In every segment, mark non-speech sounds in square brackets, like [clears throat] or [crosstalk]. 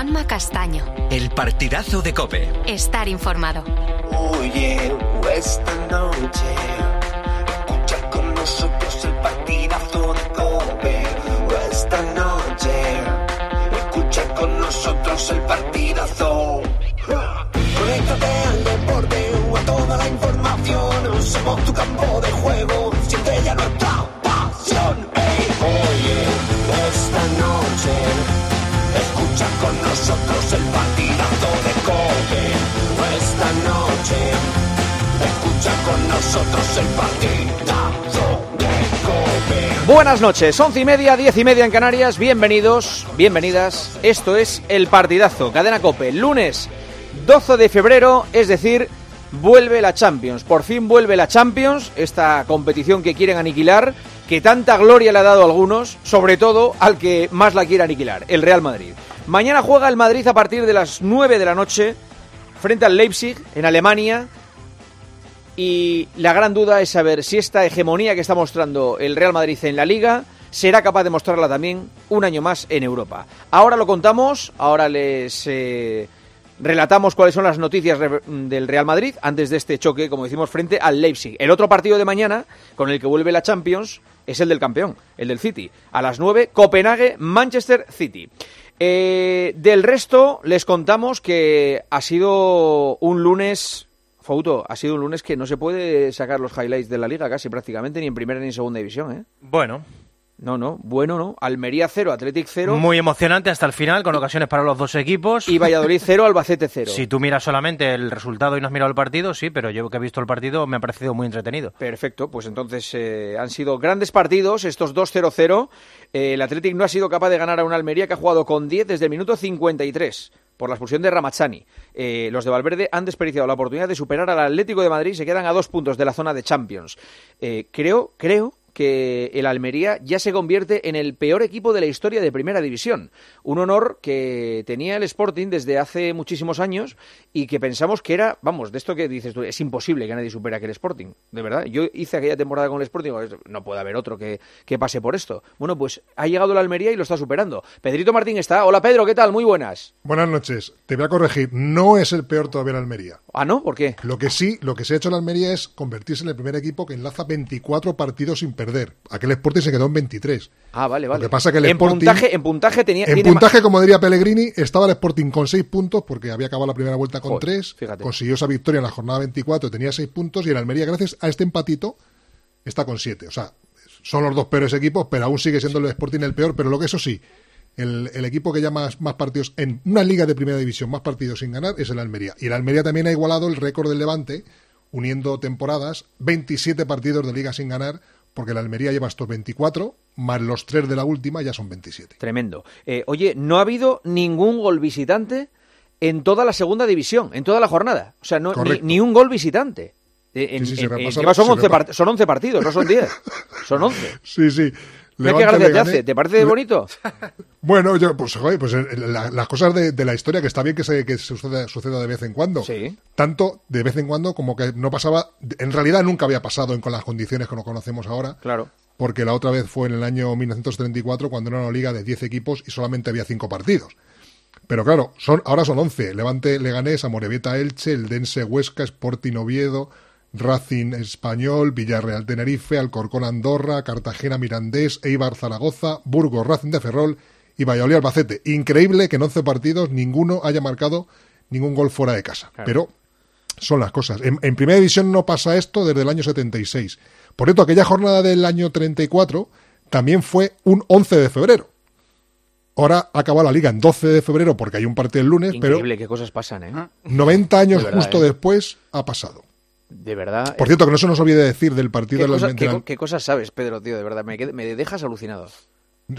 Juanma Castaño. El partidazo de Cope. Estar informado. Oye, esta noche escucha con nosotros el partidazo de Cope. Esta noche escucha con nosotros el partidazo. Conéctate al deporte o a toda la información. Somos tu campo de juego. Siente ya nuestra pasión. Ey, oye, esta noche nosotros el de Cope. Escucha con nosotros el de Cope. Buenas noches, once y media, diez y media en Canarias. Bienvenidos, bienvenidas. Esto es el partidazo, cadena Cope. Lunes 12 de febrero, es decir, vuelve la Champions. Por fin vuelve la Champions, esta competición que quieren aniquilar, que tanta gloria le ha dado a algunos, sobre todo al que más la quiere aniquilar, el Real Madrid. Mañana juega el Madrid a partir de las 9 de la noche frente al Leipzig en Alemania. Y la gran duda es saber si esta hegemonía que está mostrando el Real Madrid en la liga será capaz de mostrarla también un año más en Europa. Ahora lo contamos, ahora les eh, relatamos cuáles son las noticias del Real Madrid antes de este choque, como decimos, frente al Leipzig. El otro partido de mañana, con el que vuelve la Champions, es el del campeón, el del City. A las 9, Copenhague, Manchester City. Eh, del resto, les contamos que ha sido un lunes Fouto, ha sido un lunes que no se puede sacar los highlights de la liga casi prácticamente, ni en primera ni en segunda división, ¿eh? Bueno, No, no, bueno, no. Almería 0, Athletic 0 muy emocionante hasta el final, con ocasiones para los dos equipos. y Valladolid 0, Albacete 0. Si tú miras solamente el resultado y no has mirado el partido, sí, pero yo que he visto el partido me ha parecido muy entretenido. Perfecto, pues entonces eh, han sido grandes partidos, estos 2-0-0. Eh, el Athletic no ha sido capaz de ganar a una Almería que ha jugado con 10 desde el minuto 53 por la expulsión de Ramazzani. Eh, los de Valverde han desperdiciado la oportunidad de superar al Atlético de Madrid y se quedan a dos puntos de la zona de Champions. Eh, creo, creo que el Almería ya se convierte en el peor equipo de la historia de Primera División. Un honor que tenía el Sporting desde hace muchísimos años y que pensamos que era, vamos, de esto que dices tú, es imposible que nadie supere aquel Sporting, de verdad. Yo hice aquella temporada con el Sporting, no puede haber otro que, que pase por esto. Bueno, pues ha llegado la Almería y lo está superando. Pedrito Martín está. Hola Pedro, ¿qué tal? Muy buenas. Buenas noches. Te voy a corregir. No es el peor todavía el Almería. Ah, ¿no? ¿Por qué? Lo que sí, lo que se ha hecho en Almería es convertirse en el primer equipo que enlaza 24 partidos sin perder. Aquel Sporting se quedó en 23. Ah, vale, vale. que pasa que el en Sporting- puntaje, en puntaje tenía En puntaje, como diría Pellegrini, estaba el Sporting con 6 puntos porque había acabado la primera vuelta con Joder, 3. fíjate. Consiguió esa victoria en la jornada 24, tenía 6 puntos y el Almería, gracias a este empatito, está con 7. O sea, son los dos peores equipos, pero aún sigue siendo el Sporting el peor. Pero lo que eso sí, el, el equipo que ya más, más partidos en una liga de primera división, más partidos sin ganar, es el Almería. Y el Almería también ha igualado el récord del Levante, uniendo temporadas, 27 partidos de liga sin ganar, porque el Almería lleva estos 24, más los 3 de la última, ya son 27. Tremendo. Eh, oye, no ha habido ningún gol visitante en toda la segunda división, en toda la jornada. O sea, no, ni, ni un gol visitante. Eh, en- Sí, sí, en- repasa- son, se 11 repa- part- son 11 partidos, no son 10. Son 11. [laughs] Sí, sí. Qué gracia te hace. ¿Te parece bonito? [laughs] Bueno, yo, pues, joder, pues eh, la- las cosas de, de la historia que está bien que se que suceda, suceda de vez en cuando. Sí. Tanto de vez en cuando como que no pasaba, en realidad nunca había pasado en, con las condiciones que nos conocemos ahora. Claro. Porque la otra vez fue en el año 1934 cuando era una liga de 10 equipos y solamente había 5 partidos. Pero claro, son, ahora son 11. Levante Leganés, Amorebieta Elche, el Dense Huesca, Sporting Oviedo, Racing Español, Villarreal Tenerife, Alcorcón Andorra, Cartagena Mirandés, Eibar Zaragoza, Burgos Racing de Ferrol y Valladolid Albacete. Increíble que en 11 partidos ninguno haya marcado ningún gol fuera de casa. Pero son las cosas. En, en primera división no pasa esto desde el año 76. Por cierto, aquella jornada del año 34 también fue un 11 de febrero. Ahora acaba la liga en 12 de febrero porque hay un partido el lunes, Increíble qué cosas pasan, ¿eh? pero 90 años verdad, justo ¿eh? después ha pasado. De verdad. Por cierto, que no se nos olvide decir del partido ¿Qué, de cosa- la, qué de la- co- qué cosas sabes, Pedro, tío? De verdad, me, me dejas alucinado.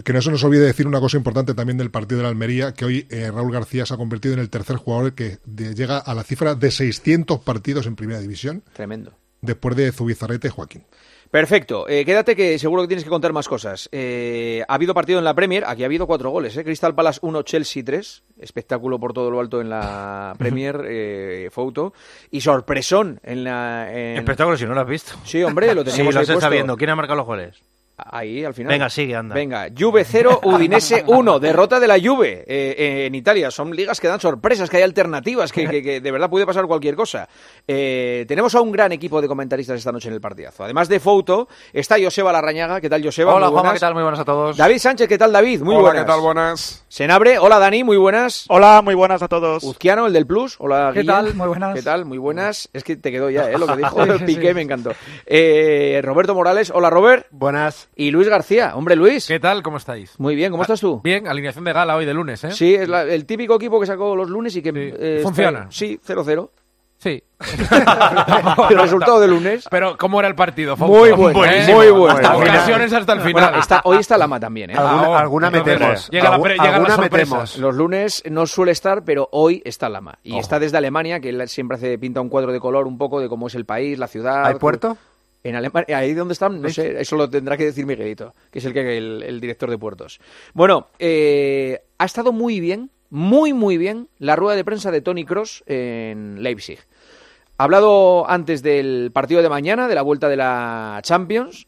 que no se nos olvide decir una cosa importante también del partido de la Almería, que hoy eh, Raúl García se ha convertido en el tercer jugador que de- llega a la cifra de 600 partidos en primera división. Tremendo. después de Zubizarrete Joaquín. Perfecto. Eh, quédate que seguro que tienes que contar más cosas. Eh, ha habido partido en la Premier, aquí ha habido cuatro goles. ¿eh? Crystal Palace 1, Chelsea 3. Espectáculo por todo lo alto en la [laughs] Premier, eh, foto. Y sorpresón en la... en- Espectáculo si no lo has visto. Sí, hombre, lo [laughs] Sí, teníamos lo ahí puesto. viendo. ¿Quién ha marcado los goles? Ahí, al final. Venga, sigue, anda. Venga, Juve 0, [laughs] Udinese 1, derrota de la Juve eh, eh, en Italia. Son ligas que dan sorpresas, que hay alternativas, que, que- que de verdad puede pasar cualquier cosa. Eh, tenemos a un gran equipo de comentaristas esta noche en el partidazo. Además de Fouto, está Joseba Larrañaga. ¿Qué tal, Joseba? Hola Juanma, buenas. ¿qué tal? Muy buenas a todos. David Sánchez, ¿qué tal, David? Muy Hola, buenas. ¿qué tal? Buenas. Senabre, hola, Dani, muy buenas. Hola, muy buenas a todos. Uzquiano, el del Plus. Hola, ¿Qué tal? Muy buenas. ¿Qué tal? Muy buenas. Es que te quedó ya, ¿eh? Lo que dijo [laughs] Piqué sí. me encantó. Eh, Roberto Morales, hola, Robert. Buenas. Y Luis García. Hombre, Luis. ¿Qué tal? ¿Cómo estáis? Muy bien, ¿cómo estás tú? Bien, alineación de gala hoy de lunes, ¿eh? Sí, es la- el típico equipo que sacó los lunes y que eh, está- Funciona. sí, 0-0. Sí. [laughs] El resultado de lunes. Pero, ¿cómo era el partido? Fue Muy bueno, buenísimo. muy bueno. Hasta Bueno, ocasiones hasta el final. Bueno, está- hoy está Lama también, ¿eh? Alguna, Ah, oh, alguna metemos. llega la pre- alguna metemos. Los lunes no suele estar, pero hoy está Lama. Y Ojo. está desde Alemania, que él siempre hace pinta un cuadro de color un poco de cómo es el país, la ciudad. ¿Hay puerto? En Alemania, ahí donde están, no sé, eso lo tendrá que decir Miguelito, que es el, que, el, el director de puertos. Bueno, eh, ha estado muy bien, muy, muy bien la rueda de prensa de Tony Cross en Leipzig. Ha hablado antes del partido de mañana, de la vuelta de la Champions.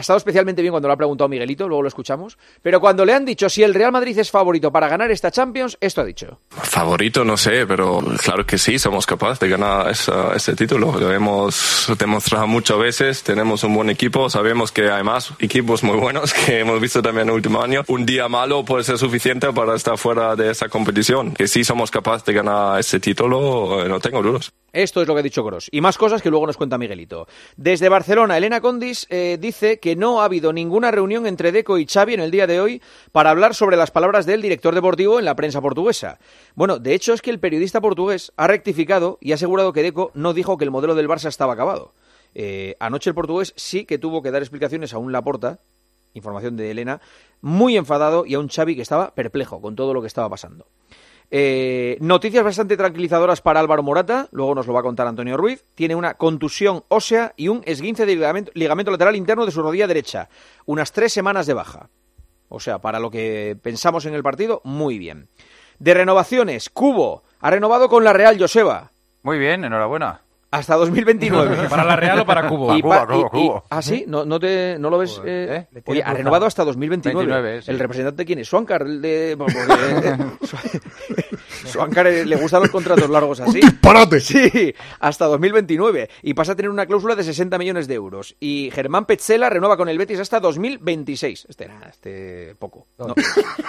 Ha estado especialmente bien cuando lo ha preguntado Miguelito, luego lo escuchamos. Pero cuando le han dicho si el Real Madrid es favorito para ganar esta Champions, esto ha dicho. Favorito, no sé, pero claro que sí, somos capaces de ganar esa- ese título. Lo hemos demostrado muchas veces, tenemos un buen equipo, sabemos que hay más equipos muy buenos que hemos visto también en el último año. Un día malo puede ser suficiente para estar fuera de esa competición. Que sí somos capaces de ganar ese título, eh, no tengo dudas. Esto es lo que ha dicho Gross. Y más cosas que luego nos cuenta Miguelito. Desde Barcelona, Elena Condis eh, dice que no ha habido ninguna reunión entre Deco y Xavi en el día de hoy para hablar sobre las palabras del director deportivo en la prensa portuguesa. Bueno, de hecho es que el periodista portugués ha rectificado y ha asegurado que Deco no dijo que el modelo del Barça estaba acabado. Eh, anoche el portugués sí que tuvo que dar explicaciones a un Laporta, información de Elena, muy enfadado y a un Xavi que estaba perplejo con todo lo que estaba pasando. Eh, noticias bastante tranquilizadoras para Álvaro Morata, luego nos lo va a contar Antonio Ruiz. Tiene una contusión ósea y un esguince de ligamento, ligamento lateral interno de su rodilla derecha. Unas tres semanas de baja. O sea, para lo que pensamos en el partido, muy bien. De renovaciones, Cubo ha renovado con la Real Joseba Muy bien, enhorabuena. Hasta 2029. [laughs] ¿Para la Real o para Cubo? Y Cuba, pa- Cuba, y-. ¿Ah, sí? ¿No, no, te, no lo ves? eh? ¿eh? Oye, ha renovado hasta 2029. 29, sí. ¿El representante quién es? ¿Suancar? El de... porque, [laughs] eh, [laughs] Suancar le gustan los contratos largos así. ¡Disparate! Sí, hasta 2029. Y pasa a tener una cláusula de 60 millones de euros. Y Germán Petzela renueva con el Betis hasta 2026. Este, nah, este poco. No,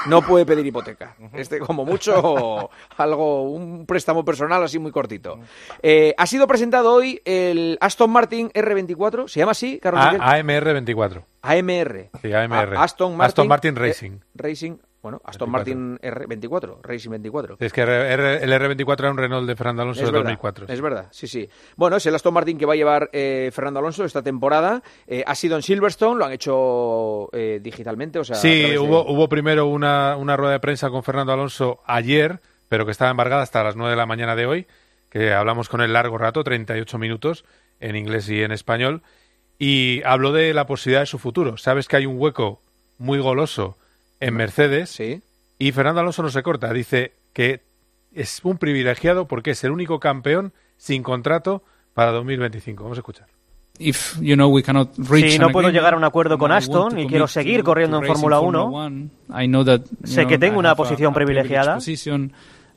no puede pedir hipoteca. Este, como mucho, algo, un préstamo personal así muy cortito. Eh, ha sido presentado hoy el Aston Martin R24. ¿Se llama así, Carlos Miguel? A- AMR 24. AMR. Sí, AMR. A- Aston Martin, Aston Martin eh, Racing. Racing. Bueno, Aston 24. Martin R24. Racing 24. Es que R- R- el R24 era un Renault de Fernando Alonso Es de verdad, 2004. Es verdad, sí, sí. Bueno, es el Aston Martin que va a llevar eh, Fernando Alonso esta temporada. Eh, ha sido en Silverstone, lo han hecho eh, digitalmente, o sea... Sí, de- hubo, hubo primero una, una rueda de prensa con Fernando Alonso ayer, pero que estaba embargada hasta las 9 de la mañana de hoy, que hablamos con él largo rato, 38 minutos, en inglés y en español, y habló de la posibilidad de su futuro. Sabes que hay un hueco muy goloso en Mercedes, Sí. y Fernando Alonso no se corta, dice que es un privilegiado porque es el único campeón sin contrato para 2025. Vamos a escuchar. If, you know, we cannot reach Si an no puedo agreement, llegar a un acuerdo con Aston want to y quiero seguir corriendo en Fórmula Formula 1, One, I know that, you sé know, que tengo I una have a- posición privilegiada.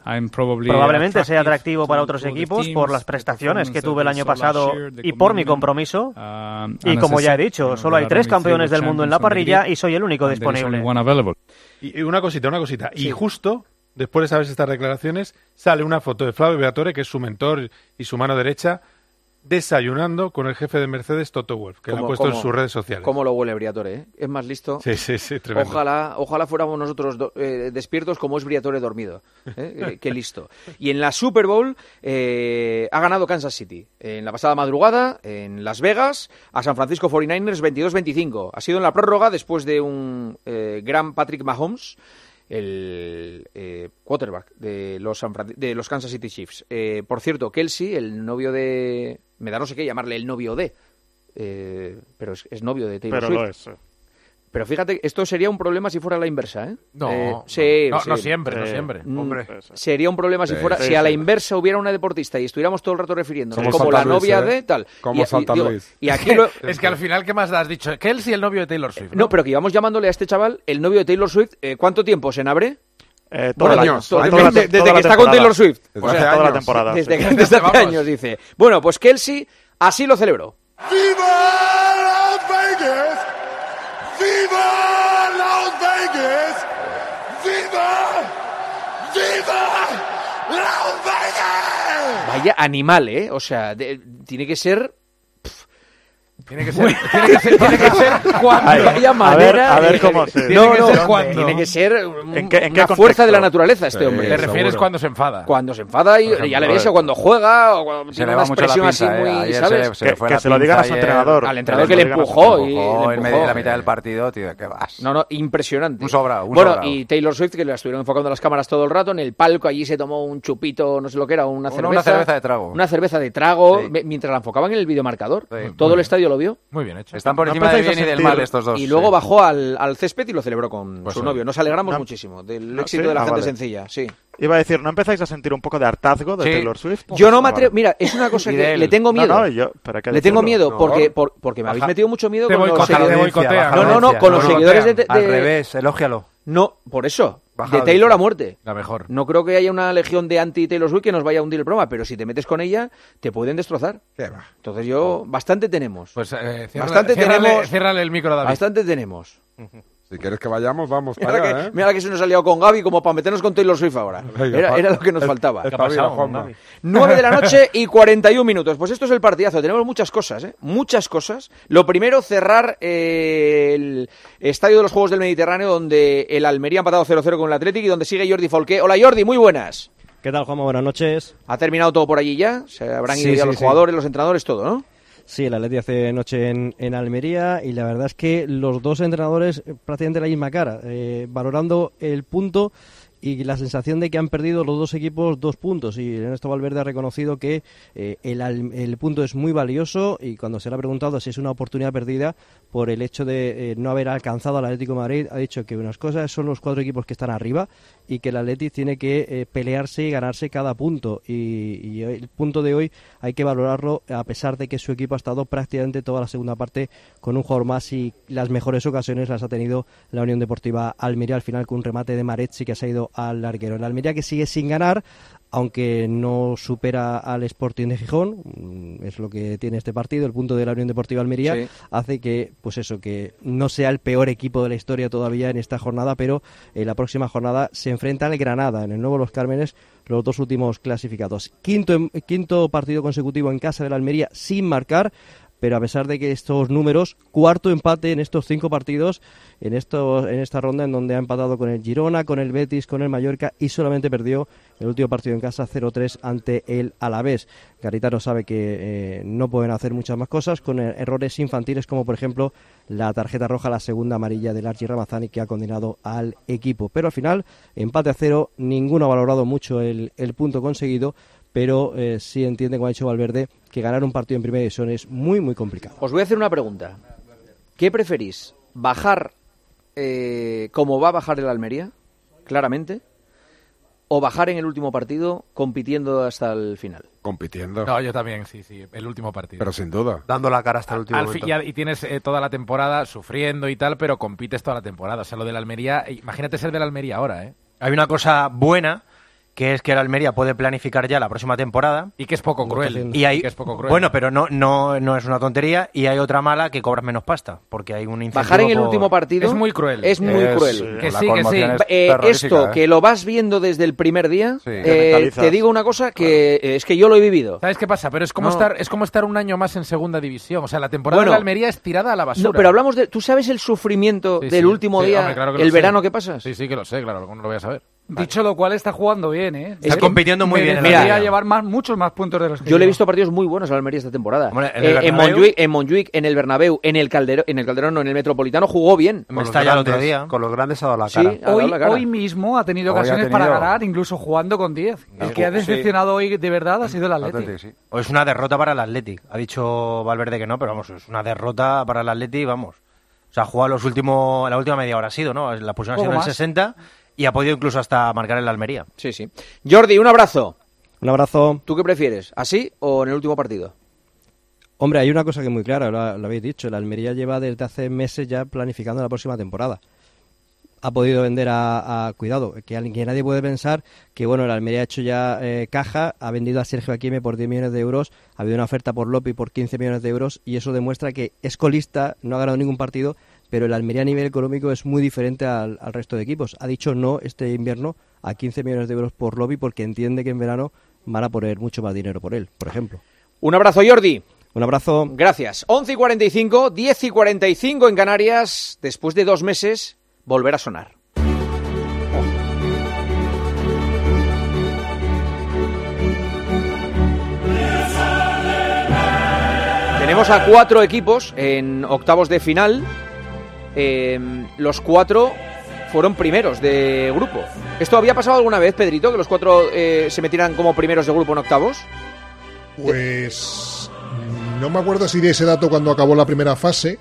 Position. I'm probably Probablemente sea attractive atractivo para otros equipos teams, por las the prestaciones que tuve el año pasado y por mi commitment. compromiso. Um, Y and como as I ya he said, dicho, solo hay there are tres only campeones three del mundo en la champions on the parrilla y soy el único disponible. one available. Y y una cosita, una cosita. Y justo después de saber estas declaraciones, sale una foto de Flavio Beatore, que es su mentor y su mano derecha, desayunando con el jefe de Mercedes, Toto Wolf, que lo ha puesto en sus redes sociales. Cómo lo huele Briatore, ¿eh? Es más listo. Sí, sí, sí, tremendo. Ojalá, ojalá fuéramos nosotros do- eh, despiertos como es Briatore dormido. ¿eh? [laughs] Qué listo. Y en la Super Bowl ha ganado Kansas City. En la pasada madrugada, en Las Vegas, a San Francisco 49ers 22-25. Ha sido en la prórroga después de un gran Patrick Mahomes. El eh, quarterback de los, San de los Kansas City Chiefs. Eh, por cierto, Kelsey, el novio de... Me da no sé qué llamarle el novio de... eh, pero es, es novio de Taylor Pero Swift. lo es. Eh. Pero fíjate, esto sería un problema si fuera a la inversa, ¿eh? No, Eh, no, sí, no, sí. no siempre, no Sí. siempre. Mm, Hombre. Sería un problema si fuera sí, si a la inversa hubiera una deportista y estuviéramos todo el rato refiriéndonos Como como la Luis, novia ¿eh? de tal. Como y, Santa digo, Luis. y aquí lo- [laughs] Es que al final, ¿qué más? Has dicho que él sí el novio de Taylor Swift. no, pero que íbamos llamándole a este chaval el novio de Taylor Swift. eh, ¿Cuánto tiempo se abre? Eh, todo Bueno, el año. Toda la- desde, toda desde la que está con. Taylor Swift. Desde O sea, hace toda la años. temporada. desde, sí. que- desde hace años, dice. Bueno, pues Kelsey así lo celebró. ¡Viva! ¡Viva Las Vegas! ¡Viva! ¡Viva Las Vegas! Vaya animal, ¿eh? O sea, de- tiene que ser... Tiene que ser, tiene que ser, tiene que ser cuando. Ay, Vaya a ver, a ver de- cómo se- No, Tiene que no, ser cuando. tiene que ser un- ¿En qué- en qué una contexto? fuerza de la naturaleza este Sí. hombre. Te refieres seguro. cuando se enfada. Cuando se enfada y ejemplo, ya le ves o cuando juega o cuando Se tiene le una va mucho la expresión pinza, así eh. muy, ¿sabes? se, se Que- que se lo digan a su entrenador. Al entrenador Que que le empujó y en medio de la mitad del partido, tío, ¿qué vas? No, no, impresionante. Un sobrado, un bueno, sobrado. y Taylor Swift, que la estuvieron enfocando las cámaras todo el rato, en el palco allí se tomó un chupito, no sé lo que era, una Una- cerveza. una cerveza de trago. Una cerveza de trago, mientras la enfocaban en el videomarcador. Todo el estadio lo vio. Muy bien hecho. Están por No encima del bien y del mal estos dos. y luego sí. bajó al, al césped y lo celebró con Pues su sí. novio. Nos alegramos No. muchísimo del No, éxito ¿sí? de la Ah, gente vale. sencilla, sí. Iba a decir, ¿no empezáis a sentir un poco de hartazgo de Sí. Taylor Swift? Yo no me atrevo. Mira, es una cosa que le tengo miedo. no, yo, le tengo miedo No. porque, por- porque me habéis metido mucho miedo Te con los seguidores. No, no, no, con los seguidores de, Al revés, elógialo. No, por eso. Baja de Taylor a muerte. La mejor. No creo que haya una legión de anti-Taylor Swift que nos vaya a hundir el programa, pero si te metes con ella, te pueden destrozar. ¿Qué va? Entonces yo, bastante tenemos. Pues eh, ciérrale- Bastante ciérrale- tenemos- ciérrale el micro, David. Bastante tenemos. Si quieres que vayamos, vamos Mira para que, allá, ¿eh? mira que se nos ha liado con Gaby como para meternos con Taylor Swift ahora. [laughs] Venga, Era, lo que nos es- faltaba. espabila, Juanma. 9 de la noche [laughs] y 41 minutos. Pues esto es el partidazo. Tenemos muchas cosas, ¿eh? Muchas cosas. Lo primero, cerrar eh, el estadio de los Juegos del Mediterráneo, donde el Almería ha empatado 0-0 con el Athletic y donde sigue Jordi Folqué. Hola Jordi, muy buenas. ¿Qué tal, Juanma? Buenas noches. ¿Ha terminado todo por allí ya? Se habrán ido Sí, ya sí, los sí. jugadores, los entrenadores, todo, ¿no? Sí, el Atleti hace noche en, en Almería y la verdad es que los dos entrenadores eh, prácticamente la misma cara, eh, valorando el punto y la sensación de que han perdido los dos equipos dos puntos. Y Ernesto Valverde ha reconocido que eh, el, el punto es muy valioso y cuando se le ha preguntado si es una oportunidad perdida por el hecho de no haber alcanzado al Atlético Madrid, ha dicho que unas cosas son los cuatro equipos que están arriba y que el Atleti tiene que eh, pelearse y ganarse cada punto. Y, el punto de hoy hay que valorarlo a pesar de que su equipo ha estado prácticamente toda la segunda parte con un jugador más y las mejores ocasiones las ha tenido la Unión Deportiva Almería al final con un remate de Maretzi que ha ido al larguero. El Almería que sigue sin ganar, aunque no supera al Sporting de Gijón, mm, es lo que tiene este partido, el punto de la Unión Deportiva Almería, Sí. hace que, pues eso, que no sea el peor equipo de la historia todavía en esta jornada, pero en la próxima jornada se enfrenta al Granada, en el nuevo Los Cármenes, los dos últimos clasificados. Quinto, quinto partido consecutivo en casa de la Almería sin marcar, pero a pesar de que estos números, cuarto empate en estos cinco partidos, en, estos, en esta ronda en donde ha empatado con el Girona, con el Betis, con el Mallorca y solamente perdió el último partido en casa 0-3 ante el Alavés. Garitano sabe que eh, no pueden hacer muchas más cosas con eh, errores infantiles como por ejemplo la tarjeta roja, la segunda amarilla del Archie Ramazani que ha condenado al equipo. Pero al final, empate a cero, ninguno ha valorado mucho el, el punto conseguido, pero eh, sí entiende, como ha dicho Valverde, que ganar un partido en primera división es muy, muy complicado. Os voy a hacer una pregunta. ¿Qué preferís? ¿Bajar eh, como va a bajar el Almería, claramente? ¿O bajar en el último partido compitiendo hasta el final? Compitiendo. No, yo también, sí, sí. El último partido. Pero sin duda. Dando la cara hasta el último Al momento. y, y tienes eh, toda la temporada sufriendo y tal, pero compites toda la temporada. O sea, lo del Almería, imagínate ser del Almería ahora, ¿eh? Hay una cosa buena que es que el Almería puede planificar ya la próxima temporada. Y que es poco cruel. Y hay, que es poco cruel. bueno, pero no, no, no es una tontería. Y hay otra mala que cobras menos pasta, porque hay un incentivo Bajar en el por- último partido Es muy cruel. Es muy Es- cruel. Que sí, que sí. es Eh, esto, ¿eh? que lo vas viendo desde el primer día, Sí. eh, Te digo una cosa que es que yo lo he vivido. ¿Sabes qué pasa? Pero es como, No. estar, es como estar un año más en segunda división. O sea, la temporada Bueno. de la Almería es tirada a la basura. No, pero hablamos de... ¿Tú sabes el sufrimiento Sí, del sí. último Sí, día, hombre, claro el sé. verano que pasas? Sí, sí, que lo sé, claro, ¿cómo no lo voy a saber? Dicho lo cual, está jugando bien, ¿eh? Está compitiendo muy bien Debería llevar más, muchos más puntos de los que Yo le he visto partidos muy buenos al Almería esta temporada. Hombre, en Eh, el en, Montjuic, en Montjuic, en el Bernabéu, en el Calderón, en el Calderón, no, en el Metropolitano jugó bien. Con los, el otro grandes, día. con los grandes ha dado la Sí, cara. ha dado Hoy, la cara. hoy mismo ha tenido Hoy ha ocasiones para ganar, incluso jugando con 10. El que ha Sí. decepcionado hoy de verdad ha sido el Atlético. Atlético, sí. O es una derrota para el Athletic. Ha dicho Valverde que no, pero vamos, es una derrota para el Athletic, vamos. O sea, ha jugado los últimos, la última media hora ha sido, ¿no? La posición ha sido en el más. 60 y ha podido incluso hasta marcar el Almería. Sí, sí. Jordi, un abrazo. Un abrazo. ¿Tú qué prefieres? ¿Así o en el último partido? Hombre, hay una cosa que es muy clara, lo, lo habéis dicho. El Almería lleva desde hace meses ya planificando la próxima temporada. Ha podido vender a, a- cuidado, que, alguien- que nadie puede pensar que bueno, el Almería ha hecho ya eh, caja, ha vendido a Sergio Aquime por 10 millones de euros, ha habido una oferta por Lopi por 15 millones de euros y eso demuestra que es colista, no ha ganado ningún partido, pero el Almería a nivel económico es muy diferente al, al resto de equipos. Ha dicho no este invierno a 15 millones de euros por Lopi porque entiende que en verano van a poner mucho más dinero por él, por ejemplo. Un abrazo, Jordi. Un abrazo. Gracias. 11 y 45, 10 y 45 en Canarias. Después de dos meses, volver a sonar. Tenemos a cuatro equipos en octavos de final. Eh, los cuatro fueron primeros de grupo. ¿Esto había pasado alguna vez, Pedrito, que los cuatro eh, se metieran como primeros de grupo en octavos? Pues no me acuerdo si de ese dato cuando acabó la primera fase,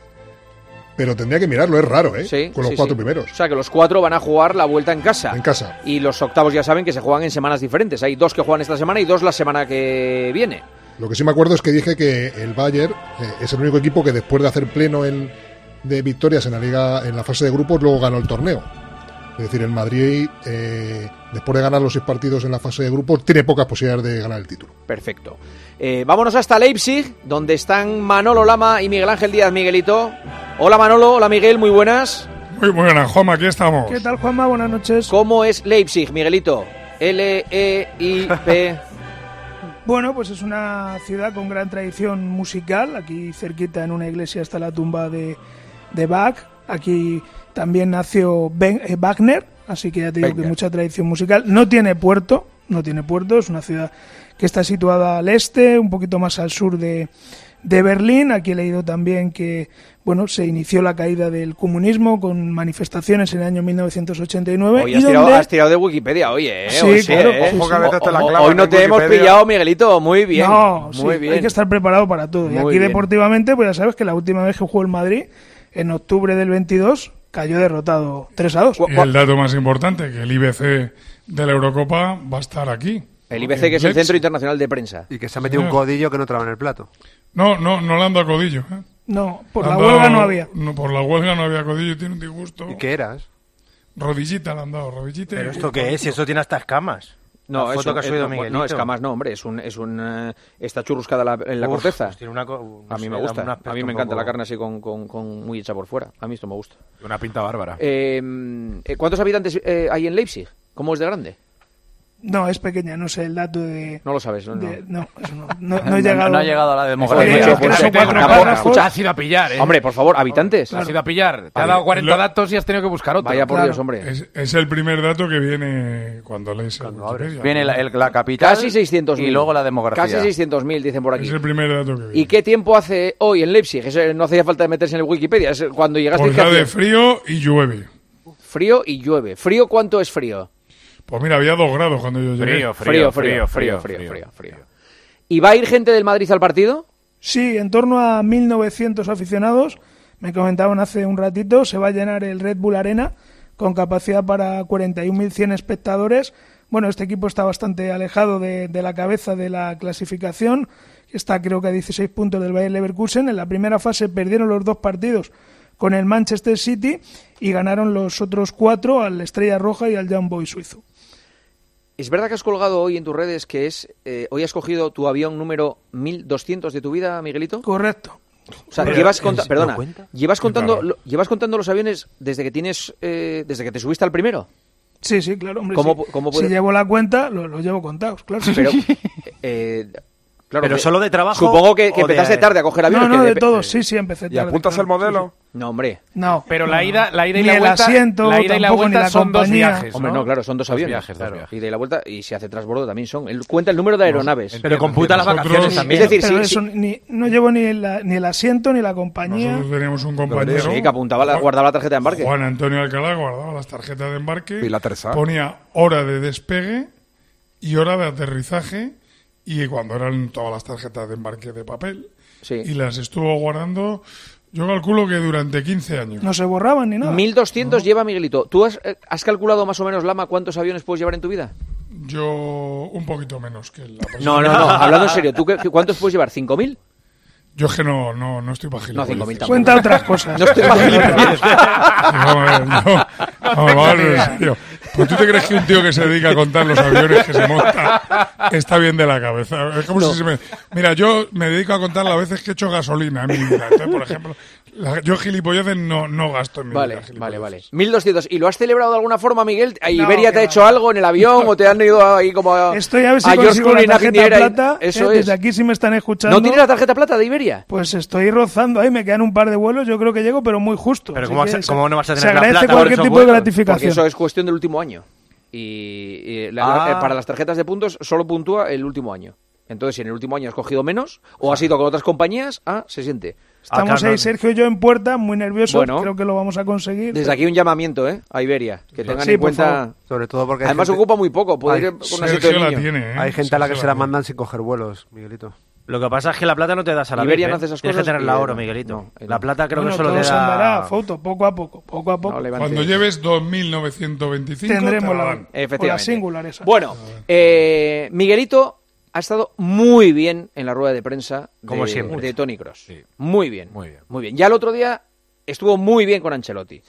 pero tendría que mirarlo, es raro, ¿eh? Sí, Con los sí, cuatro sí. primeros. O sea que los cuatro van a jugar la vuelta en casa. En casa. Y los octavos ya saben que se juegan en semanas diferentes. Hay dos que juegan esta semana y dos la semana que viene. Lo que sí me acuerdo es que dije que el Bayern eh, es el único equipo que después de hacer pleno en- de victorias en la liga, en la fase de grupos, luego ganó el torneo. Es decir, el Madrid, eh, después de ganar los seis partidos en la fase de grupos, tiene pocas posibilidades de ganar el título. Perfecto. Eh, vámonos hasta Leipzig, donde están Manolo Lama y Miguel Ángel Díaz Miguelito. Hola Manolo, hola Miguel, muy buenas. Muy buenas, Juanma, aquí estamos. ¿Qué tal, Juanma? Buenas noches. ¿Cómo es Leipzig, Miguelito? E L-E-I-P. [laughs] Bueno, pues es una ciudad con gran tradición musical. Aquí cerquita en una iglesia está la tumba de, de Bach. Aquí también nació Ben- eh, Wagner, así que ya te digo que mucha tradición musical. No tiene puerto, no tiene puerto, es una ciudad que está situada al este, un poquito más al sur de, de Berlín. Aquí he leído también que bueno, se inició la caída del comunismo con manifestaciones en el año 1989. Hoy y has tirado, has tirado de Wikipedia, oye. ¿eh? Sí, Hoy claro, ¿eh? sí, Ojo que sí. a veces te la Hoy no te hemos pillado, Miguelito. Muy bien. No, muy sí, bien. hay que estar preparado para todo. Y aquí bien. deportivamente, pues ya sabes que la última vez que jugó el Madrid, en octubre del 22, cayó derrotado 3 a 2. Y el dato más importante, que el IBC de la Eurocopa va a estar aquí. El IBC, que es el Centro Internacional de Prensa. Y que se ha metido un codillo que no traba en el plato. No, no, no le han dado codillo. ¿eh? No, por la huelga dado- no había. No, por la huelga no había codillo, tiene un disgusto. ¿Y qué eras? Rodillita le han dado, rodillita. ¿Pero esto qué es? Si eso tiene hasta escamas. No, la es foto que ha subido no, Miguelito. no, escamas no, hombre, es un, es un eh, está churruscada la- en la Uf, corteza. pues tiene una co- no a mí sé, me gusta, a mí me encanta poco- la carne así con, con- con muy hecha por fuera. A mí esto me gusta. Una pinta bárbara. Eh, eh, ¿Cuántos habitantes eh, hay en Leipzig? ¿Cómo es de grande? No, es pequeña, no sé el dato de... No lo sabes, ¿no? de- no. no, eso no, no, [laughs] no he llegado... no ha llegado a la demografía. Escucha, has ido a pillar, ¿eh? Hombre, por favor, habitantes. Has ido a pillar. Te ha dado 40 Lo- datos y has tenido que buscar otro. Vaya por Dios, hombre. Es, es el primer dato que viene cuando lees el Wikipedia. Viene la, el- la capital Casi 600.000. y luego la demografía. Casi 600.000, dicen por aquí. Es el primer dato que viene. ¿Y qué tiempo hace hoy en Leipzig? Eso no hacía falta meterse en el Wikipedia. Es cuando llegaste Pues ¿qué da de frío y llueve. Frío y llueve. ¿Frío cuánto es frío? Pues mira, había dos grados cuando yo llegué. Frío, Frío, frío, frío, frío, frío, frío. ¿Y va a ir gente del Madrid al partido? Sí, en torno a 1.900 aficionados. Me comentaban hace un ratito, se va a llenar el Red Bull Arena con capacidad para 41.100 espectadores. Bueno, este equipo está bastante alejado de, de la cabeza de la clasificación. Está creo que a 16 puntos del Bayer Leverkusen. En la primera fase perdieron los dos partidos con el Manchester City y ganaron los otros cuatro al Estrella Roja y al Young Boy suizo. ¿Es verdad que has colgado hoy en tus redes que es eh, hoy has cogido tu avión número 1200 de tu vida, Miguelito? Correcto. O sea, Pero, llevas ¿en conta- serio perdona, llevas contando lo- llevas contando los aviones desde que tienes eh, desde que te subiste al primero. Sí, sí, claro, hombre. ¿Cómo sí. pu- cómo puede- Si llevo la cuenta, lo, lo llevo contados, claro. Pero [laughs] eh, claro, Pero que- solo de trabajo Supongo que, que de- empezaste tarde a coger aviones. No, no, que de dep- todos, sí, sí, empecé tarde. ¿Y apuntas claro. el modelo? No, hombre. No. Pero la ida, la ida y Ni la el vuelta, asiento, la ida y la vuelta la son dos viajes. Hombre, ¿no? no, claro, son dos aviones. viajes, dos claro. viajes. Ida y la vuelta, y si hace transbordo también son. Él cuenta el número de aeronaves. Pero computa las Nosotros- vacaciones también. Es decir, Pero sí, eso, ni, no llevo ni, la- ni el asiento ni la compañía. Nosotros teníamos un compañero. Sí, que apuntaba la- guardaba la tarjeta de embarque. Juan Antonio Alcalá guardaba las tarjetas de embarque. Y la terza. Ponía hora de despegue y hora de aterrizaje. Y cuando eran todas las tarjetas de embarque de papel. Sí. Y las estuvo guardando, yo calculo que durante 15 años. No se borraban ni nada. 1200 lleva Miguelito. ¿Tú has, eh, has calculado más o menos, Lama, cuántos aviones puedes llevar en tu vida? Yo un poquito menos que la persona. No, no, no. Hablando en serio, ¿tú qué- cuántos puedes llevar? ¿5.000? Yo es que no, no, no estoy para No, 5.000 gilipolleces. tampoco. Cuenta otras cosas. No estoy vamos a ver, en serio. Pues tú te crees que un tío que se dedica a contar los aviones que se monta está bien de la cabeza. Es como si se me... Mira, yo me dedico a contar las veces que he hecho gasolina en mi vida. Entonces, por ejemplo, la- yo gilipolleces no, no gasto en mi Vale, vida. vale, vale. 1200. ¿Y lo has celebrado de alguna forma, Miguel? ¿A No, ¿Iberia te ha hecho algo en el avión o te han ido ahí como a, Estoy a ver si George consigo la tarjeta plata. Eso eh, es. Desde aquí si me están escuchando. ¿No tienes la tarjeta plata de Iberia? Pues estoy rozando ahí, me quedan un par de vuelos, yo creo que llego, pero muy justo. Pero ¿cómo que vas a- se- cómo no vas a Se tener la agradece plata cualquier tipo de? Porque gratificación. eso es cuestión del último año. Y, y la- Ah. eh, para las tarjetas de puntos solo puntúa el último año. Entonces, si en el último año has cogido menos o has ido con otras compañías, ah, se siente. Estamos Ah, ahí, no. Sergio y yo en puerta, muy nerviosos. Bueno. creo que lo vamos a conseguir. Desde aquí un llamamiento, ¿eh? A Iberia. Que tengan Sí, en cuenta... Sobre todo porque Además gente, ocupa muy poco. Puede ir con la tiene, ¿eh? hay gente a la que Sergio se la mandan sin coger vuelos, Miguelito. Lo que pasa es que la plata no te das a la Iberia vez. no ¿eh? hace esas Tienes cosas que tener y la él oro. Miguelito. No, la plata creo Bueno, que solo todo te se andará, da... foto, poco a poco, poco a poco. No. Cuando lleves 2.925 Tendremos te la la, dan. o la Efectivamente. singular esa. Bueno, eh, Miguelito ha estado muy bien en la rueda de prensa de, Como siempre. de Tony Cross. Sí. Muy bien. Muy bien. Muy bien. Ya el otro día estuvo muy bien con Ancelotti.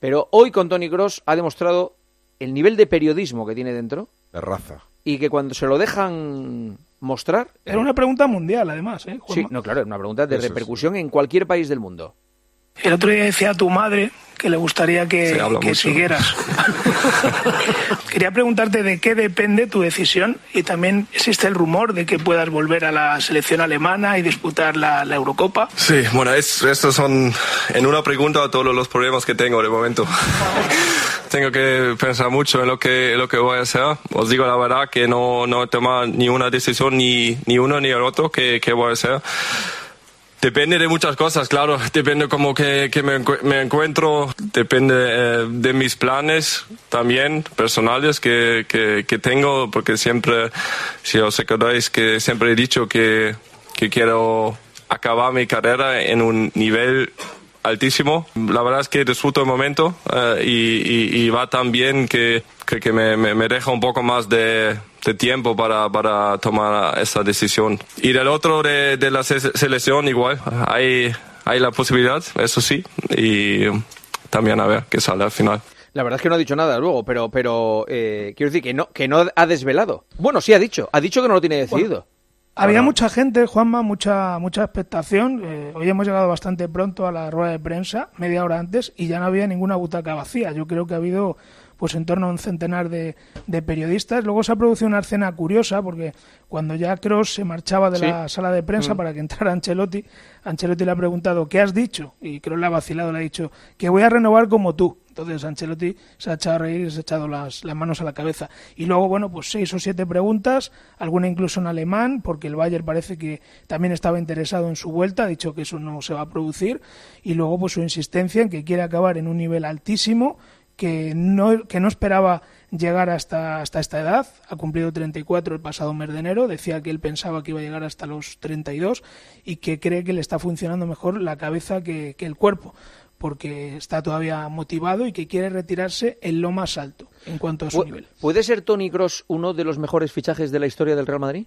Pero hoy con Tony Cross ha demostrado el nivel de periodismo que tiene dentro De raza. y que cuando se lo dejan mostrar... Era una pregunta mundial, además. ¿eh, Sí, no, claro, es una pregunta de Eso sí. repercusión en cualquier país del mundo. El otro día decía a tu madre que le gustaría que, que siguieras. [laughs] Quería preguntarte de qué depende tu decisión y también existe el rumor de que puedas volver a la selección alemana y disputar la, la Eurocopa. Sí, bueno, es, estos son en una pregunta todos los problemas que tengo de momento. [laughs] tengo que pensar mucho en lo que, en lo que voy a hacer. Os digo la verdad que no, no he tomado ni una decisión, ni, ni uno ni el otro que, que voy a hacer. Depende de muchas cosas, claro. Depende como que, que me, me encuentro, depende eh, de mis planes también personales que, que, que tengo, porque siempre, si os acordáis, que siempre he dicho que, que quiero acabar mi carrera en un nivel altísimo. La verdad es que disfruto el momento eh, y, y- y va tan bien que, que, que me, me- me deja un poco más de, de tiempo para, para tomar esa decisión. Y del otro de, de la se- selección igual, hay, hay la posibilidad, eso sí, y también a ver qué sale al final. La verdad es que no ha dicho nada luego, pero, pero eh, quiero decir que no, que no ha desvelado. Bueno, sí ha dicho. Ha dicho que no lo tiene decidido. Había mucha gente, Juanma, mucha mucha expectación. Eh, hoy hemos llegado bastante pronto a la rueda de prensa, media hora antes, y ya no había ninguna butaca vacía. Yo creo que ha habido pues en torno a un centenar de, de periodistas. Luego se ha producido una escena curiosa, porque cuando ya Cross se marchaba de Sí. la sala de prensa Mm. para que entrara Ancelotti, Ancelotti le ha preguntado, ¿qué has dicho? Y Kroos le ha vacilado, le ha dicho, que voy a renovar como tú. Entonces Ancelotti se ha echado a reír y se ha echado las, manos a la cabeza. Y luego, bueno, pues seis o siete preguntas, alguna incluso en alemán, porque el Bayern parece que también estaba interesado en su vuelta, ha dicho que eso no se va a producir. Y luego, pues su insistencia en que quiere acabar en un nivel altísimo, que no, que no esperaba llegar hasta, hasta esta edad, ha cumplido 34 el pasado mes de enero, decía que él pensaba que iba a llegar hasta los 32 y que cree que le está funcionando mejor la cabeza que el cuerpo porque está todavía motivado y que quiere retirarse en lo más alto en cuanto a su nivel. ¿Puede ser Tony Cross uno de los mejores fichajes de la historia del Real Madrid?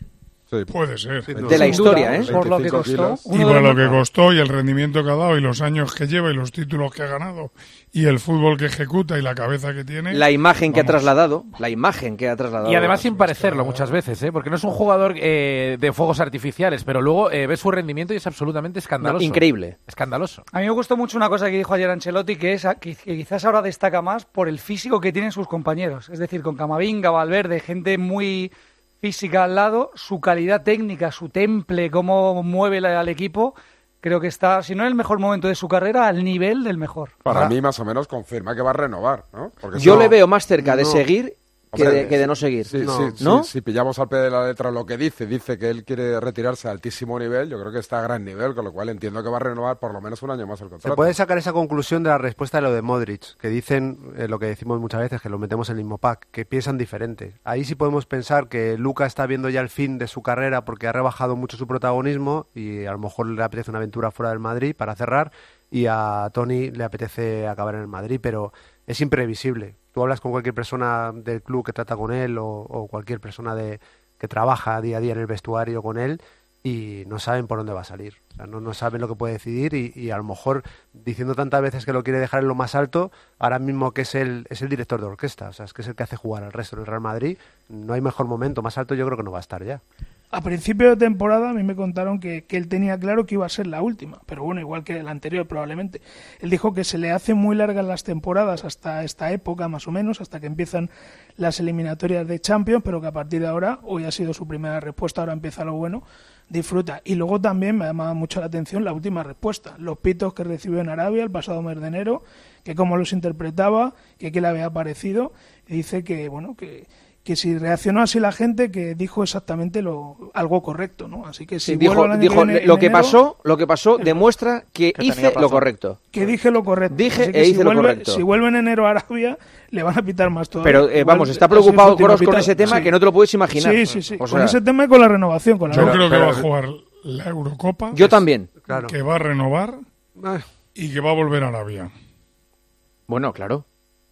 Puede ser. De la historia, ¿eh? Por lo que 25 costó. Y por lo que costó y el rendimiento que ha dado y los años que lleva y los títulos que ha ganado y el fútbol que ejecuta y la cabeza que tiene. La imagen que ha trasladado, la imagen que ha trasladado. Y además sin parecerlo muchas veces, ¿eh? porque no es un jugador eh, de fuegos artificiales, pero luego eh, ves su rendimiento y es absolutamente escandaloso. increíble. Escandaloso. A mí me gustó mucho una cosa que dijo ayer Ancelotti, que es que quizás ahora destaca más por el físico que tienen sus compañeros. Es decir, con Camavinga, Valverde, gente muy física al lado, su calidad técnica, su temple, cómo mueve la- al equipo, Creo que está, si no en el mejor momento de su carrera, al nivel del mejor. Para mí, más o menos, confirma que va a renovar, ¿no? Porque Yo le veo más cerca de seguir que, Hombre, de, que de no seguir. Sí, ¿No? sí, sí, ¿No? si pillamos al pie de la letra lo que dice, dice que él quiere retirarse a altísimo nivel, yo creo que está a gran nivel, con lo cual entiendo que va a renovar por lo menos un año más el Se contrato. puede sacar esa conclusión de la respuesta de lo de Modric, que dicen eh, lo que decimos muchas veces, que lo metemos en el mismo pack, que piensan diferente. Ahí sí podemos pensar que Luca está viendo ya el fin de su carrera porque ha rebajado mucho su protagonismo y a lo mejor le apetece una aventura fuera del Madrid para cerrar y a Tony le apetece acabar en el Madrid, pero es imprevisible. Tú hablas con cualquier persona del club que trata con él o, cualquier persona de, que trabaja día a día en el vestuario con él y no saben por dónde va a salir. No, no saben lo que puede decidir y, y a lo mejor diciendo tantas veces que lo quiere dejar en lo más alto, ahora mismo que es el, es el director de orquesta, o sea, es que es el que hace jugar al resto del Real Madrid, no hay mejor momento, más alto yo creo que no va a estar ya. A principio de temporada a mí me contaron que, que él tenía claro que iba a ser la última, pero bueno, igual que la anterior probablemente. Él dijo que se le hacen muy largas las temporadas hasta esta época más o menos, hasta que empiezan las eliminatorias de Champions, pero que a partir de ahora, hoy ha sido su primera respuesta, ahora empieza lo bueno, disfruta. Y luego también me ha llamado mucho la atención la última respuesta, los pitos que recibió en Arabia el pasado mes de enero, que cómo los interpretaba, que qué le había parecido, y dice que, bueno, que que si reaccionó así la gente que dijo exactamente lo algo correcto, ¿no? Así que si Sí, dijo, dijo, que viene, lo en que enero, pasó, lo que pasó demuestra que, hice lo correcto. que dije lo correcto. Dije Así que e si hice lo vuelve- correcto. Si vuelve en enero a Arabia, le van a pitar más todavía. Pero eh, vamos, está preocupado Kroos con ese tema Sí. que no te lo puedes imaginar. Sí, sí, sí. O con ese tema y con la renovación. Con la Yo creo que va a jugar la Eurocopa. Yo también. Que va a renovar y que va a volver a Arabia. Bueno, claro.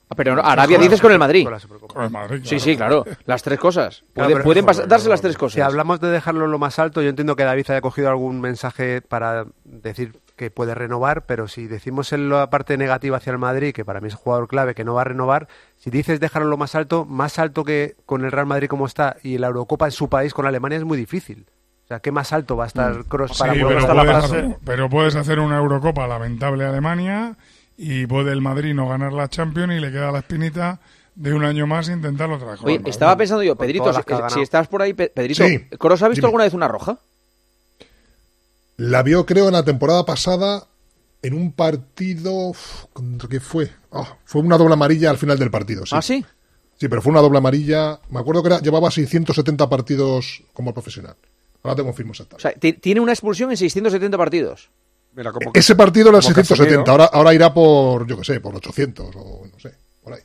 Ah, Pero Arabia dices con el Madrid. Con el Madrid, Sí, sí, claro. Las tres cosas. Claro, Pueden, darse las tres Si cosas. hablamos de dejarlo en lo más alto, yo entiendo que David haya cogido algún mensaje para decir que puede renovar, pero si decimos en la parte negativa hacia el Madrid, que para mí es un jugador clave, que no va a renovar, si dices dejarlo en lo más alto, más alto que con el Real Madrid como está y la Eurocopa en su país con Alemania es muy difícil. O sea, ¿qué más alto va a estar Kroos Sí, para poder pero estar la puedes, hacer, pero puedes hacer una Eurocopa lamentable a Alemania y puede el Madrid no ganar la Champions y le queda la espinita de un año más intentarlo otra. Oye, estaba pensando yo, Pedrito, si, estás por ahí, Pe- Pedrito, Sí, ¿Kroos ha visto dime. alguna vez una roja? La vio, creo, en la temporada pasada en un partido. ¿Contra qué fue? Ah, fue una doble amarilla al final del partido. Sí. ¿Ah, sí? Sí, pero fue una doble amarilla. Me acuerdo que era, llevaba 670 partidos como profesional. Ahora te confirmo exactamente. O sea, ti- tiene una expulsión en 670 partidos. Mira, como Ese partido era como Casemiro. 670, ahora, ahora irá por, yo qué sé, por 800 o no sé, por ahí.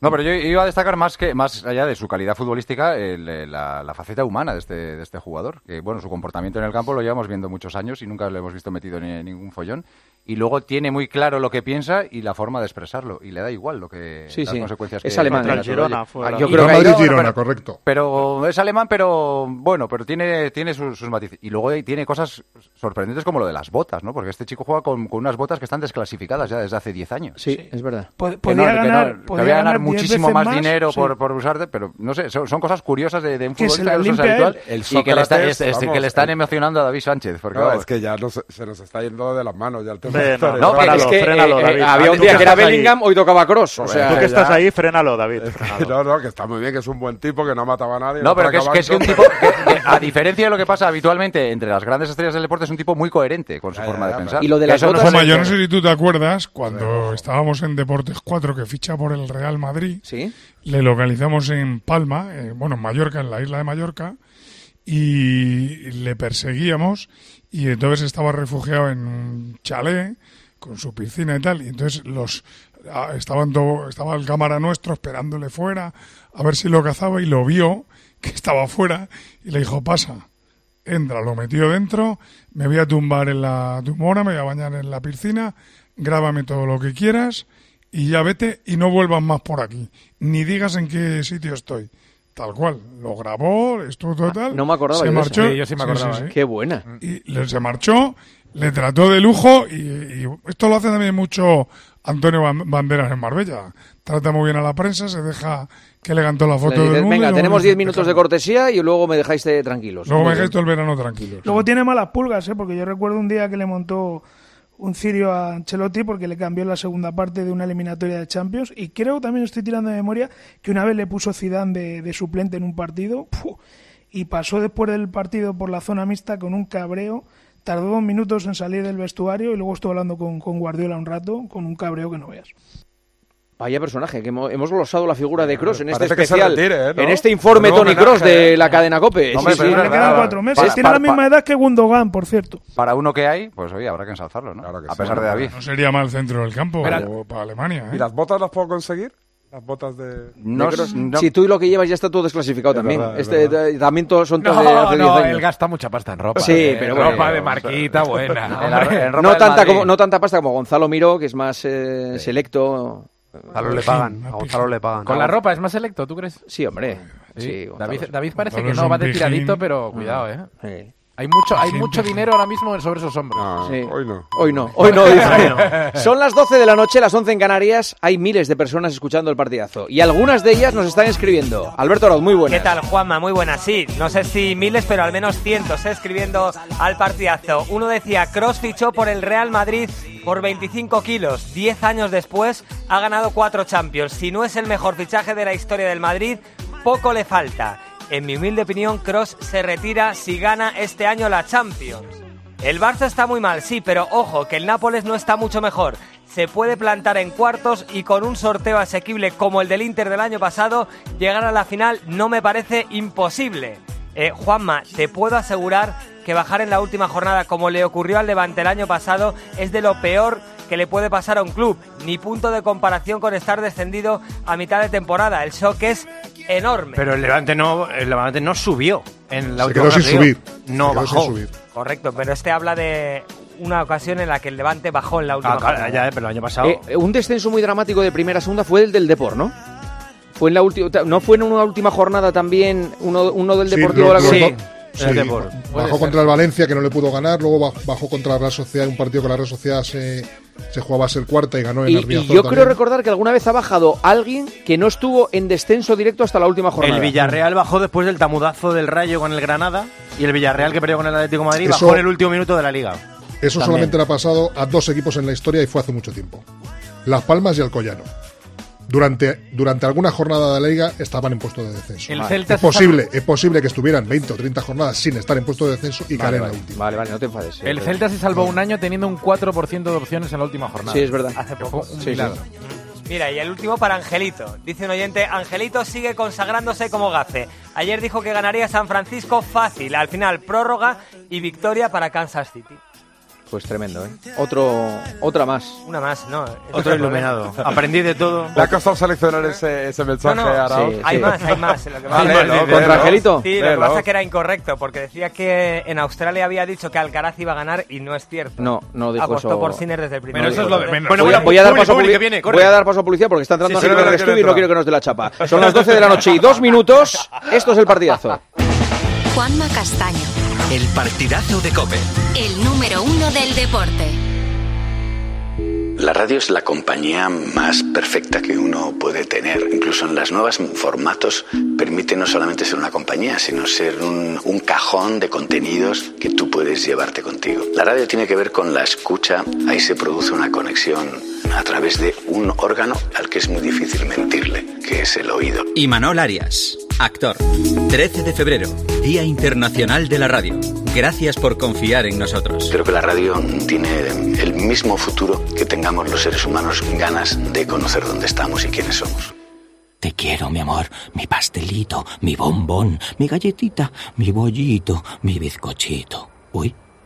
No, pero yo iba a destacar más que más allá de su calidad futbolística, el, eh, la, la faceta humana de este, de este jugador. Que bueno, su comportamiento en el campo lo llevamos viendo muchos años y nunca lo hemos visto metido en ningún follón. Y luego tiene muy claro lo que piensa y la forma de expresarlo. Y le da igual lo que Sí, las sí. consecuencias Es que alemán. Contra el sobre Girona yo creo que Madrid Girona, pero- correcto. Pero es alemán, pero bueno, pero tiene, tiene sus, sus matices. Y luego tiene cosas sorprendentes como lo de las botas, ¿no? Porque este chico juega con, con unas botas que están desclasificadas ya desde hace 10 años. Sí, es verdad. Po- Que podía no, que no, ganar, que podía voy a ganar ganar 10 muchísimo más, más, dinero sí. por, por usarte, pero no sé, son, son cosas curiosas de, de un Que se futbolista que no habitual. El y que le, está- es- es- vamos, que le están el- emocionando a David Sánchez. Porque, No, es que ya se nos está yendo de las manos ya el tema. De- No, frénalo, es que, frénalo, eh, eh, David. había Ah, un día que que era ahí. Bellingham, hoy tocaba Cross. O sea, Tú que estás ya. ahí, frénalo, David. frénalo. No, no, que está muy bien, que es un buen tipo, que no mataba a nadie. No, pero que es, que es que un tipo, que- que, a diferencia de lo que pasa habitualmente entre las grandes estrellas del deporte, es un tipo muy coherente con su Ya, forma ya, de pensar. Y lo de las no botas- Juanma, yo no sé si tú te acuerdas, cuando estábamos en Deportes 4, que ficha por el Real Madrid, ¿Sí? le localizamos en Palma, eh, bueno, en Mallorca, en la isla de Mallorca, y le perseguíamos, y entonces estaba refugiado en un chalet, con su piscina y tal, y entonces los ah, estaban todo, estaba el cámara nuestro esperándole fuera, a ver si lo cazaba, y lo vio, [laughs] que estaba fuera, y le dijo, pasa, entra, lo metió dentro, me voy a tumbar en la tumbona, me voy a bañar en la piscina, grábame todo lo que quieras y ya vete y no vuelvas más por aquí, ni digas en qué sitio estoy. Tal cual, lo grabó, estuvo total. no me acordaba se marchó. eso. Sí, yo sí me acordaba, ¿eh? Qué buena. Y le- se marchó, le trató de lujo y, y esto lo hace también mucho Antonio Ban- Banderas en Marbella. Trata muy bien a la prensa, se deja que le cantó la foto dices, del mundo. Venga, tenemos dice, 10 minutos de cortesía y luego me dejáis tranquilos. Luego me dejáis todo el verano tranquilo. Luego tiene malas pulgas, ¿eh? porque yo recuerdo un día que le montó un cirio a Ancelotti porque le cambió la segunda parte de una eliminatoria de Champions y creo también estoy tirando de memoria que una vez le puso Zidane de, suplente en un partido y pasó después del partido por la zona mixta con un cabreo tardó dos minutos en salir del vestuario y luego estuvo hablando con, con Guardiola un rato, con un cabreo que no veas. Vaya personaje, que hemos, hemos glosado la figura de Cross en este Parece que se especial, retire, ¿eh? ¿no? en este informe Tony Cross homenaje, de ¿eh? la cadena COPE. Hombre, Sí, pero sí. es Le verdad, quedan para- cuatro meses. para- Tiene la para- misma edad que Gundogan, por cierto. Para uno que hay, pues oye, habrá que ensalzarlo, ¿no? a pesar de David. No sería mal centro del campo Mira, o para Alemania. ¿Y ¿eh? las botas las puedo conseguir? Las botas de... No, De Kroos. no- Si tú lo que llevas ya está todo desclasificado Es también. verdad, es este, eh, también todos son todos No, de hace 10 no, años. él gasta mucha pasta en ropa. Sí, eh, pero ropa bueno. de marquita buena. En, hombre. en ropa No del tanta, Madrid. como, no tanta pasta como Gonzalo Miró, que es más eh, selecto. Gonzalo le pagan. A Gonzalo le pagan. Con la ropa es más selecto, ¿tú crees? Sí, hombre. Sí, David. David parece Gonzalo que no va de tiradito, pero cuidado, ¿eh? Hay mucho, hay mucho dinero ahora mismo sobre esos hombros. No, Sí. hoy no. Hoy no, hoy no, dice. Son las 12 de la noche, las 11 en Canarias. Hay miles de personas escuchando el partidazo. Y algunas de ellas nos están escribiendo. Alberto Arauz, muy buenas. ¿Qué tal, Juanma? Muy buenas, sí. No sé si miles, pero al menos cientos, ¿eh? escribiendo al partidazo. Uno decía, Cross fichó por el Real Madrid por 25 kilos. Diez años después ha ganado cuatro Champions. Si no es el mejor fichaje de la historia del Madrid, poco le falta. En mi humilde opinión, Cross se retira si gana este año la Champions. El Barça está muy mal, sí, pero ojo, que el Nápoles no está mucho mejor. Se puede plantar en cuartos y con un sorteo asequible como el del Inter del año pasado, llegar a la final no me parece imposible. Eh, Juanma, te puedo asegurar que bajar en la última jornada como le ocurrió al Levante el año pasado es de lo peor que le puede pasar a un club. Ni punto de comparación con estar descendido a mitad de temporada. El shock es enorme. Pero el Levante no, el Levante no subió en la Se última quedó sin subir. No Se quedó sin bajó. subir. Correcto, pero este habla de una ocasión en la que el Levante bajó en la última Ah, claro, ya, eh, pero el año pasado. Eh, un descenso muy dramático de primera a segunda fue el del Depor, ¿no? Fue en la última, no fue en una última jornada también uno, uno del Sí, Deportivo lo- de la Coruña? Sí, sí, el Depor. Puede bajó ser. contra el Valencia que no le pudo ganar, luego baj- bajó contra la Real Sociedad, un partido que la Real Sociedad se, se jugaba a ser cuarta y ganó en Y, y yo creo recordar que alguna vez ha bajado alguien que no estuvo en descenso directo hasta la última jornada. El Villarreal bajó después del tamudazo del Rayo con el Granada y el Villarreal que perdió con el Atlético de Madrid Eso- bajó en el último minuto de la liga. Eso También. solamente le ha pasado a dos equipos en la historia y fue hace mucho tiempo. Las Palmas y Alcoyano. Durante, durante alguna jornada de la liga estaban en puesto de descenso. El Vale. Celta es posible, es posible que estuvieran 20 o 30 jornadas sin estar en puesto de descenso y Vale, caer en vale. la última. Vale, vale, no te enfades. El Celta se salvó un año teniendo un 4% de opciones en la última jornada. Sí, es verdad. Hace poco. un Sí, milagro. Mira, y el último para Angelito. Dice un oyente, Angelito sigue consagrándose como gafe. Ayer dijo que ganaría San Francisco fácil. Al final, prórroga y victoria para Kansas City. Pues tremendo, ¿eh? Otro, otra más. Una más, ¿no? Otro iluminado. Aprendí de todo. [laughs] Le ha costado seleccionar ese, ese No, mensaje, no, hay más, hay más. Lo que [laughs] pasa- Vale, léelo, ¿Contra. Angelito? Sí, lo que pasa es que era incorrecto, porque decía que en Australia había dicho que Alcaraz iba a ganar y no es cierto. No, no dijo Apostó eso. por Sinner desde el primer Pero eso es lo de menos. Bueno, voy, a, voy a dar paso a Publi, publi- que viene, corre. voy a dar paso a publicidad porque está entrando Sí, sí, gente en el estudio y no quiero que nos dé la chapa. Son las 12 de la noche y dos minutos. Esto es el partidazo. Juanma Castaño, El partidazo de Cope. el número uno del deporte. La radio es la compañía más perfecta que uno puede tener. Incluso en las nuevas formatos permite no solamente ser una compañía, sino ser un, un cajón de contenidos que tú puedes llevarte contigo. La radio tiene que ver con la escucha. Ahí se produce una conexión a través de un órgano al que es muy difícil mentirle, que es el oído. Imanol Arias, actor. 13 de febrero, Día Internacional de la Radio. Gracias por confiar en nosotros. Creo que la radio tiene el mismo futuro que tengamos los seres humanos ganas de conocer dónde estamos y quiénes somos. Te quiero, mi amor, mi pastelito, mi bombón, mi galletita, mi bollito, mi bizcochito. Uy,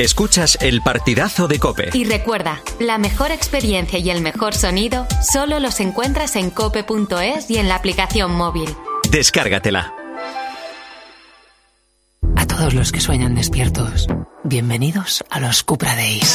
Escuchas el partidazo de Cope. Y recuerda, la mejor experiencia y el mejor sonido solo los encuentras en cope.es y en la aplicación móvil. Descárgatela. A todos los que sueñan despiertos, bienvenidos a los Cupra Days.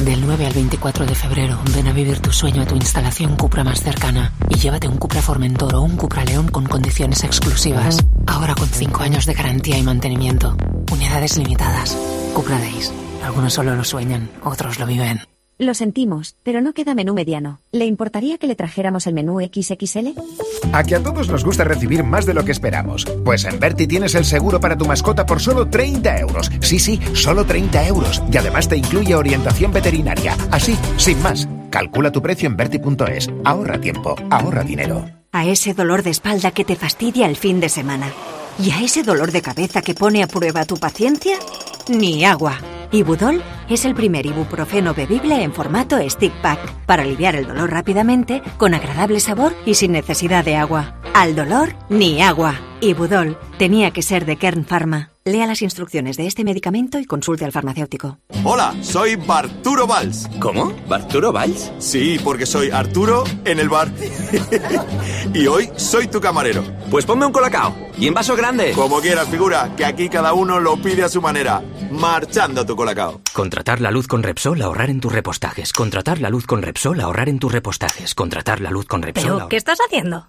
Del 9 al 24 de febrero, ven a vivir tu sueño a tu instalación Cupra más cercana y llévate un Cupra Formentor o un Cupra León con condiciones exclusivas. Ahora con 5 años de garantía y mantenimiento. Unidades limitadas. Cupra Days. Algunos solo lo sueñan, otros lo viven. Lo sentimos, pero no queda menú mediano. ¿Le importaría que le trajéramos el menú XXL? A que a todos nos gusta recibir más de lo que esperamos. Pues en Berti tienes el seguro para tu mascota por solo 30 euros. Sí, sí, solo 30 euros. Y además te incluye orientación veterinaria. Así, sin más. Calcula tu precio en Berti.es. Ahorra tiempo, ahorra dinero. A ese dolor de espalda que te fastidia el fin de semana. ¿Y a ese dolor de cabeza que pone a prueba tu paciencia? Ni agua. Ibudol es el primer ibuprofeno bebible en formato stick pack para aliviar el dolor rápidamente, con agradable sabor y sin necesidad de agua. Al dolor, ni agua. Ibudol tenía que ser de Kern Pharma. Lea las instrucciones de este medicamento y consulte al farmacéutico. Hola, soy Barturo Valls. ¿Cómo? ¿Barturo Valls? Sí, porque soy Arturo en el bar. [laughs] y hoy soy tu camarero. Pues ponme un colacao. Y en vaso grande. Como quieras, figura, que aquí cada uno lo pide a su manera. Marchando tu colacao. Contratar la luz con Repsol, ahorrar en tus repostajes. Contratar la luz con Repsol, ahorrar en tus repostajes. Contratar la luz con Repsol. ¿Pero qué estás haciendo?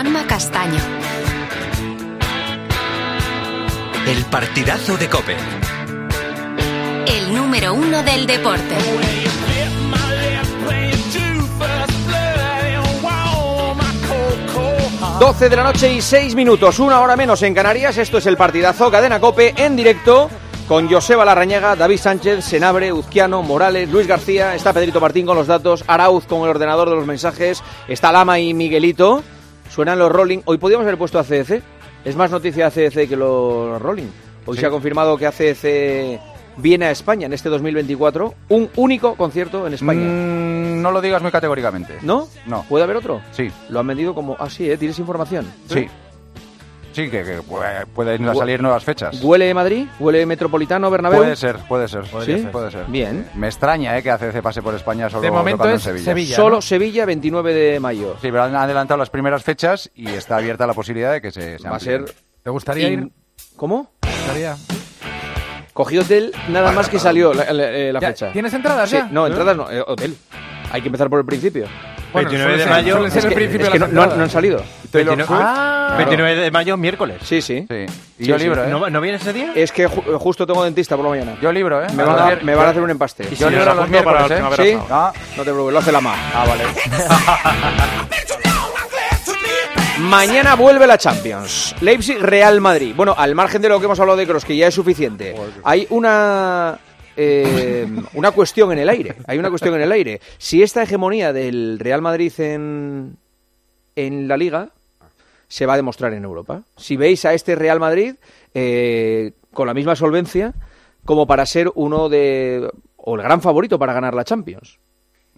Juanma Castaño. El partidazo de Cope. El número uno del deporte. 12 de la noche y 6 minutos, una hora menos en Canarias. Esto es el partidazo Cadena Cope en directo con Joseba Larrañaga, David Sánchez, Senabre, Uzquiano, Morales, Luis García. Está Pedrito Martín con los datos, Arauz con el ordenador de los mensajes. Está Lama y Miguelito. Suenan los Rolling. Hoy podríamos haber puesto ACDC. Es más noticia ACDC que los Rolling. Hoy Sí. se ha confirmado que ACDC viene a España en este 2024. Un único concierto en España. Mm, no lo digas muy categóricamente. ¿No? No. ¿Puede haber otro? Sí. Lo han vendido como... Ah, sí, ¿eh? ¿Tienes información? Sí. Sí, que, que pu- pueden salir nuevas fechas. ¿Huele Madrid? ¿Huele Metropolitano, Bernabéu? Puede ser, puede ser. ¿Sí? Puede ser. Bien. Me extraña eh, que ACC pase por España solo De momento tocando en es Sevilla. Sevilla, Solo Sevilla, 29 de mayo. Sí, pero han adelantado las primeras fechas y está abierta la posibilidad de que se, se Va a ser... ¿Te gustaría in- ir? ¿Cómo? ¿Te gustaría? Cogí hotel nada más que salió la, la- eh, la fecha. ¿tienes entradas Sí, ya? no, ¿Eh? entradas no, eh, hotel. Hay que empezar por el principio. Bueno, 29 de mayo. Es el que, principio es de que no, no- no han salido. 29, Ah. 29 de mayo, miércoles. Sí, sí. Sí. Sí, yo sí. libro, ¿eh? ¿No, ¿No viene ese día? Es que ju- justo tengo dentista por la mañana. Yo libro, ¿eh? Me van, a, me van a hacer un empaste. Y si Yo libro los para miércoles, la ¿eh? ¿Sí? Ah. No te preocupes, lo hace la ma. Ah, vale. [laughs] Mañana vuelve la Champions. Leipzig, Real Madrid. Bueno, al margen de lo que hemos hablado de Kroos, que ya es suficiente, hay una eh, una cuestión en el aire. Hay una cuestión en el aire. Si esta hegemonía del Real Madrid en, en la Liga se va a demostrar en Europa. Si veis a este Real Madrid eh, con la misma solvencia como para ser uno de o el gran favorito para ganar la Champions.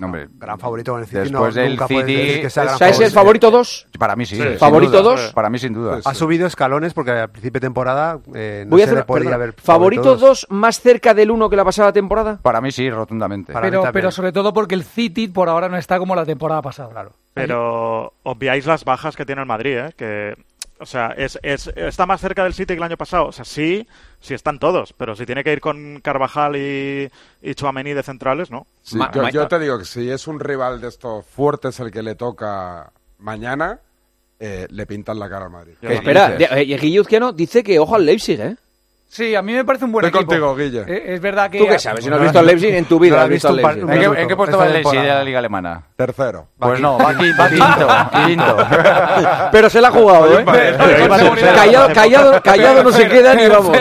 No, hombre, gran favorito con el City. Después no, del nunca City- decir que sea gran O sea, ¿es el favorito 2? Para mí sí. ¿Favorito duda. dos? Para mí sin duda. Ha subido escalones porque al principio de temporada eh, no Voy a hacer le podía perdona, haber ¿Favorito 2 más cerca del 1 que la pasada temporada? Para mí sí, rotundamente. Pero, pero sobre todo porque el City por ahora no está como la temporada pasada. Claro. Pero obviáis las bajas que tiene el Madrid, ¿eh? Que, o sea, es, es, está más cerca del City que el año pasado. O sea, sí, sí están todos, pero si tiene que ir con Carvajal y, y Chouameni de centrales, ¿no? Sí, yo, yo te digo que si es un rival de estos fuertes el que le toca mañana, eh, le pintan la cara al Madrid. Espera, eh, y Guille Uzquiano dice que ojo al Leipzig, ¿eh? Sí, a mí me parece un buen Estoy equipo. contigo, Guille. Eh, Es verdad que... ¿Tú qué sabes? Si no has visto al Leipzig en tu vida, has visto al Leipzig. ¿En qué, en qué puesto va el Leipzig de la Liga Alemana? Tercero. Pues no, va, qui- va quinto. quinto. Pero se la ha jugado, ¿eh? Callado, callado, callado no se queda ni vamos.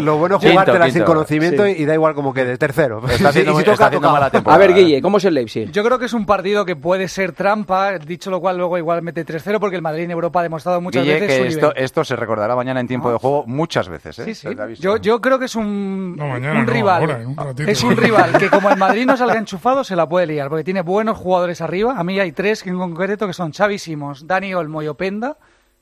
Lo bueno es Quinto, jugártela sin quinto. conocimiento Sí. y da igual como quede, tercero. Está haciendo- [laughs] está haciendo mala A temporada. ver, Guille, ¿cómo es el Leipzig? Yo creo que es un partido que puede ser trampa, dicho lo cual luego igual mete 3-0 porque el Madrid en Europa ha demostrado muchas Guille, veces su que nivel. esto, esto se recordará mañana en tiempo de juego muchas veces. ¿eh? Sí, sí. Visto. Yo, yo creo que es un, No, mañana un no, rival. ahora, en un ratito. es un rival que como el [laughs] Madrid no salga enchufado se la puede liar porque tiene buenos jugadores arriba. A mí hay tres que en concreto que son Xavi Simons, Dani Olmo y Openda,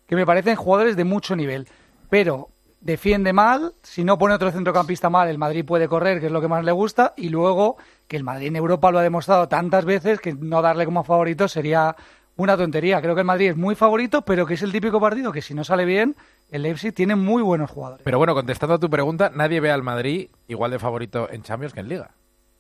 que me parecen jugadores de mucho nivel. Pero defiende mal, si no pone otro centrocampista mal, el Madrid puede correr, que es lo que más le gusta, y luego que el Madrid en Europa lo ha demostrado tantas veces que no darle como favorito sería una tontería. Creo que el Madrid es muy favorito, pero que es el típico partido que si no sale bien, el Leipzig tiene muy buenos jugadores. Pero bueno, contestando a tu pregunta, nadie ve al Madrid igual de favorito en Champions que en Liga.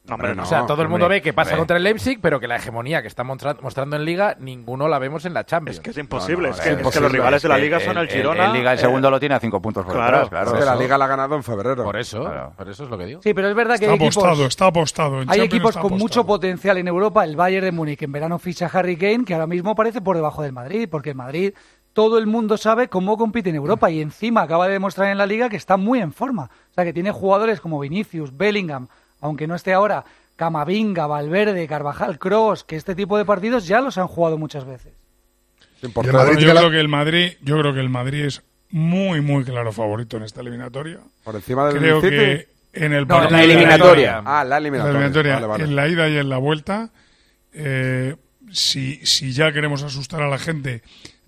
Hombre, no. o sea, todo el mundo ve que pasa contra el Leipzig, pero que la hegemonía que está mostra- mostrando en Liga, ninguno la vemos en la Champions. Es que es imposible. No, no, es, que, es es que imposible. los rivales de la Liga son el Girona. En Liga el eh, segundo lo tiene a cinco puntos por claro, detrás, claro. Es que la Eso. Liga la ha ganado en febrero. Por eso, Claro. por eso es lo que digo. Sí, pero es verdad que Está hay equipos, apostado, está apostado. En hay Champions equipos está con mucho potencial en Europa. El Bayern de Múnich en verano ficha a Harry Kane, que ahora mismo parece por debajo del Madrid, porque el Madrid todo el mundo sabe cómo compite en Europa y encima acaba de demostrar en la liga que está muy en forma. O sea, que tiene jugadores como Vinicius, Bellingham, aunque no esté ahora, Camavinga, Valverde, Carvajal, Cross, que este tipo de partidos ya los han jugado muchas veces. Es Y el importante. Madrid, yo yo la- creo que el Madrid, yo creo que el Madrid es muy, muy claro favorito en esta eliminatoria. Por encima del Creo que en el No, partido la eliminatoria. Ah, la la eliminatoria. eliminatoria, Vale, vale. en la ida y en la vuelta, eh, si, si ya queremos asustar a la gente,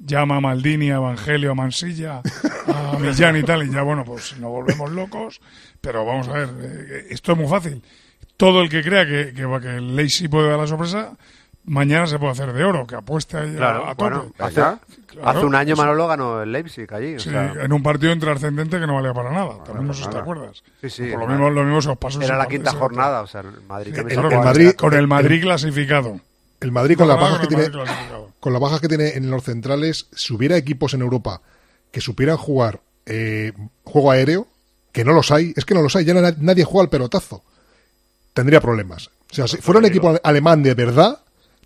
llama a Maldini, a Evangelio, a Mansilla, a [laughs] Millán y tal, y ya, bueno, pues nos volvemos locos. Pero vamos a ver, eh, esto es muy fácil. Todo el que crea que, que, que el Leipzig puede dar la sorpresa, mañana se puede hacer de oro, que apueste ahí a- Claro, a, tope. bueno, hace, Venga. Claro, hace un año. Manolo ganó el Leipzig allí. o Sí, sea, en un partido intrascendente que no valía para nada. También no sé si te acuerdas. Sí, sí, Por lo era- mismo, lo mismo se os pasó. era la quinta jornada, o sea, el Madrid Sí, también el, Madrid, con el Madrid clasificado. El Madrid con las Ojalá bajas que tiene. Con las bajas que tiene en los centrales, si hubiera equipos en Europa que supieran jugar eh, juego aéreo, que no los hay, es que no los hay, ya na- nadie juega al pelotazo, tendría problemas. O sea, si fuera un equipo alemán de verdad,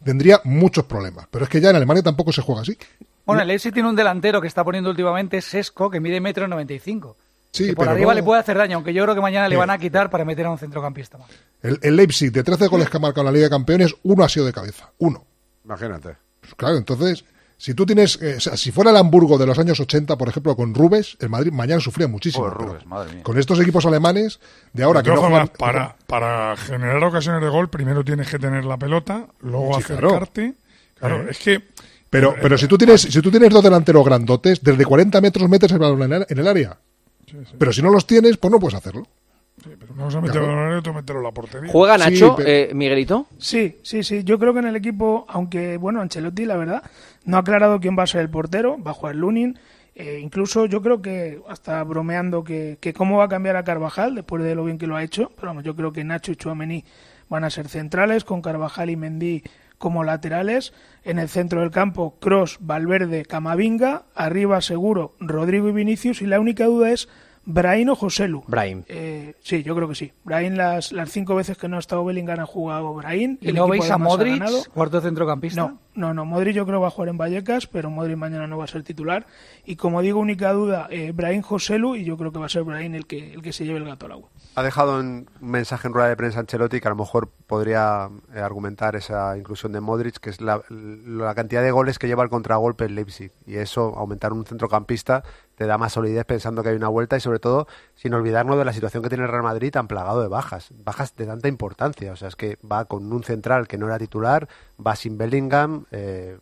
tendría muchos problemas. Pero es que ya en Alemania tampoco se juega así. Bueno, el Leipzig tiene un delantero que está poniendo últimamente Sesco, que mide metro noventa y cinco. Sí, que por arriba no- le puede hacer daño, aunque yo creo que mañana le van a quitar para meter a un centrocampista más. El, el Leipzig, de 13 goles que ha marcado en la Liga de Campeones, uno ha sido de cabeza. Uno. Imagínate. Pues claro, entonces, si tú tienes, eh, o sea, si fuera el Hamburgo de los años 80, por ejemplo, con Rubes, el Madrid mañana sufría muchísimo. Joder, pero Rubes, madre mía. Con estos equipos alemanes de ahora que no todas juegan, formas, para, para generar ocasiones de gol, primero tienes que tener la pelota, luego Sí, acercarte. Claro, Eh. es que Pero, pero si tú tienes, si tú tienes dos delanteros grandotes, desde 40 metros metes el balón en el, en el área. Pero si no los tienes, pues no puedes hacerlo. El otro la portería. ¿Juega Sí, Nacho, pero- eh, Miguelito? Sí, sí, sí. Yo creo que en el equipo, aunque, bueno, Ancelotti, la verdad, no ha aclarado quién va a ser el portero, va a jugar Lunin. Eh, incluso yo creo que, hasta bromeando, que, que cómo va a cambiar a Carvajal después de lo bien que lo ha hecho. Pero vamos, yo creo que Nacho y Chuamení van a ser centrales, con Carvajal y Mendy como laterales. En el centro del campo, Cross, Valverde, Camavinga. Arriba, seguro, Rodrigo y Vinicius. Y la única duda es Brahim o Joselu. Brahim. Eh, sí, yo creo que sí. Brahim, las, las cinco veces que no ha estado Bellingham ha jugado Brahim. ¿Y El no veis a Modric, cuarto centrocampista? No, no, no. Modric yo creo que va a jugar en Vallecas, pero Modric mañana no va a ser titular. Y como digo, única duda, eh, Brahim Joselu, y yo creo que va a ser Brahim el que, el que se lleve el gato al agua. Ha dejado en- un mensaje en rueda de prensa Ancelotti que a lo mejor podría eh, argumentar esa inclusión de Modric, que es la, la cantidad de goles que lleva el contragolpe el Leipzig. Y eso, aumentar un centrocampista, te da más solidez pensando que hay una vuelta y sobre todo sin olvidarnos de la situación que tiene el Real Madrid tan plagado de bajas. Bajas de tanta importancia. O sea, es que va con un central que no era titular, va sin Bellingham, eh,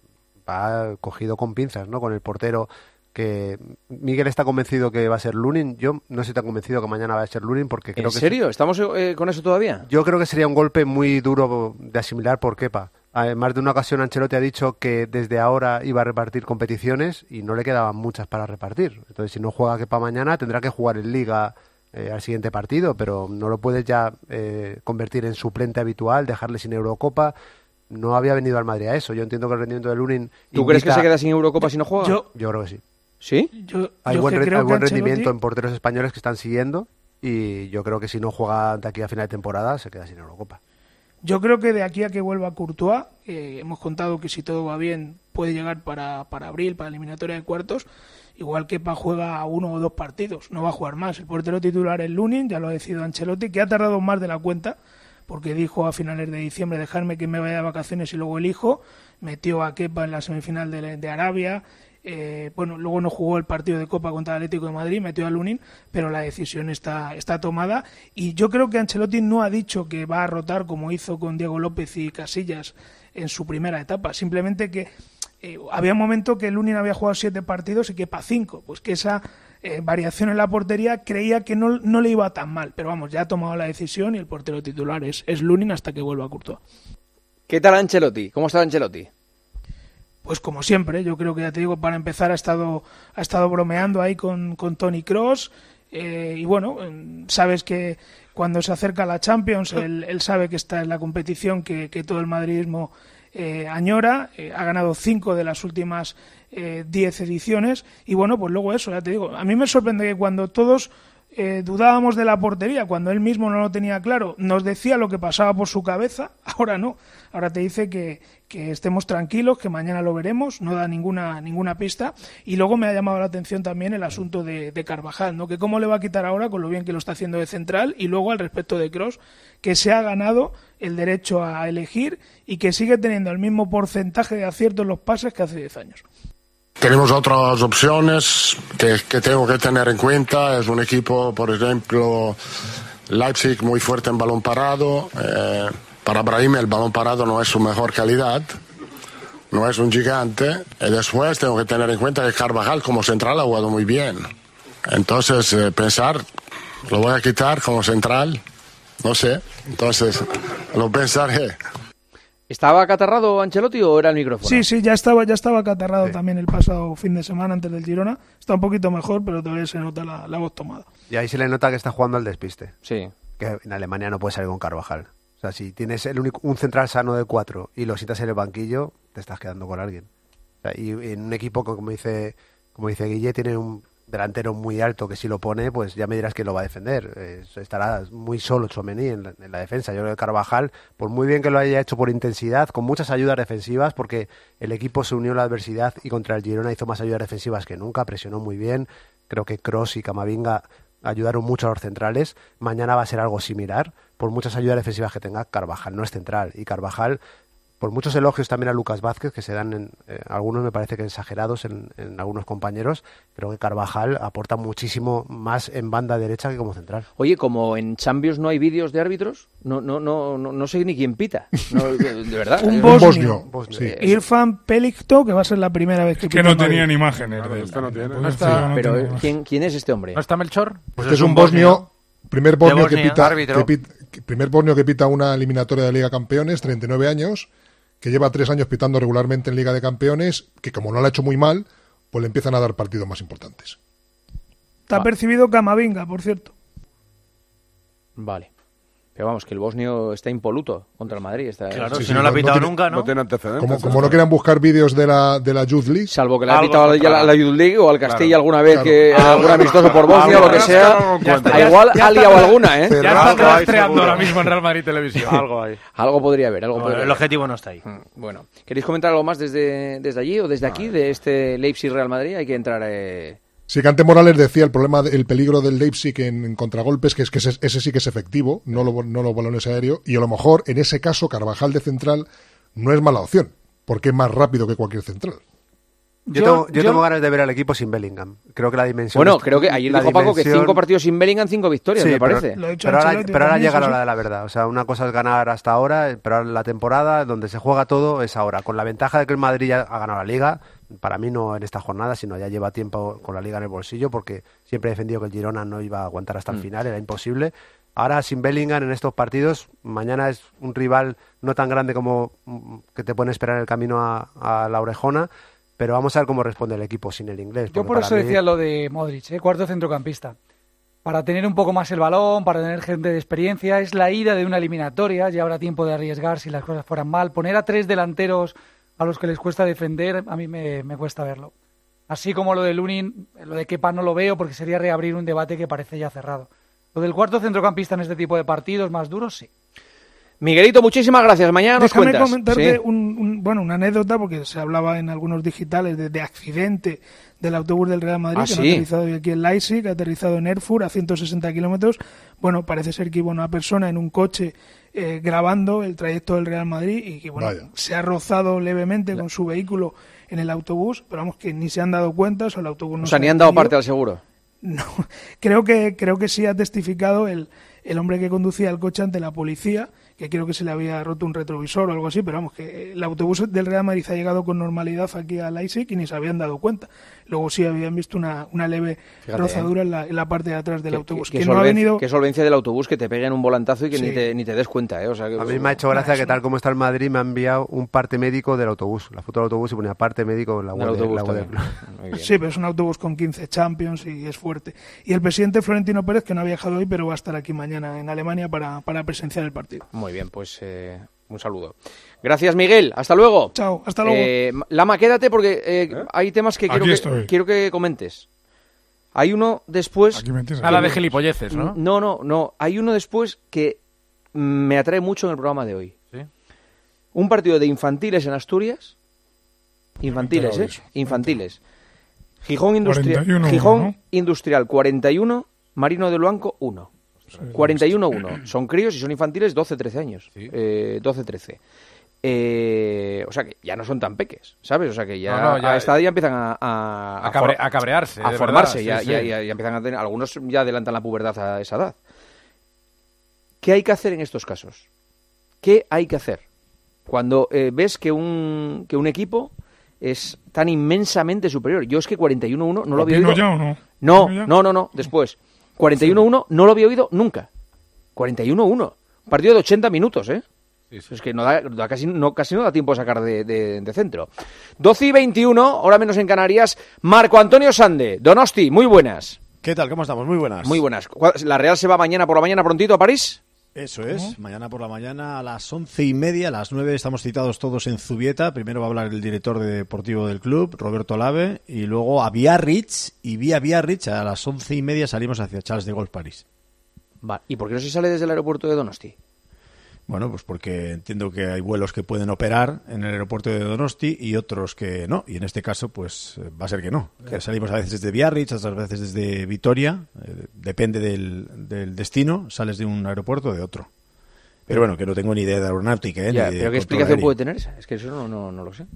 va cogido con pinzas, ¿no? Con el portero que Miguel está convencido que va a ser Lunin. Yo no estoy tan convencido que mañana va a ser Lunin porque creo ¿En que serio? ¿Estamos eh, con eso todavía? yo creo que sería un golpe muy duro de asimilar por Kepa. Además de una ocasión Ancelotti ha dicho que desde ahora iba a repartir competiciones y no le quedaban muchas para repartir. Entonces si no juega Kepa mañana tendrá que jugar en Liga eh, al siguiente partido, pero no lo puedes ya eh, convertir en suplente habitual, dejarle sin Eurocopa. No había venido al Madrid a eso. Yo entiendo que el rendimiento de Lunin. ¿Tú crees que se queda sin Eurocopa si no juega? Yo, Yo creo que sí. ¿Sí? Yo, Hay yo buen, que re- hay que buen Ancelotti- rendimiento en porteros españoles que están siguiendo y yo creo que si no juega de aquí a final de temporada se queda sin Eurocopa. Yo creo que de aquí a que vuelva Courtois, eh, hemos contado que si todo va bien puede llegar para, para abril, para eliminatoria de cuartos. Igual que juega uno o dos partidos, no va a jugar más. El portero titular es Lunin, ya lo ha decidido Ancelotti, que ha tardado más de la cuenta, porque dijo a finales de diciembre dejarme que me vaya de vacaciones y luego elijo. Metió a Kepa en la semifinal de Arabia. Eh, bueno, luego no jugó el partido de Copa contra el Atlético de Madrid, metió a Lunin, pero la decisión está, está tomada. Y yo creo que Ancelotti no ha dicho que va a rotar como hizo con Diego López y Casillas en su primera etapa. Simplemente que eh, había un momento que Lunin había jugado siete partidos y Kepa cinco. Pues que esa eh, variación en la portería creía que no, no le iba tan mal. Pero vamos, ya ha tomado la decisión y el portero titular es, es Lunin hasta que vuelva a Courtois. ¿Qué tal Ancelotti? ¿Cómo está Ancelotti? Pues como siempre, yo creo que ya te digo, para empezar ha estado, ha estado bromeando ahí con, con Tony Cross. y bueno, sabes que cuando se acerca la Champions, [laughs] él, él sabe que está en la competición que, que todo el madridismo eh, añora. Eh, ha ganado cinco de las últimas eh, diez ediciones. Y bueno, pues luego eso, ya te digo. A mí me sorprende que cuando todos eh, dudábamos de la portería, cuando él mismo no lo tenía claro, nos decía lo que pasaba por su cabeza, [laughs] ahora no. Ahora te dice que, que estemos tranquilos, que mañana lo veremos, no da ninguna, ninguna pista. Y luego me ha llamado la atención también el asunto de, Carvajal, ¿no? que cómo le va a quitar ahora con lo bien que lo está haciendo de central y luego al respecto de Cross, que se ha ganado el derecho a elegir y que sigue teniendo el mismo porcentaje de acierto en los pases que hace 10 años. Tenemos otras opciones que, que tengo que tener en cuenta. Es un equipo, por ejemplo, Leipzig muy fuerte en balón parado. Eh, para Brahim el balón parado no es su mejor calidad. No es un gigante. Y después tengo que tener en cuenta que Carvajal como central ha jugado muy bien. Entonces, eh, pensar, lo voy a quitar como central. No sé. Entonces, lo pensaré. ¿Estaba acatarrado Ancelotti o era el micrófono? Sí, sí, ya estaba, ya estaba acatarrado también el pasado fin de semana antes del Girona. Está un poquito mejor, pero todavía se nota la, la voz tomada. Y ahí se le nota que está jugando al despiste. Sí. Que en Alemania no puede salir con Carvajal. Sea, si tienes el único, un central sano de cuatro y lo sientas en el banquillo, te estás quedando con alguien. O sea, y en un equipo, que, como dice, como dice Guille, tiene un delantero muy alto que si lo pone, pues ya me dirás que lo va a defender. Estará muy solo Chomení en, la- en la defensa. Yo creo que Carvajal, por muy bien que lo haya hecho por intensidad, con muchas ayudas defensivas, porque el equipo se unió a la adversidad y contra el Girona hizo más ayudas defensivas que nunca, presionó muy bien. Creo que Cross y Camavinga ayudaron mucho a los centrales. Mañana va a ser algo similar. Por muchas ayudas defensivas que tenga, Carvajal no es central. Y Carvajal, por muchos elogios también a Lucas Vázquez, que se dan en, eh, algunos me parece que exagerados en, en algunos compañeros, creo que Carvajal aporta muchísimo más en banda derecha que como central. Oye, como en Champions no hay vídeos de árbitros, no, no, no, no, no sé ni quién pita. No, de, de verdad. [laughs] Un Eh, bosnio. Sí. Irfan Pelikto, que va a ser la primera vez que que pita no tenían imágenes de él. Este no tiene. Está- sí, no pero. ¿quién, quién es este hombre? ¿No está Melchor? Pues es un bosnio, primer bosnio que pita, árbitro. que que- primer bosnio que pita una eliminatoria de Liga Campeones, 39 años, que lleva tres años pitando regularmente en Liga de Campeones, que como no lo ha hecho muy mal, pues le empiezan a dar partidos más importantes. Está percibido Camavinga, por cierto. Vale. Pero vamos, que el bosnio está impoluto contra el Madrid. Está, Claro, Sí, si sí, no lo ha no- no pitado tiene- nunca, ¿no? No tiene antecedentes. Como, como no quieran buscar vídeos de la, de la Youth League, Salvo que le ha pitado ya contra- la, la Youth League o al Castilla Claro. alguna vez Claro. que Algo- algún amistoso por Bosnia o lo que sea. rascado Ya está, a ya- igual ha liado alguna, ¿eh? Ya Algo está hay, rastreando ahora mismo en Real Madrid Televisión. Algo hay. Algo podría haber, algo No, podría el haber. objetivo no está ahí. Mm, Bueno, ¿queréis comentar algo más desde, desde allí o desde aquí, de este Leipzig-Real Madrid? Hay que entrar... Eh... Sí, que antes Morales decía el problema, de- el peligro del Leipzig en, en contragolpes, que es que ese, ese sí que es efectivo, no, lo- no los balones aéreos, y a lo mejor en ese caso Carvajal de central no es mala opción, porque es más rápido que cualquier central. Yo, Yo- tengo, yo yo- tengo ganas de ver al equipo sin Bellingham. Creo que la dimensión. Bueno, es- creo que ayer la dijo Paco que cinco partidos sin Bellingham, cinco victorias, Sí, me pero- parece. Pero ahora, pero ahora llega la hora de la verdad. O sea, una cosa es ganar hasta ahora, pero ahora la temporada donde se juega todo es ahora. Con la ventaja de que el Madrid ya ha ganado la liga, para mí no en esta jornada, sino ya lleva tiempo con la liga en el bolsillo, porque siempre he defendido que el Girona no iba a aguantar hasta el Mm. final, era imposible. Ahora sin Bellingham en estos partidos, mañana es un rival no tan grande como mm, que te pueden esperar en el camino a, a la orejona, pero vamos a ver cómo responde el equipo sin el inglés. Yo por eso mí- decía lo de Modric, ¿eh? cuarto centrocampista. Para tener un poco más el balón, para tener gente de experiencia, es la ida de una eliminatoria, ya habrá tiempo de arriesgar si las cosas fueran mal. Poner a tres delanteros a los que les cuesta defender, a mí me, me cuesta verlo. Así como lo de Lunin, lo de Kepa no lo veo porque sería reabrir un debate que parece ya cerrado. Lo del cuarto centrocampista en este tipo de partidos más duros, sí. Miguelito, muchísimas gracias. Mañana nos Déjame cuentas. comentarte Sí. un, un- bueno, una anécdota, porque se hablaba en algunos digitales de, de accidente del autobús del Real Madrid, Ah, que no sí. ha aterrizado hoy aquí en Leipzig, ha aterrizado en Erfurt a 160 kilómetros. Bueno, parece ser que iba una persona en un coche eh, grabando el trayecto del Real Madrid y que bueno, Vaya. se ha rozado levemente con su vehículo en el autobús, pero vamos que ni se han dado cuenta, o sea, el autobús no O sea, se ni ha han dado parte al seguro. No, [laughs] creo que creo que sí ha testificado el, el hombre que conducía el coche ante la policía, que creo que se le había roto un retrovisor o algo así, pero vamos, que el autobús del Real Madrid ha llegado con normalidad aquí a Leipzig y ni se habían dado cuenta. Luego sí habían visto una, una leve Fíjate, rozadura en, la, en la parte de atrás del Qué- autobús, qué que no ha venido... Qué solvencia del autobús que te peguen un volantazo y que ni, te, ni te des cuenta, ¿eh? O sea, que- A mí me ha hecho gracia que tal como está el Madrid me ha enviado un parte médico del autobús. La foto del autobús y ponía parte médico en la Del web, de- la web. [laughs] Sí, pero es un autobús con 15 Champions y es fuerte. Y el presidente Florentino Pérez, que no ha viajado hoy, pero va a estar aquí mañana en Alemania para, para presenciar el partido. Muy bien, pues eh, un saludo. Gracias, Miguel. Hasta luego. Chao, hasta luego. Eh, Lama, quédate porque eh, hay temas que quiero, que quiero que comentes. Hay uno después... Aquí me. A la de gilipolleces, ¿no? No, no, no. Hay uno después que me atrae mucho en el programa de hoy. Sí. Un partido de infantiles en Asturias. Infantiles, ¿eh? Infantiles. Gijón, Industria- 41-1, Gijón ¿no? Industrial 41, Marino de Luanco 1. 41-1. [clears throat] Son críos y son infantiles 12-13 años. Eh, 12-13. Eh, o sea que ya no son tan peques, ¿sabes? O sea que ya, No, no, ya- a esta edad ya empiezan a, a, A cabre- for- a cabrearse, a formarse, sí, ya- sí. ya- ya empiezan a tener, algunos ya adelantan la pubertad a esa edad. ¿Qué hay que hacer en estos casos? ¿Qué hay que hacer? Cuando eh, ves que un, que un equipo es tan inmensamente superior. Yo es que 41-1 no lo había ¿Opino oído. ya o no? No, no, no, después. 41-1 no lo había oído nunca. 41-1. Partido de 80 minutos, ¿eh? Es que no da, da casi, no, casi no da tiempo a sacar de, de- de centro. 12 y 21, hora menos en Canarias. Marco Antonio Sande, Donosti, muy buenas. ¿Qué tal? ¿Cómo estamos? Muy buenas. Muy buenas. ¿Cuál- ¿La Real se va mañana por la mañana prontito a París? Eso es, mañana por la mañana a las once y media, a las nueve estamos citados todos en Zubieta. Primero va a hablar el director de deportivo del club, Roberto Lave, y luego a Biarritz, y vía Biarritz a las once y media salimos hacia Charles de Gaulle, París. ¿Y por qué no se sale desde el aeropuerto de Donosti? Bueno, pues porque entiendo que hay vuelos que pueden operar en el aeropuerto de Donosti y otros que no. Y en este caso, pues eh, va a ser que no. Que salimos a veces desde Biarritz, otras veces desde Vitoria. Depende del, del destino. Sales de un aeropuerto o de otro. Pero bueno, que no tengo ni idea de aeronáutica. ¿eh? Ya, ni de pero ¿qué explicación aéreo. puede tener esa? Es que eso no, no, no lo sé.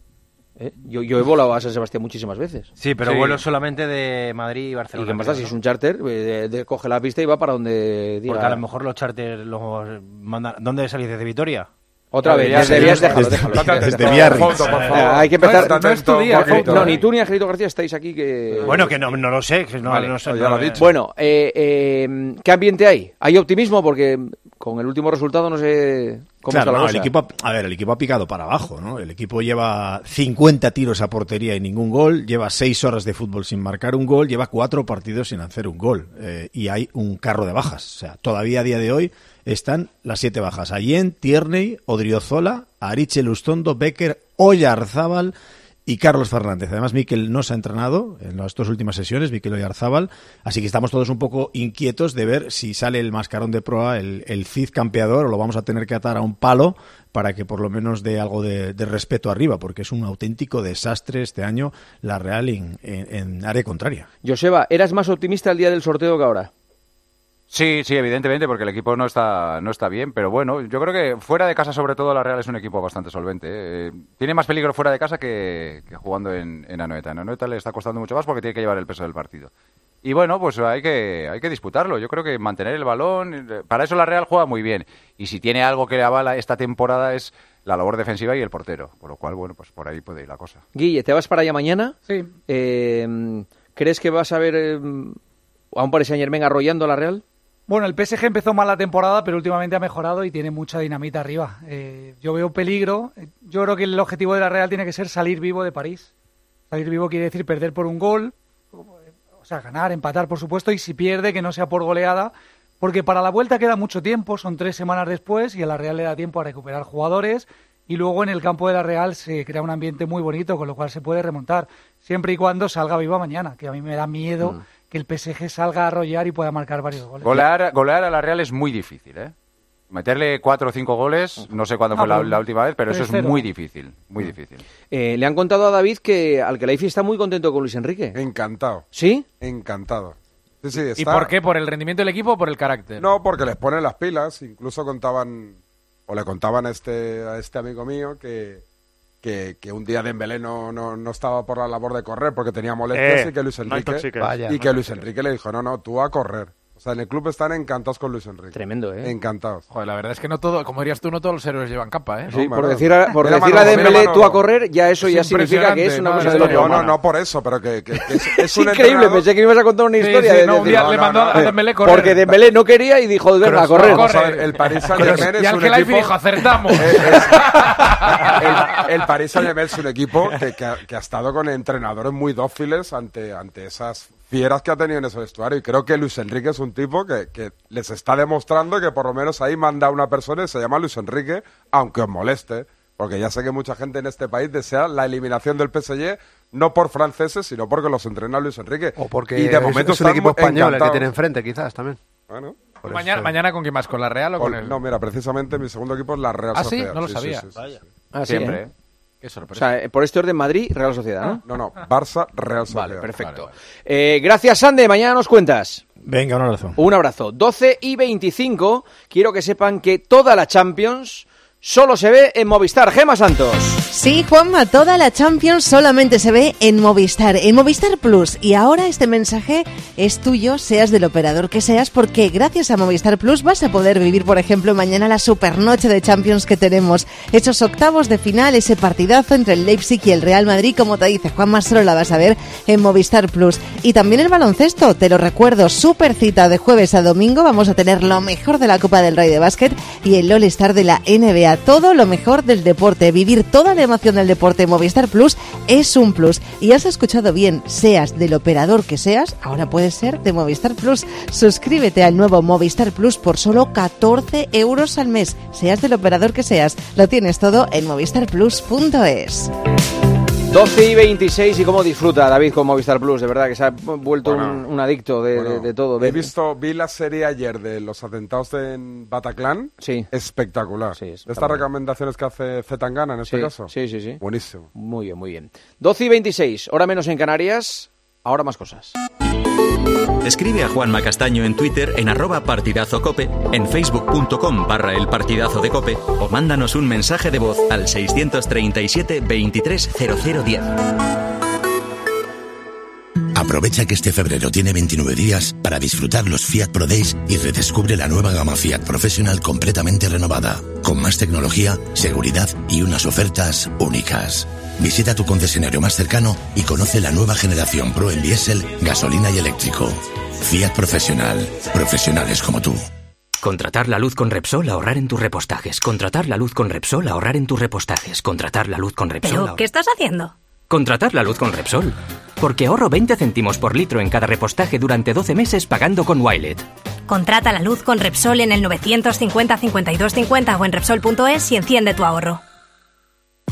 ¿Eh? Yo, yo he volado a San Sebastián muchísimas veces. Sí, pero vuelo solamente de Madrid y ¿Y Barcelona. qué más da? creo, Si ¿no? es un charter, eh, de- de- coge la pista y va para donde diga. Porque a lo mejor los charters los mandan... ¿Dónde salís? ¿Desde Vitoria? Otra vez, desde déjalo, déjalo. Desde Biarritz. Foto, por favor. Hay que empezar. No es tu día, No, ni tú ni Angelito García estáis aquí que. Bueno, que no, no lo sé. que no, Vale, no sé, no lo he dicho. Bueno, eh, eh, ¿qué ambiente hay? ¿Hay optimismo? Porque con el último resultado no sé cómo Claro, no, el equipo, ha- a ver, el equipo ha picado para abajo, ¿no? El equipo lleva 50 tiros a portería y ningún gol, lleva 6 horas de fútbol sin marcar un gol, lleva 4 partidos sin hacer un gol. eh, y hay un carro de bajas. O sea, todavía a día de hoy están las 7 bajas. Allen, Tierney, Odriozola, Ariche Lustondo, Becker, Oyarzábal y Carlos Fernández. Además, Miquel no se ha entrenado en las dos últimas sesiones, Miquel Oyarzábal, así que estamos todos un poco inquietos de ver si sale el mascarón de proa, el, el Cid campeador, o lo vamos a tener que atar a un palo para que por lo menos dé algo de, respeto arriba, porque es un auténtico desastre este año la Real en, en- en área contraria. Joseba, ¿eras más optimista el día del sorteo que ahora? Sí, sí, evidentemente, porque el equipo no está, no está bien, pero bueno, yo creo que fuera de casa, sobre todo, la Real es un equipo bastante solvente. ¿eh? Eh, Tiene más peligro fuera de casa que, que jugando en, en Anoeta. En Anoeta le está costando mucho más porque tiene que llevar el peso del partido. Y bueno, pues hay que, hay que disputarlo. Yo creo que mantener el balón, eh, para eso la Real juega muy bien. Y si tiene algo que le avala esta temporada es la labor defensiva y el portero. Por lo cual, bueno, pues por ahí puede ir la cosa. Guille, ¿te vas para allá mañana? Sí. Eh, ¿Crees que vas a ver eh, a un Paris Saint Germain arrollando a la Real? Bueno, el PSG empezó mal la temporada, pero últimamente ha mejorado y tiene mucha dinamita arriba. Eh, yo veo peligro. Yo creo que el objetivo de la Real tiene que ser salir vivo de París. Salir vivo quiere decir perder por un gol, o sea, ganar, empatar, por supuesto, y si pierde, que no sea por goleada, porque para la vuelta queda mucho tiempo, son tres semanas después, y a la Real le da tiempo a recuperar jugadores y luego en el campo de la Real se crea un ambiente muy bonito, con lo cual se puede remontar, siempre y cuando salga viva mañana, que a mí me da miedo Mm. Que el PSG salga a arrollar y pueda marcar varios goles. Golear, golear a la Real es muy difícil, ¿eh? Meterle cuatro o cinco goles, no sé cuándo Ah, fue la, la última vez, pero eso es 3-0. muy difícil, muy difícil. Eh, le han contado a David que al que la está muy contento con Luis Enrique. Encantado. ¿Sí? Encantado. Sí, sí, ¿Y por qué? ¿Por el rendimiento del equipo o por el carácter? No, porque les ponen las pilas. Incluso contaban, o le contaban a este, a este amigo mío que, que, que un día Dembélé no, no, no estaba por la labor de correr porque tenía molestias Eh, y que Luis no Enrique. Vaya. y que Luis Enrique le dijo, no, no, tú a correr. O sea, en el club están encantados con Luis Enrique. Tremendo, ¿eh? Encantados. Joder, la verdad es que no todo, como dirías tú, no todos los héroes llevan capa, ¿eh? Sí, por decir a, por Mira, decirle a Dembélé mira, tú a correr, ya eso Es ya significa que es una cosa de no, loco. no, humana. no por eso, pero que, que- que [laughs] es, un increíble, entrenador- pensé que me ibas a contar una Sí, historia sí, de, no, de- un día le mandó a Dembélé correr. Porque Dembélé no quería y dijo, venga, a correr. vamos a ver, el Paris Saint-Germain es Y al que dijo, acertamos. [laughs] el, Paris Saint-Germain es un equipo que, que ha, que ha estado con entrenadores muy dóciles ante, ante esas fieras que ha tenido en ese vestuario. Y creo que Luis Enrique es un tipo que, que les está demostrando que por lo menos ahí manda una persona y se llama Luis Enrique, aunque os moleste. Porque ya sé que mucha gente en este país desea la eliminación del PSG, no por franceses, sino porque los entrena Luis Enrique. O porque y de es- momento es, un están equipo español el que tiene enfrente, quizás, también. Bueno. Por Mañana, eso- mañana con quién más, con la Real o con Con- el. No, mira, precisamente mi segundo equipo es la Real Ah, sí, Sociedad. no lo sí, sabía. sí, sí, Vaya. sí. Ah, sí, Siempre, ¿eh? ¿eh? Qué O sorpresa. sea, eh, por este orden Madrid, Real Sociedad, ¿no? No, no, Barça, Real Sociedad. Vale, perfecto. Eh, gracias, Sande. Mañana nos cuentas. Venga, un abrazo. Un abrazo. 12 y 25. Quiero que sepan que toda la Champions solo se ve en Movistar. Gema Santos. Sí, Juanma, toda la Champions solamente se ve en Movistar, en Movistar Plus. Y ahora este mensaje es tuyo, seas del operador que seas, porque gracias a Movistar Plus vas a poder vivir, por ejemplo, mañana la supernoche de Champions que tenemos. Esos octavos de final, ese partidazo entre el Leipzig y el Real Madrid, como te dice Juanma, solo la vas a ver en Movistar Plus. Y también el baloncesto, te lo recuerdo, super cita de jueves a domingo. Vamos a tener lo mejor de la Copa del Rey de Básquet y el All-Star de la NBA. Todo lo mejor del deporte, vivir toda la emoción del deporte Movistar Plus es un plus. Y has escuchado bien, seas del operador que seas, ahora puedes ser de Movistar Plus. Suscríbete al nuevo Movistar Plus por solo 14 euros al mes, seas del operador que seas. Lo tienes todo en movistarplus.es. 12 y 26 y cómo disfruta David con Movistar Plus, de verdad que se ha vuelto Bueno, un, un adicto de, Bueno, de- de todo. He visto, vi la serie ayer de los atentados en Bataclan. Sí. Espectacular. De Estas recomendaciones que hace Zetangana en este Sí, caso. sí, sí, sí. Buenísimo. Muy bien, muy bien. 12 y 26, hora menos en Canarias, ahora más cosas. Escribe a Juanma Castaño en Twitter en arroba partidazo cope, en facebook.com barra el partidazo de cope o mándanos un mensaje de voz al 637 230010. Aprovecha que este febrero tiene 29 días para disfrutar los Fiat Pro Days y redescubre la nueva gama Fiat Professional completamente renovada, con más tecnología, seguridad y unas ofertas únicas. Visita tu concesionario más cercano y conoce la nueva generación Pro en diésel, gasolina y eléctrico. Fiat Professional, profesionales como tú. Contratar la luz con Repsol, ahorrar en tus repostajes. Contratar la luz con Repsol, ahorrar en tus repostajes. Contratar la luz con Repsol. ¿Pero ahor- qué estás haciendo? Contratar la luz con Repsol. Porque ahorro 20 céntimos por litro en cada repostaje durante 12 meses pagando con Wilet. Contrata la luz con Repsol en el 950 52 50 o en Repsol.es y enciende tu ahorro.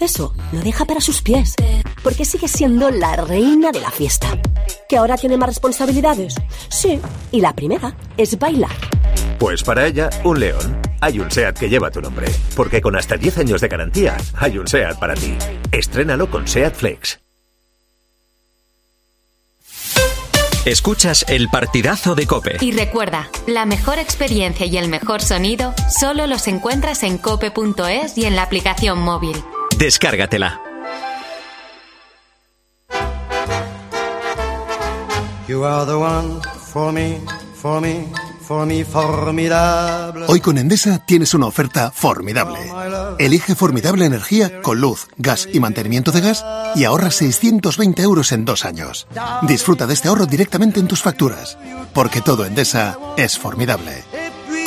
Eso lo deja para sus pies. Porque sigue siendo la reina de la fiesta. ¿Que ahora tiene más responsabilidades? Sí. Y la primera es bailar. Pues para ella, un león. Hay un SEAT que lleva tu nombre. Porque con hasta 10 años de garantía, hay un SEAT para ti. Estrénalo con SEAT Flex. Escuchas el partidazo de Cope. Y recuerda, la mejor experiencia y el mejor sonido solo los encuentras en cope.es y en la aplicación móvil. Descárgatela. You are the one for me, for me, Hoy con Endesa tienes una oferta formidable. Elige formidable energía con luz, gas y mantenimiento de gas y ahorra 620 euros en dos años. Disfruta de este ahorro directamente en tus facturas, porque todo Endesa es formidable.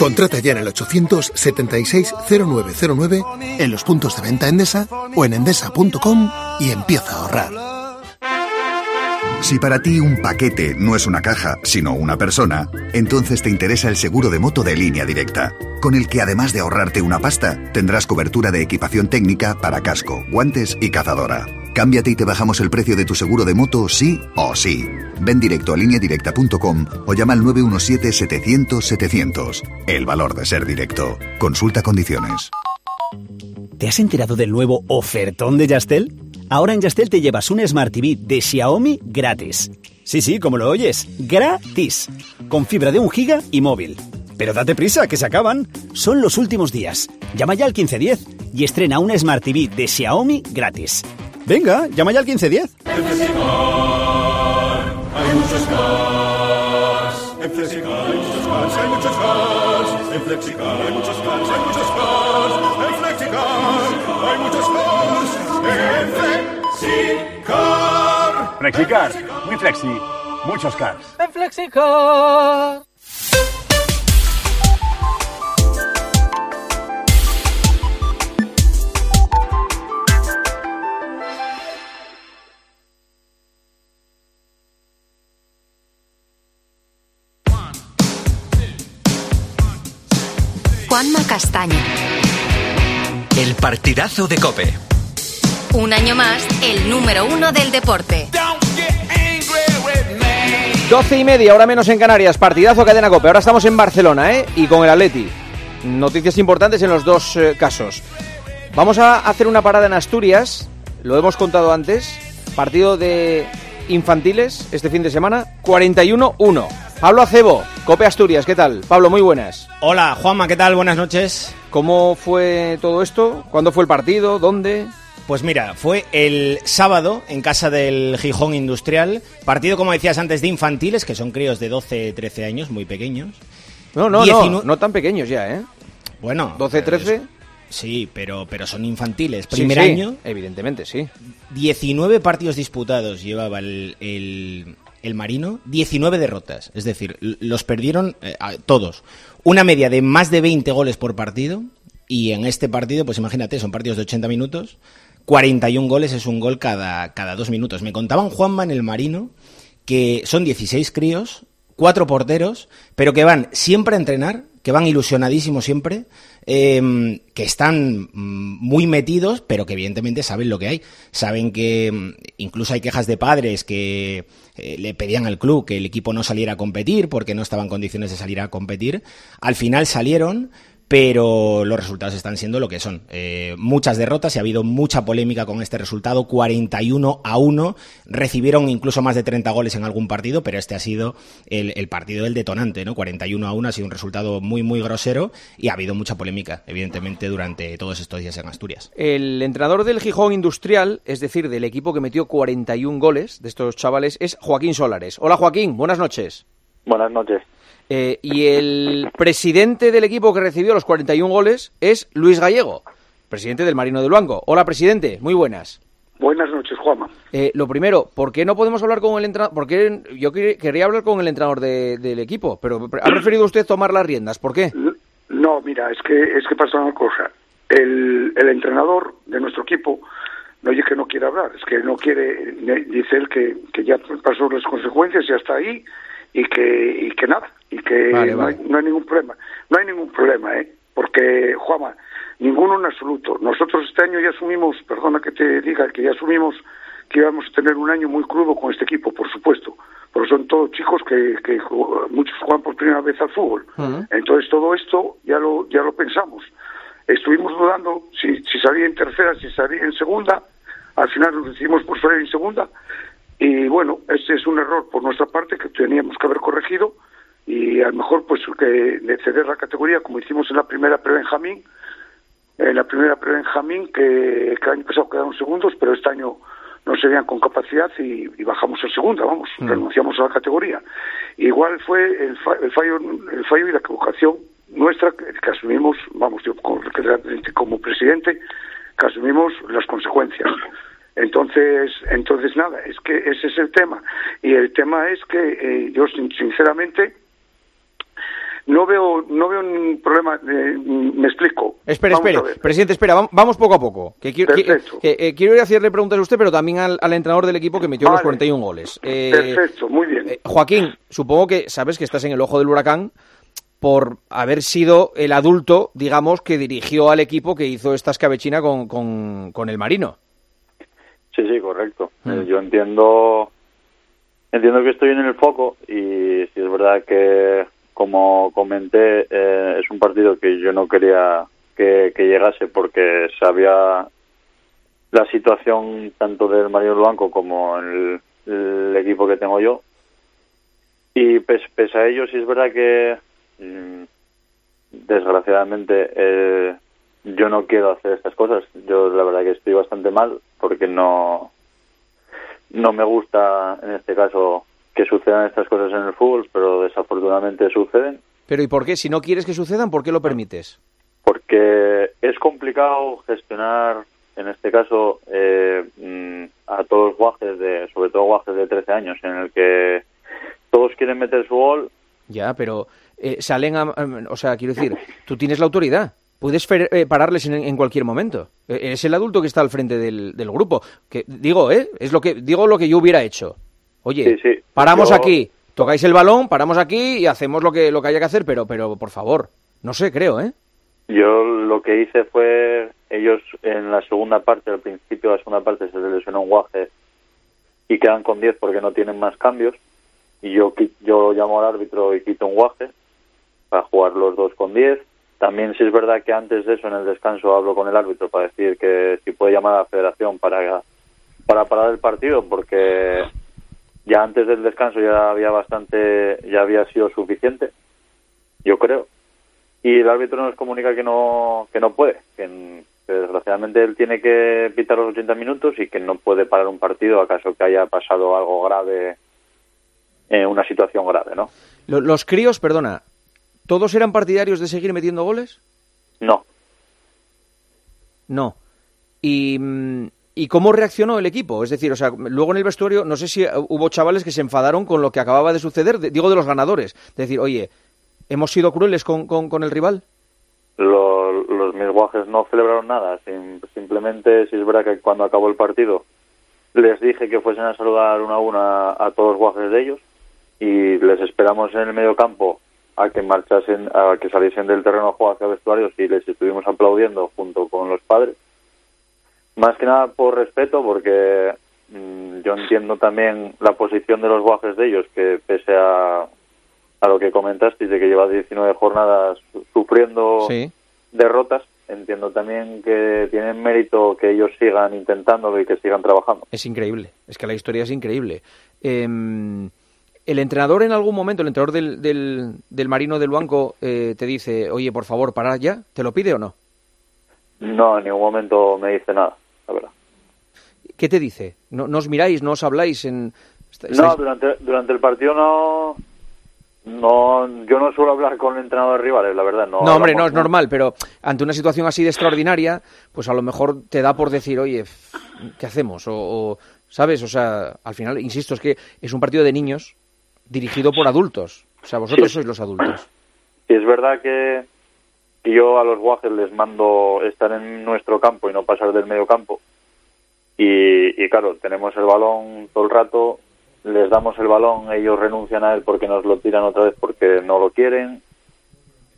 Contrata ya en el 876-0909, en los puntos de venta Endesa o en endesa.com y empieza a ahorrar. Si para ti un paquete no es una caja, sino una persona, entonces te interesa el seguro de moto de línea directa, con el que además de ahorrarte una pasta, tendrás cobertura de equipación técnica para casco, guantes y cazadora. Cámbiate y te bajamos el precio de tu seguro de moto sí o sí. Ven directo a lineadirecta.com o llama al 917-700-700. El valor de ser directo. Consulta condiciones. ¿Te has enterado del nuevo ofertón de Yastel? Ahora en Yastel te llevas un Smart TV de Xiaomi gratis. Sí, sí, como lo oyes, gratis. Con fibra de un giga y móvil. Pero date prisa, que se acaban. Son los últimos días. Llama ya al 1510 y estrena un Smart TV de Xiaomi gratis. Venga, llama ya al 1510. En hay muchos cars. En Flexicar hay muchos cars, hay muchos cars. En Flexicar hay muchos cars, hay muchos cars. En Flexicar hay muchos cars. En Flexicar. Flexicar, muy flexi, muchos cars. En Flexicar. Juanma Castaño. El partidazo de Cope. Un año más, el número uno del deporte. Doce y media, ahora menos en Canarias, partidazo cadena Cope. Ahora estamos en Barcelona, ¿eh? Y con el Atleti. Noticias importantes en los dos eh, casos. Vamos a hacer una parada en Asturias, lo hemos contado antes. Partido de infantiles este fin de semana, 41-1. Pablo Acebo, Cope Asturias, ¿qué tal? Pablo, muy buenas. Hola, Juanma, ¿qué tal? Buenas noches. ¿Cómo fue todo esto? ¿Cuándo fue el partido? ¿Dónde? Pues mira, fue el sábado en casa del Gijón Industrial, partido como decías antes de infantiles, que son críos de 12, 13 años, muy pequeños. No, no, no, no tan pequeños ya, ¿eh? Bueno, 12, 13. Sí, pero, pero son infantiles. Primer sí, año. Evidentemente, sí. 19 partidos disputados llevaba el, el, el Marino, 19 derrotas. Es decir, los perdieron eh, a- todos. Una media de más de 20 goles por partido. Y en este partido, pues imagínate, son partidos de 80 minutos. 41 goles es un gol cada, cada dos minutos. Me contaban Juanma en el Marino que son 16 críos, cuatro porteros, pero que van siempre a entrenar, que van ilusionadísimos siempre, eh, que están mm, muy metidos, pero que evidentemente saben lo que hay. Saben que mm, incluso hay quejas de padres que eh, le pedían al club que el equipo no saliera a competir porque no estaba en condiciones de salir a competir. Al final salieron, pero los resultados están siendo lo que son. Eh, muchas derrotas y ha habido mucha polémica con este resultado, 41 a 1. Recibieron incluso más de 30 goles en algún partido, pero este ha sido el, el partido del detonante, ¿no? 41 a 1 ha sido un resultado muy, muy grosero y ha habido mucha polémica, evidentemente, durante todos estos días en Asturias. El entrenador del Gijón Industrial, es decir, del equipo que metió 41 goles de estos chavales, es Joaquín Solares. Hola Joaquín, buenas noches. Buenas noches. Eh, y el presidente del equipo que recibió los 41 goles es Luis Gallego, presidente del Marino del Blanco. Hola presidente, muy buenas. Buenas noches, Juanma. Eh, lo primero, ¿por qué no podemos hablar con el entrenador? Porque yo quer- quería hablar con el entrenador de- del equipo, pero ha preferido usted tomar las riendas. ¿Por qué? No, mira, es que es que pasa una cosa. El, el entrenador de nuestro equipo no es que no quiere hablar, es que no quiere, ne- dice él que, que ya pasó las consecuencias, ya está ahí y que y que nada, y que Vale, no, vale. Hay, no hay ningún problema. No hay ningún problema, ¿eh? Porque, Juanma, ninguno en absoluto. Nosotros este año ya asumimos, perdona que te diga, que ya asumimos que íbamos a tener un año muy crudo con este equipo, por supuesto. Porque son todos chicos que, que muchos juegan por primera vez al fútbol. Entonces todo esto ya lo ya lo pensamos. Estuvimos dudando si, si salía en tercera, si salía en segunda. Al final nos decidimos por salir en segunda. Y bueno, ese es un error por nuestra parte que teníamos que haber corregido y a lo mejor pues que de ceder la categoría como hicimos en la primera pre-Benjamín, en la primera pre-Benjamín que, que el año pasado quedaron segundos, pero este año no se veían con capacidad y, y bajamos a segunda, vamos, renunciamos a la categoría. Igual fue el, fa- el fallo el fallo y la equivocación nuestra que, que asumimos, vamos, yo como, como presidente, que asumimos las consecuencias. Entonces, entonces nada, es que ese es el tema. Y el tema es que eh, yo sin- sinceramente no veo no veo ningún problema. eh, me explico. Espera, Vamos espera. Presidente, espera, vam- vamos poco a poco. Que quiero, que- Perfecto. que, eh, quiero ir a hacerle preguntas a usted, pero también al, al entrenador del equipo que metió los Vale. 41 goles. Perfecto, muy bien. Joaquín, supongo que sabes que estás en el ojo del huracán por haber sido el adulto, digamos, que dirigió al equipo que hizo esta escabechina con, con, con el Marino. Sí, sí, correcto. Eh, Yo entiendo entiendo que estoy en el foco y si es verdad que, como comenté, eh, es un partido que yo no quería que, que llegase porque sabía la situación tanto del Mario Blanco como el, el equipo que tengo yo. Y pes- pese a ello, sí es verdad que, mm, desgraciadamente, eh, yo no quiero hacer estas cosas. Yo la verdad que estoy bastante mal porque no no me gusta en este caso que sucedan estas cosas en el fútbol, pero desafortunadamente suceden Pero ¿y por qué? Si no quieres que sucedan, ¿por qué lo permites? porque es complicado gestionar en este caso eh, mm, a todos los guajes de sobre todo guajes de 13 años en el que todos quieren meter su gol Ya, pero eh, salen a, a- O sea, quiero decir, tú tienes la autoridad. Puedes eh, pararles en, en cualquier momento. Eh, Eres el adulto que está al frente del, del grupo. Que digo, ¿eh? Es lo que digo lo que yo hubiera hecho. Oye, Sí, sí. paramos Yo- aquí, tocáis el balón, paramos aquí y hacemos lo que lo que haya que hacer, pero pero por favor, no sé, creo, ¿eh? Yo lo que hice fue, ellos en la segunda parte, al principio de la segunda parte se les lesionó un guaje y quedan con 10 porque no tienen más cambios. Y yo, yo llamo al árbitro y quito un guaje para jugar los dos con 10. También si es verdad que antes de eso, en el descanso, hablo con el árbitro para decir que si puede llamar a la federación para, para parar el partido porque ya antes del descanso ya había bastante, ya había sido suficiente, yo creo. Y el árbitro nos comunica que no que no puede que, desgraciadamente él tiene que pitar los 80 minutos y que no puede parar un partido acaso que haya pasado algo grave eh, una situación grave no Lo- los críos, perdona, ¿todos eran partidarios de seguir metiendo goles? no No. Y, mm, ¿Y cómo reaccionó el equipo? Es decir, o sea, luego en el vestuario, no sé si hubo chavales que se enfadaron con lo que acababa de suceder, de- digo de los ganadores. De decir, oye, ¿hemos sido crueles con, con, con el rival? Lo- los mis guajes no celebraron nada sim- simplemente si es verdad que cuando acabó el partido les dije que fuesen a saludar uno a uno a, a todos los guajes de ellos y les esperamos en el medio campo a que marchasen, a que saliesen del terreno a jugar hacia vestuarios y les estuvimos aplaudiendo junto con los padres. Más que nada por respeto, porque mm, yo entiendo también la posición de los guajes de ellos, que pese a, a lo que comentaste, de que lleva 19 jornadas su- sufriendo Sí. derrotas, entiendo también que tienen mérito que ellos sigan intentándolo y que sigan trabajando. Es increíble, es que la historia es increíble. Em, el entrenador en algún momento, el entrenador del, del, del Marino del Banco, eh, te dice, oye, por favor, parad ya, ¿te lo pide o no? No, en ningún momento me dice nada, la verdad. ¿Qué te dice? ¿No, no os miráis, no os habláis en... No, durante, durante el partido no, no, yo no suelo hablar con el entrenador de rivales, la verdad. No, No, hombre, no es normal, pero ante una situación así de extraordinaria, pues a lo mejor te da por decir, oye, ¿qué hacemos? O, o, ¿sabes? O sea, al final, insisto, es que es un partido de niños dirigido por adultos. O sea, vosotros Sí. sois los adultos. Y es verdad que, yo a los guajes les mando estar en nuestro campo y no pasar del medio campo. Y, y claro, tenemos el balón todo el rato, les damos el balón, ellos renuncian a él porque nos lo tiran otra vez porque no lo quieren.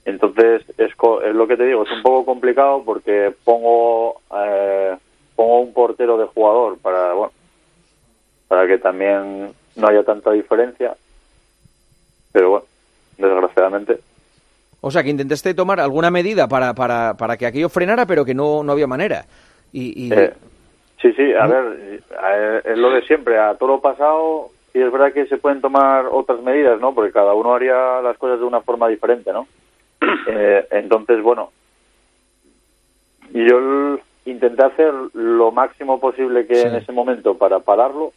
Entonces, es, co- es lo que te digo, es un poco complicado porque pongo, eh, pongo un portero de jugador para, bueno, para que también no haya tanta diferencia. Pero bueno, desgraciadamente. O sea, que intentaste tomar alguna medida para, para, para que aquello frenara, pero que no, no había manera. Y, y- Eh, sí, sí, a ver, eh, es lo de siempre, a todo lo pasado, sí es verdad que se pueden tomar otras medidas, ¿no? Porque cada uno haría las cosas de una forma diferente, ¿no? [coughs] Eh, entonces, bueno, y yo intenté hacer lo máximo posible que Sí. en ese momento para pararlo.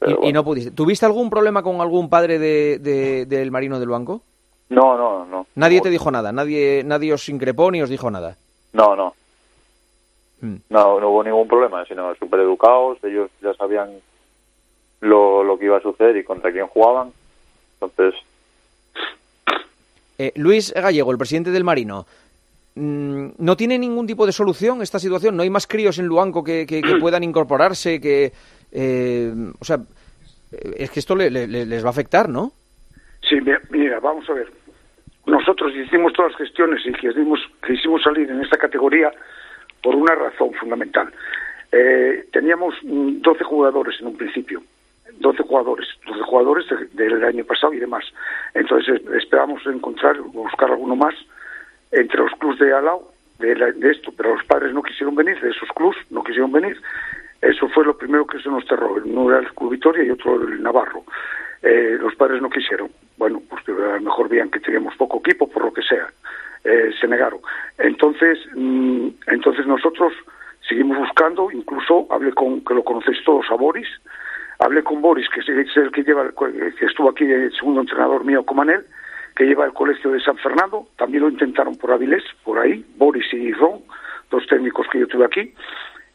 Pero Y, no pudiste. ¿Tuviste algún problema con algún padre de, de- del marino del banco? No, no, no. Nadie te dijo nada, nadie, nadie os increpó ni os dijo nada. No, no. Hmm. No, no hubo ningún problema, sino súper educados, ellos ya sabían lo, lo que iba a suceder y contra quién jugaban. Entonces, Eh, Luis Gallego, el presidente del Marino, mm, ¿no tiene ningún tipo de solución esta situación? ¿No hay más críos en Luanco que, que- que [clears throat] puedan incorporarse? que eh, O sea, eh, es que esto le- le- le- les va a afectar, ¿no? Sí, mi- mira, vamos a ver. Nosotros hicimos todas las gestiones y quisimos, quisimos salir en esta categoría por una razón fundamental. Eh, teníamos mm, 12 jugadores en un principio. 12 jugadores, 12 jugadores de- del año pasado y demás. Entonces esperamos encontrar, buscar alguno más entre los clubs de Alao de, de esto, pero los padres no quisieron venir, de esos clubs no quisieron venir. Eso fue lo primero que se nos cerró. Uno era el Club Vitoria y otro el Navarro. Eh, los padres no quisieron. Bueno, pues a lo mejor veían que teníamos poco equipo, por lo que sea. Eh, se negaron. Entonces, mm, entonces nosotros seguimos buscando, incluso hablé con, que lo conocéis todos, a Boris, hablé con Boris, que es el que lleva, que estuvo aquí, el segundo entrenador mío como él, que lleva el colegio de San Fernando, también lo intentaron por Avilés, por ahí, Boris y Ron, dos técnicos que yo tuve aquí,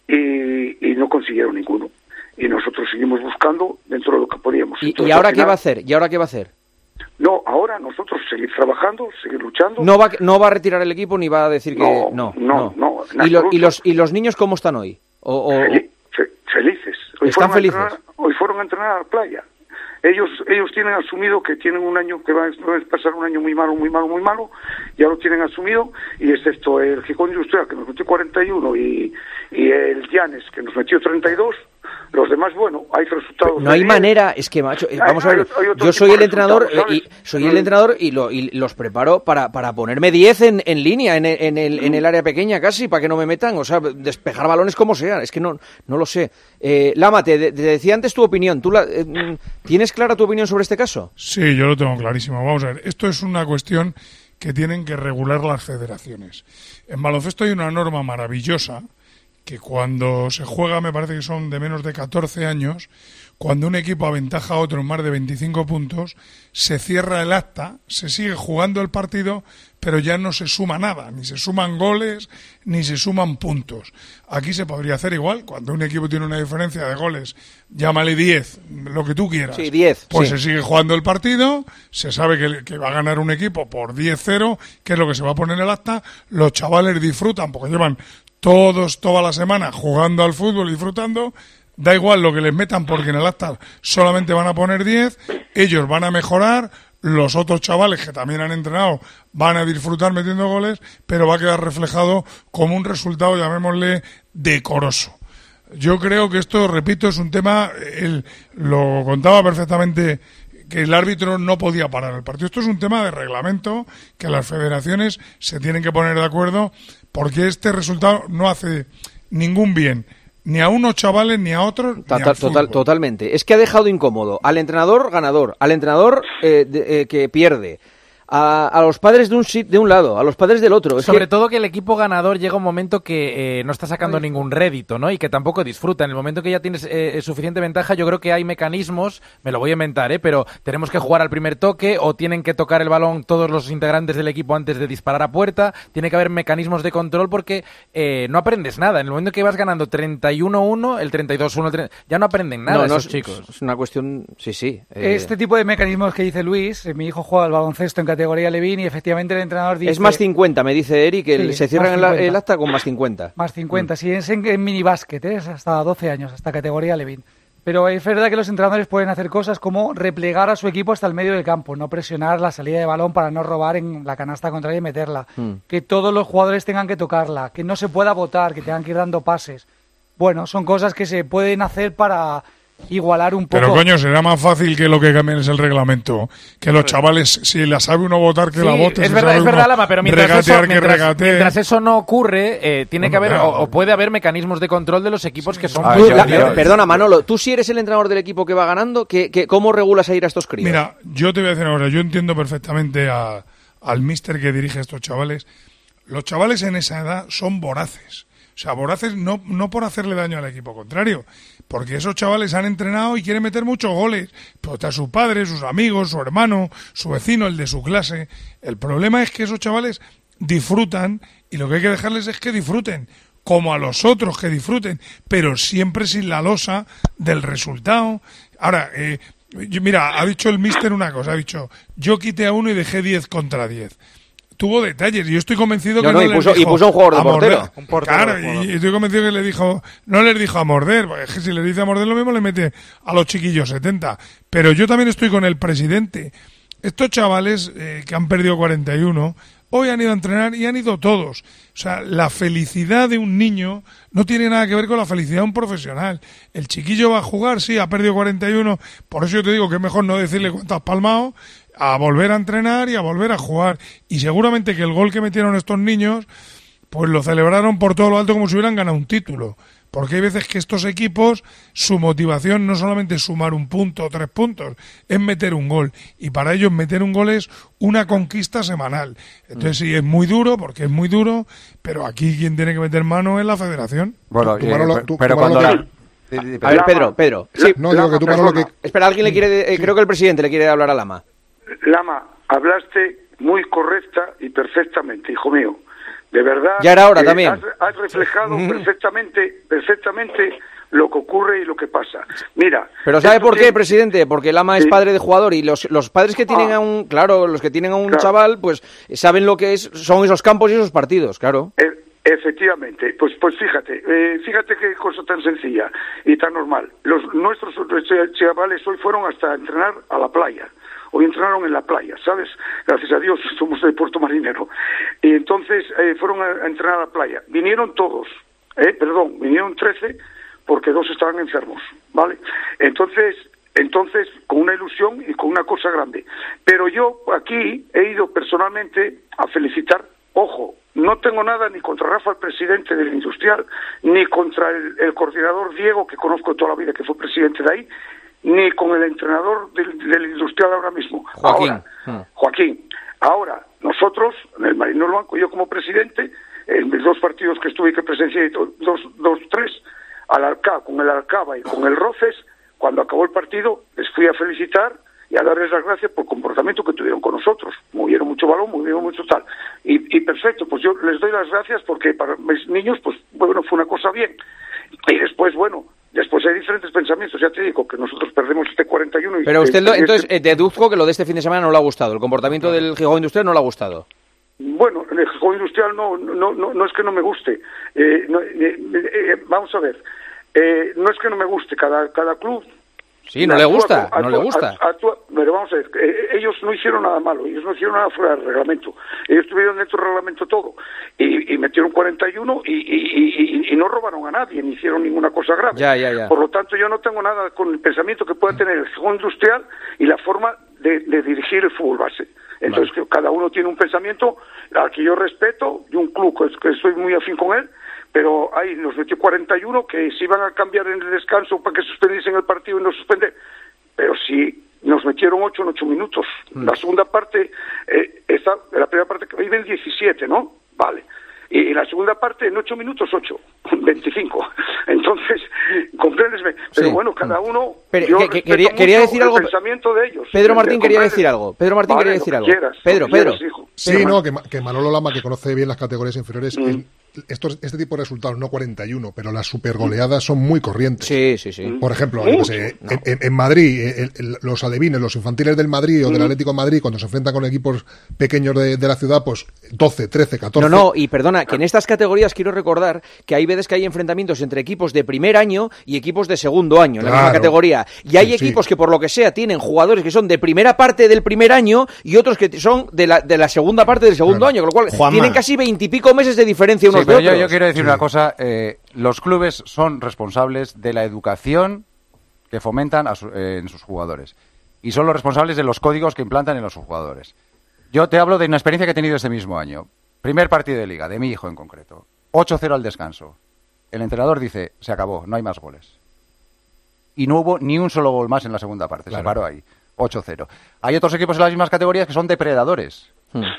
y, y no consiguieron ninguno. Y nosotros seguimos buscando dentro de lo que podíamos. ¿Y, Entonces, y ahora qué va a hacer? ¿Y ahora qué va a hacer? No, ahora nosotros seguir trabajando, seguir luchando. No va, no va a retirar el equipo ni va a decir que No, no. no, ¿Y, lo- y los, ¿Y los niños cómo están hoy? O, o- Fel- fe- felices. Hoy Están felices. entrenar- hoy fueron a entrenar a la playa. Ellos, ellos tienen asumido que tienen un año que va a pasar un año muy malo, muy malo, muy malo. Ya lo tienen asumido y excepto el Gijón Industrial que nos metió 41 y, y el Llanes que nos metió 32, los demás, bueno, hay resultados. no hay de 10. manera, es que macho, eh, Hay- vamos a ver, yo soy el entrenador eh, y soy el entrenador y, lo, y los preparo para, para ponerme 10 en, en línea en el, en, el, en el área pequeña casi para que no me metan, o sea, despejar balones como sea, es que no, no lo sé. Eh, Lama, te, te decía antes tu opinión, ¿tú la, eh, tienes clara tu opinión sobre este caso? Sí, yo lo tengo clarísimo. Vamos a ver, esto es una cuestión que tienen que regular las federaciones. En baloncesto hay una norma maravillosa que cuando se juega, me parece que son de menos de 14 años, cuando un equipo aventaja a otro en más de 25 puntos, se cierra el acta, se sigue jugando el partido, pero ya no se suma nada, ni se suman goles, ni se suman puntos. Aquí se podría hacer igual, cuando un equipo tiene una diferencia de goles, llámale 10, lo que tú quieras. Sí, 10, Pues sí. se sigue jugando el partido, se sabe que, que va a ganar un equipo por 10-0, que es lo que se va a poner en el acta, los chavales disfrutan porque llevan todos, toda la semana jugando al fútbol, disfrutando, da igual lo que les metan porque en el acta solamente van a poner 10, ellos van a mejorar, los otros chavales que también han entrenado van a disfrutar metiendo goles, pero va a quedar reflejado como un resultado, llamémosle, decoroso. Yo creo que esto, repito, es un tema, él lo contaba perfectamente que el árbitro no podía parar el partido. Esto es un tema de reglamento que las federaciones se tienen que poner de acuerdo porque este resultado no hace ningún bien ni a unos chavales ni a otros. ni Total, al total- fútbol. totalmente. Es que ha dejado incómodo al entrenador ganador, al entrenador eh, de- eh, que pierde, a, a los padres de un, de un lado, a los padres del otro. Es Sobre que- todo que el equipo ganador llega un momento que eh, no está sacando ningún rédito, ¿no? Y que tampoco disfruta. En el momento que ya tienes eh, suficiente ventaja, yo creo que hay mecanismos, me lo voy a inventar, ¿eh? Pero tenemos que jugar al primer toque o tienen que tocar el balón todos los integrantes del equipo antes de disparar a puerta. Tiene que haber mecanismos de control porque eh, no aprendes nada. En el momento que vas ganando 31-1, el 32-1, el 30 ya no aprenden nada no, no, esos es- chicos. Es una cuestión, sí, sí. eh, Este tipo de mecanismos que dice Luis, eh, mi hijo juega al baloncesto en categoría Levin y efectivamente el entrenador dice... es más 50, me dice Eric, que Sí, se cierra más el, 50. el acta con más 50. Más 50, si es en, en minibásquet, ¿eh? es hasta 12 años, hasta categoría Levin. Pero es verdad que los entrenadores pueden hacer cosas como replegar a su equipo hasta el medio del campo, no presionar la salida de balón para no robar en la canasta contraria y meterla. Hmm. Que todos los jugadores tengan que tocarla, que no se pueda votar, que tengan que ir dando pases. Bueno, son cosas que se pueden hacer para igualar un poco. Pero coño, será más fácil que lo que cambien es el reglamento. Que los chavales, si la sabe uno votar, que Sí, la vote. es si verdad, es verdad, Lama, pero mientras, eso, regatear, que mientras- regatee. mientras eso no ocurre, eh, tiene que haber o, puede haber mecanismos de control de los equipos que son Ah, muy yo- La- yo- perdona, Manolo, tú si eres el entrenador del equipo que va ganando, ¿qué, qué- cómo regulas a ir a estos críos? Mira, yo te voy a decir ahora, yo entiendo perfectamente a- al mister que dirige a estos chavales. los chavales en esa edad son voraces. O sea, no, no por hacerle daño al equipo contrario, porque esos chavales han entrenado y quieren meter muchos goles. Pero está su padre, sus amigos, su hermano, su vecino, el de su clase. El problema es que esos chavales disfrutan y lo que hay que dejarles es que disfruten, como a los otros que disfruten, pero siempre sin la losa del resultado. Ahora, eh, mira, ha dicho el mister una cosa, ha dicho, yo quité a uno y dejé 10 contra 10. Tuvo detalles y yo estoy convencido No, que no, no, y les puso- y puso un jugador de portero. Un portero Claro, de y, y estoy convencido que le dijo, no les dijo a morder, porque es que si le dice a morder lo mismo le mete a los chiquillos 70. Pero yo también estoy con el presidente. Estos chavales eh, que han perdido 41, hoy han ido a entrenar y han ido todos. O sea, la felicidad de un niño no tiene nada que ver con la felicidad de un profesional. El chiquillo va a jugar, sí, ha perdido 41, por eso yo te digo que es mejor no decirle cuánto has palmado, a volver a entrenar y a volver a jugar. Y seguramente que el gol que metieron estos niños, pues lo celebraron por todo lo alto como si hubieran ganado un título. Porque hay veces que estos equipos, su motivación no solamente es sumar un punto o tres puntos, es meter un gol. Y para ellos meter un gol es una conquista semanal. Entonces sí, es muy duro, porque es muy duro, pero aquí quien tiene que meter mano es la federación. Bueno, Tú, eh, Manolo, pe- tú- pero tú, cuando la- A ver, Pedro, Pedro. Sí. No, digo que tú, Manolo, que- Espera, alguien le quiere. eh, Creo que el presidente le quiere hablar a Lama. Lama, hablaste muy correcta y perfectamente, hijo mío. De verdad. Ya era hora eh, también. Has, has reflejado perfectamente, perfectamente lo que ocurre y lo que pasa. Mira. Pero ¿sabe por qué, presidente? Porque Lama es padre de jugador y los, los padres que tienen Ah. a un, claro, los que tienen a un Claro. chaval, pues saben lo que es, son esos campos y esos partidos, claro. E- efectivamente, pues pues fíjate, eh, fíjate qué cosa tan sencilla y tan normal. Los nuestros ch- chavales hoy fueron hasta entrenar a la playa. Hoy entrenaron en la playa, ¿sabes? Gracias a Dios [laughs] somos de Puerto Marinero. Y entonces eh, fueron a, entrenar a la playa. Vinieron todos, eh, perdón, vinieron 13 porque dos estaban enfermos, ¿vale? Entonces, entonces con una ilusión y con una cosa grande. Pero yo aquí he ido personalmente a felicitar, ojo, no tengo nada ni contra Rafa, el presidente del Industrial, ni contra el, el coordinador Diego, que conozco toda la vida, que fue presidente de ahí, ni con el entrenador del, del Industrial ahora mismo. Joaquín. Ahora, Joaquín, ahora nosotros, en el Marino del Banco, yo como presidente, en mis dos partidos que estuve y que presencié, do- dos, dos, tres, al Alcá, con el Alcaba y con el Roces, cuando acabó el partido, les fui a felicitar y a darles las gracias por el comportamiento que tuvieron con nosotros. Movieron mucho balón, movieron mucho tal. Y, y perfecto, pues yo les doy las gracias porque para mis niños, pues bueno, fue una cosa bien. Y después, bueno, después hay diferentes pensamientos. Ya te digo que nosotros perdemos este 41 y Pero usted, lo- este- entonces, eh, deduzco que lo de este fin de semana no le ha gustado. El comportamiento del Gijón Industrial no le ha gustado. Bueno, el juego industrial no, no, no, no es que no me guste. Eh, no, eh, eh, vamos a ver. Eh, no es que no me guste. Cada, cada club. Sí, no le actúa gusta, como- no le actúa- gusta. actúa- pero vamos a ver. ellos no hicieron nada malo. Ellos no hicieron nada fuera del reglamento. Ellos tuvieron dentro del reglamento todo. Y, y metieron 41 y, y, y, y- y no robaron a nadie, ni hicieron ninguna cosa grave. Ya, ya, ya. Por lo tanto, yo no tengo nada con el pensamiento que pueda tener el juego industrial y la forma de, de dirigir el fútbol base. Entonces, que cada uno tiene un pensamiento al que yo respeto, y un club que, que estoy muy afín con él, pero ahí nos metió 41 que se iban a cambiar en el descanso para que suspendiesen el partido y no suspender. Pero si nos metieron 8 en 8 minutos. La segunda parte, eh, está, la primera parte que viven 17, ¿no? Vale. Y en la segunda parte, en 8 minutos, 8, 25. [laughs] Entonces, [laughs] compréndesme. Pero Sí. bueno, cada uno. Pero, yo que- que quería- mucho quería decir el algo- pensamiento de ellos. Pedro Martín quería decir algo. Pedro Martín Vale, quería decir algo. quieras, Pedro, Pedro. quieras, hijo. Sí, Pedro no, que, que Manolo Lama, que conoce bien las categorías inferiores, Mm. Estos, este tipo de resultados, no 41, pero las supergoleadas son muy corrientes. Sí, sí, sí. Por ejemplo, sé, en, en- en Madrid, eh, el- el- los alevines, los infantiles del Madrid o del. Atlético de Madrid, cuando se enfrentan con equipos pequeños de, de la ciudad, pues 12, 13, 14. No, no, y perdona, que en estas categorías quiero recordar que hay veces que hay enfrentamientos entre equipos de primer año y equipos de segundo año, en la misma categoría. Y hay Sí, sí. equipos que por lo que sea tienen jugadores que son de primera parte del primer año y otros que son de la, de la segunda parte del segundo año, con lo cual Juanma. tienen casi veintipico meses de diferencia unos Sí, pero yo, yo quiero decir una cosa. eh, los clubes son responsables de la educación que fomentan a su- eh, en sus jugadores. Y son los responsables de los códigos que implantan en los jugadores. Yo te hablo de una experiencia que he tenido este mismo año. Primer partido de liga, de mi hijo en concreto. 8-0 al descanso. El entrenador dice, se acabó, no hay más goles. Y no hubo ni un solo gol más en la segunda parte. Se paró ahí. 8-0. Hay otros equipos en las mismas categorías que son depredadores.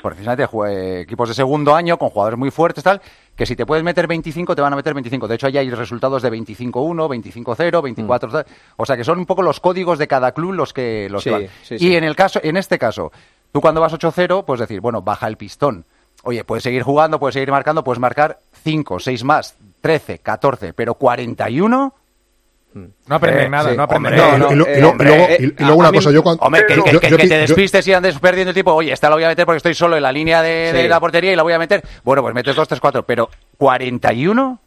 Precisamente jue- eh, equipos de segundo año con jugadores muy fuertes, tal, que si te puedes meter 25, te van a meter 25. De hecho, ya hay resultados de 25-1, 25-0, 24 tal. O sea, que son un poco los códigos de cada club los que los que Sí, van. sí, y sí. en el caso, en este caso, tú cuando vas 8-0, puedes decir, bueno, baja el pistón. Oye, puedes seguir jugando, puedes seguir marcando, puedes marcar 5, 6 más, 13, 14, pero 41. No aprenden Eh, nada, sí, no aprenden hombre, nada. y lo- y eh, lo- y luego- eh, y- y luego una mí- cosa, yo cuando- Hombre, que, yo- que- yo- que- yo que te yo- despistes y andes perdiendo el tipo, oye, esta la voy a meter porque estoy solo en la línea de, de Sí. la portería y la voy a meter. Bueno, pues metes 2, 3, 4, pero 41.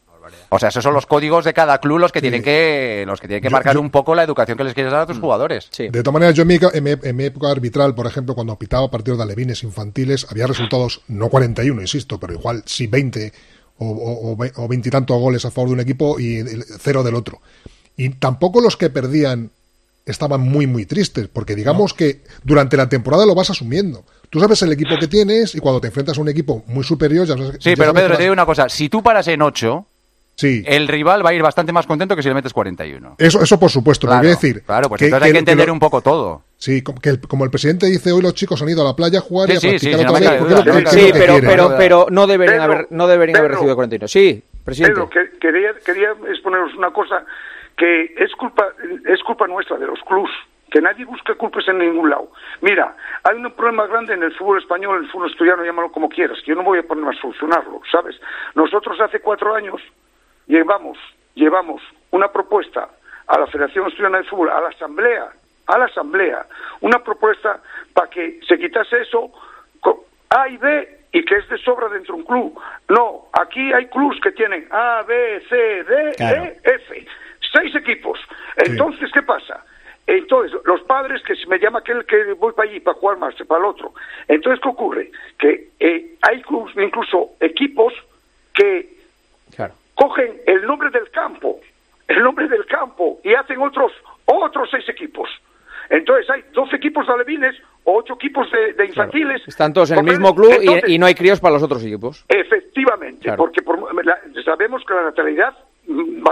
O sea, esos son los códigos de cada club los que tienen que los que tienen que Yo- marcar yo- un poco la educación que les quieres dar a tus jugadores. De todas maneras, yo en mi, en mi- en mi época arbitral, por ejemplo, cuando pitaba partidos de alevines infantiles, había resultados, no 41, insisto, pero igual sí 20 o, o, o ve- o 20 y tantos goles a favor de un equipo y el- cero del otro. Y tampoco los que perdían estaban muy, muy tristes, porque digamos que durante la temporada lo vas asumiendo. Tú sabes el equipo que tienes y cuando te enfrentas a un equipo muy superior, ya sabes, Sí, ya pero sabes que Pedro, te digo una cosa, si tú paras en 8, Sí. el rival va a ir bastante más contento que si le metes 41. Eso, eso por supuesto, Claro, voy a decir. claro, pues entonces hay que entender lo- un poco todo. Sí, como, que el, como el presidente dice, hoy los chicos han ido a la playa a jugar Sí, y a sí, practicar sí, sí, no otra vez. duda. lo- Sí, que pero, pero, pero no deberían Pedro, haber, no deberían haber Pedro. recibido 41. Sí, presidente. Pedro, que, quería, quería exponeros una cosa que es culpa, es culpa nuestra, de los clubs, que nadie busca culpas en ningún lado. Mira, hay un problema grande en el fútbol español, en el fútbol asturiano, llámalo como quieras, que yo no voy a ponerme a solucionarlo, ¿sabes? Nosotros hace cuatro años llevamos, llevamos una propuesta a la Federación Asturiana de Fútbol, a la Asamblea, a la Asamblea, una propuesta para que se quitase eso A y B y que es de sobra dentro de un club. No, aquí hay clubs que tienen A, B, C, D, Claro. E, F. Seis equipos. Entonces, ¿qué pasa? Entonces, los padres, que si me llama aquel que voy para allí, para jugar más, para el otro. Entonces, ¿qué ocurre? Que eh, hay incluso equipos, que cogen el nombre del campo, el nombre del campo, y hacen otros, otros seis equipos. Entonces hay 12 equipos de alevines o 8 equipos de, de infantiles. Están todos en el mismo club y- Entonces, y, no hay críos para los otros equipos. Efectivamente, Claro. porque por- la- sabemos que la natalidad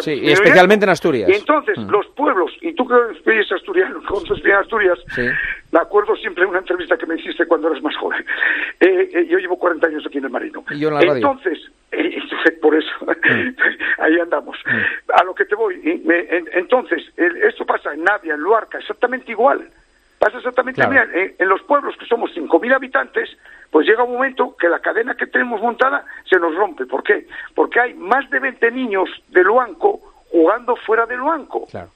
Sí, y especialmente en Asturias. Y entonces Mm. los pueblos, y tú que eres asturiano, [laughs] conoces bien Asturias, Sí. me acuerdo siempre de una entrevista que me hiciste cuando eras más joven. Eh, eh, yo llevo 40 años aquí en el Marino. Y yo en la radio. Entonces, eh, [laughs] por eso, ahí andamos. A lo que te voy. me- en- entonces, el- esto pasa en Navia, en Luarca, exactamente igual. Pasa exactamente Claro. En, en los pueblos que somos 5.000 habitantes, pues llega un momento que la cadena que tenemos montada se nos rompe. ¿Por qué? Porque hay más de 20 niños de Luanco jugando fuera de Luanco. Claro.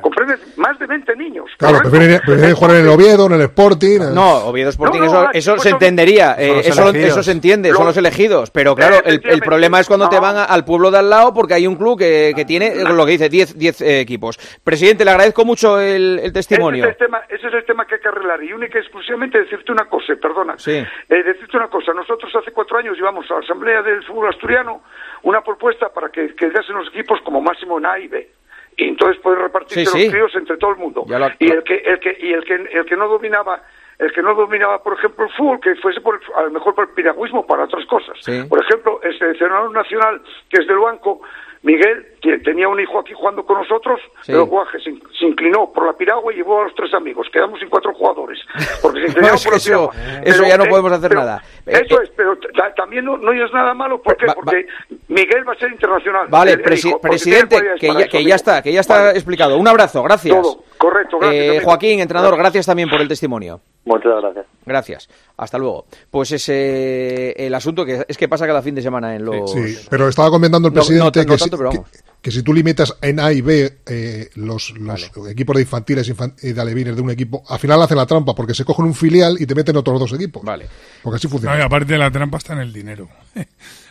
¿Comprendes? Más de 20 niños. Claro, prefieren, prefieren jugar en el Oviedo, en el Sporting. en- No, Oviedo Sporting, No, no, eso, ah, eso pues se son- entendería, eh, los eso, elegidos. eso se entiende, son Los- elegidos. Pero claro, el, el Efectivamente. problema es cuando te No. van a- al pueblo de al lado porque hay un club que, que tiene eh, lo que dice 10 10 eh, equipos. Presidente, le agradezco mucho el, el testimonio. Ese es el, tema, ese es el tema que hay que arreglar. Y única y exclusivamente decirte una cosa, perdona. Sí. Eh, decirte una cosa. Nosotros hace cuatro años llevamos a la Asamblea del Fútbol Asturiano una propuesta para que quedasen los equipos como máximo en A y B. Y entonces poder repartirse Sí, sí. los críos entre todo el mundo. Lo- Y el que, el que, y el que, el que no dominaba el que no dominaba, por ejemplo, el fútbol, que fuese por, el- a lo mejor por el piragüismo, para otras cosas. Sí. Por ejemplo, el seleccionador nacional, que es del banco, Miguel, tenía un hijo aquí jugando con nosotros, Sí. pero Guaje se, se inclinó por la piragua y llevó a los tres amigos. Quedamos sin cuatro jugadores. Porque se [laughs] inclinaron Es por la eso- piragua. eso ya no podemos hacer pero- nada. Eh, Eso es, pero ta- también no, no es nada malo. ¿Por qué? Va- va- Porque Miguel va a ser internacional. Vale, el- el presi- hijo, porque presidente, que ya, eso, que ya amigo. está, que ya está Vale. explicado. Un abrazo, gracias. Todo, correcto, gracias, Eh. Joaquín, entrenador, gracias también por el testimonio. Muchas gracias. Gracias. Hasta luego. Pues ese el asunto que es que pasa cada fin de semana en los Sí, pero estaba comentando el presidente no, no que, tanto, que. Que si tú limitas en A y B eh, los, los equipos de infantiles infan- y de alevines de un equipo, al final hacen la trampa porque se cogen un filial y te meten otros dos equipos. Vale. Porque así No, funciona. y aparte la trampa está en el dinero. [laughs]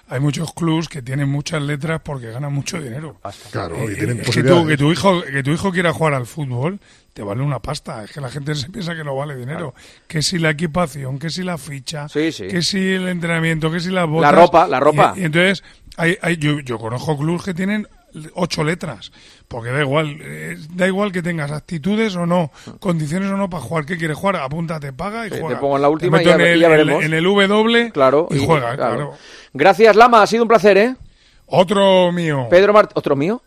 Hay muchos clubs que tienen muchas letras porque ganan mucho dinero. Claro, y Eh, tienen es que, posibilidades. tú- que tu hijo que tu hijo quiera jugar al fútbol te vale una pasta. Es que la gente se piensa que no vale dinero. Que si la equipación, que si la ficha, Sí, sí. que si el entrenamiento, que si las botas. ropa, la ropa. Y, y entonces hay, hay, yo, yo conozco clubs que tienen ocho letras, porque da igual, eh, da igual que tengas actitudes o no, condiciones o no para jugar. ¿Qué quieres jugar? Apúntate, paga y Sí, te juega. pongo en la última y ya- en el, y ya en el- veremos. en el W Claro, y, juega, claro. Gracias, Lama, ha sido un placer, ¿eh? Otro mío. Pedro Mart ¿otro mío?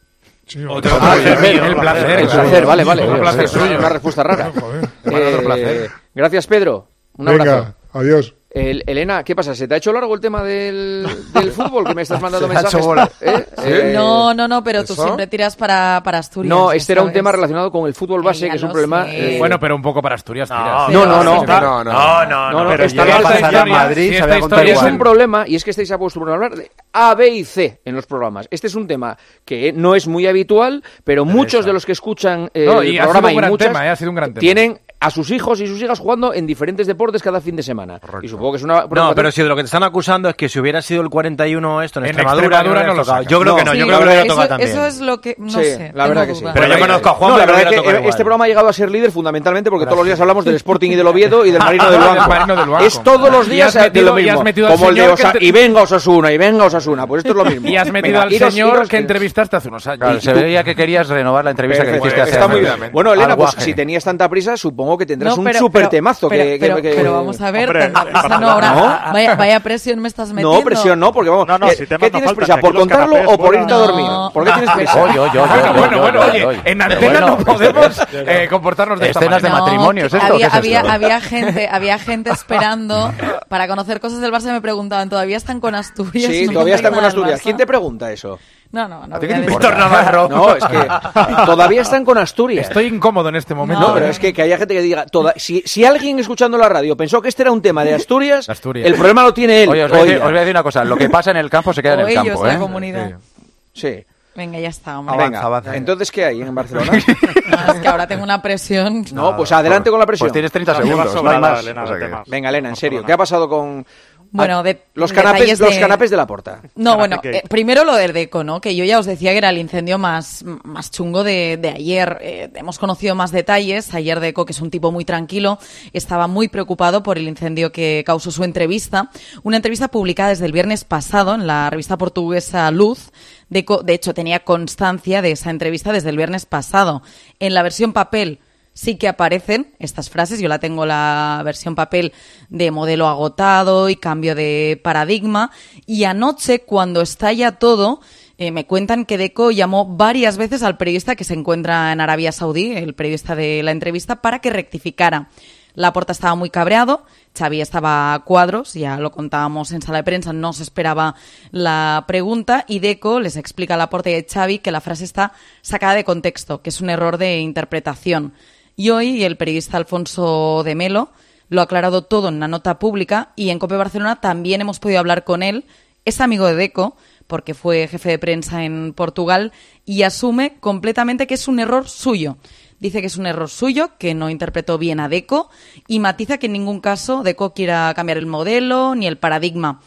Sí, Otro mío. El placer, El claro. placer, vale, vale. Un placer Es una suyo. respuesta rara. Joder. Eh, Otro placer. Gracias, Pedro. Un Venga, abrazo. adiós. El- Elena, ¿qué pasa? ¿Se te ha hecho largo el tema del, del fútbol? Que me estás [laughs] mandando Se me ha mensajes. hecho bola. ¿Eh? Eh, No, no, no, pero tú ¿eso? siempre tiras para, para Asturias. No, este era un tema relacionado con el fútbol base, que es un problema. sé. eh, Bueno, pero un poco para Asturias. tiras. no, no, no, no, no, no, no, pero está a pasar Madrid, si se historia Es un problema, y es que estáis acostumbrados a hablar de A, B y C en los programas. Este es un tema que no es muy habitual, pero muchos de los que escuchan No, el y ha sido programa un y gran muchas tema, eh, ha sido un gran tema. tienen a sus hijos y sus hijas jugando en diferentes deportes cada fin de semana. Y supongo que es una No, pero si de lo que te están acusando es que si hubiera sido el 41 esto en, En Extremadura, Extremadura no, no lo tocado. Yo creo que no, yo creo que lo hubiera Eso, tocado también. eso es lo que. No Sí, sé. la verdad que sí. Pero yo conozco a Juan, No, la verdad que igual. este programa ha llegado a ser líder fundamentalmente porque todos los días hablamos del Sporting y del Oviedo y del Marino [laughs] del Banco. Es todos los días de metido- lo mismo. Como el de señor que Osa- te- y venga Osasuna, y venga Osasuna. Pues esto es lo [laughs] mismo. Y has metido al señor que entrevistaste hace unos años. Se veía que querías renovar la entrevista que le hiciste hace. Bueno, Elena, pues si tenías tanta prisa, supongo que tendrás No, un súper temazo pero, que, que- pero, que- pero vamos a ver. Hombre, no, [laughs] ahora, ¿no? Vaya, vaya presión me estás metiendo. No, presión no, porque vamos. No, no, ¿qué, si qué tienes prisa? que ¿Por contarlo o por irte a dormir? ¿Por qué tienes prisa? Bueno, bueno, oye, bueno, oye, en antena no podemos eh, comportarnos de esta Escenas de manera. matrimonio, ¿es que esto? había, gente, había gente esperando para conocer cosas del Barça y me preguntaban, ¿todavía están con Asturias? Sí, No todavía están con Asturias. ¿Quién te pregunta eso? No, no, no. Navarro. [laughs] No, es que [laughs] todavía están con Asturias. Estoy incómodo en este momento. No, pero es que, que haya gente que diga, toda, si, si alguien escuchando la radio pensó que este era un tema de Asturias, Asturias. el problema lo tiene él. Oye, os voy, a decir, Oiga. os voy a decir una cosa. Lo que pasa en el campo se queda en O el ellos, campo, la ¿eh? comunidad. Sí. Venga, ya está, hombre. Venga, entonces, ¿qué hay en Barcelona? No, [laughs] es que ahora tengo una presión. No, pues adelante con la presión. Pues tienes 30 segundos, no hay más. O sea que- Venga, Elena, en serio, ¿qué ha pasado con Bueno, ah, de- los canapés, los de- canapés de la porta? No, bueno, eh, primero lo del Deco, ¿no? Que yo ya os decía que era el incendio más, más chungo de, de ayer. Eh, hemos conocido más detalles. Ayer Deco, que es un tipo muy tranquilo, estaba muy preocupado por el incendio que causó su entrevista. Una entrevista publicada desde el viernes pasado en la revista portuguesa Luz. Deco, de hecho, tenía constancia de esa entrevista desde el viernes pasado. En la versión papel sí que aparecen estas frases. Yo la tengo la versión papel de modelo agotado y cambio de paradigma. Y anoche, cuando estalla todo, eh, me cuentan que Deco llamó varias veces al periodista que se encuentra en Arabia Saudí, el periodista de la entrevista, para que rectificara. Laporta estaba muy cabreado, Xavi estaba a cuadros, ya lo contábamos en sala de prensa, no se esperaba la pregunta y Deco les explica a Laporta y a Xavi que la frase está sacada de contexto, que es un error de interpretación. Y hoy el periodista Alfonso de Melo lo ha aclarado todo en una nota pública y en Cope Barcelona también hemos podido hablar con él. Es amigo de Deco porque fue jefe de prensa en Portugal y asume completamente que es un error suyo. Dice que es un error suyo, que no interpretó bien a Deco y matiza que en ningún caso Deco quiera cambiar el modelo ni el paradigma.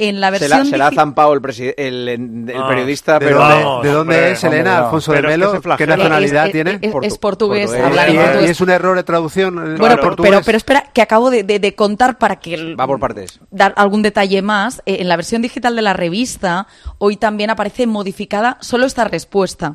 En la Se versión la, se la ha zampado el, el, el Ah, periodista, ¿de pero... dónde- ¿De dónde es Elena, Alfonso de Melo? ¿Qué nacionalidad Es- tiene? es- portugués, Portu- habla en ¿Y- portugués. ¿Y es un error de traducción? Bueno, portugués? pero, pero espera, que acabo de, de- de contar para que el- Va por partes. dar algún detalle más. Eh, en la versión digital de la revista, hoy también aparece modificada solo esta respuesta.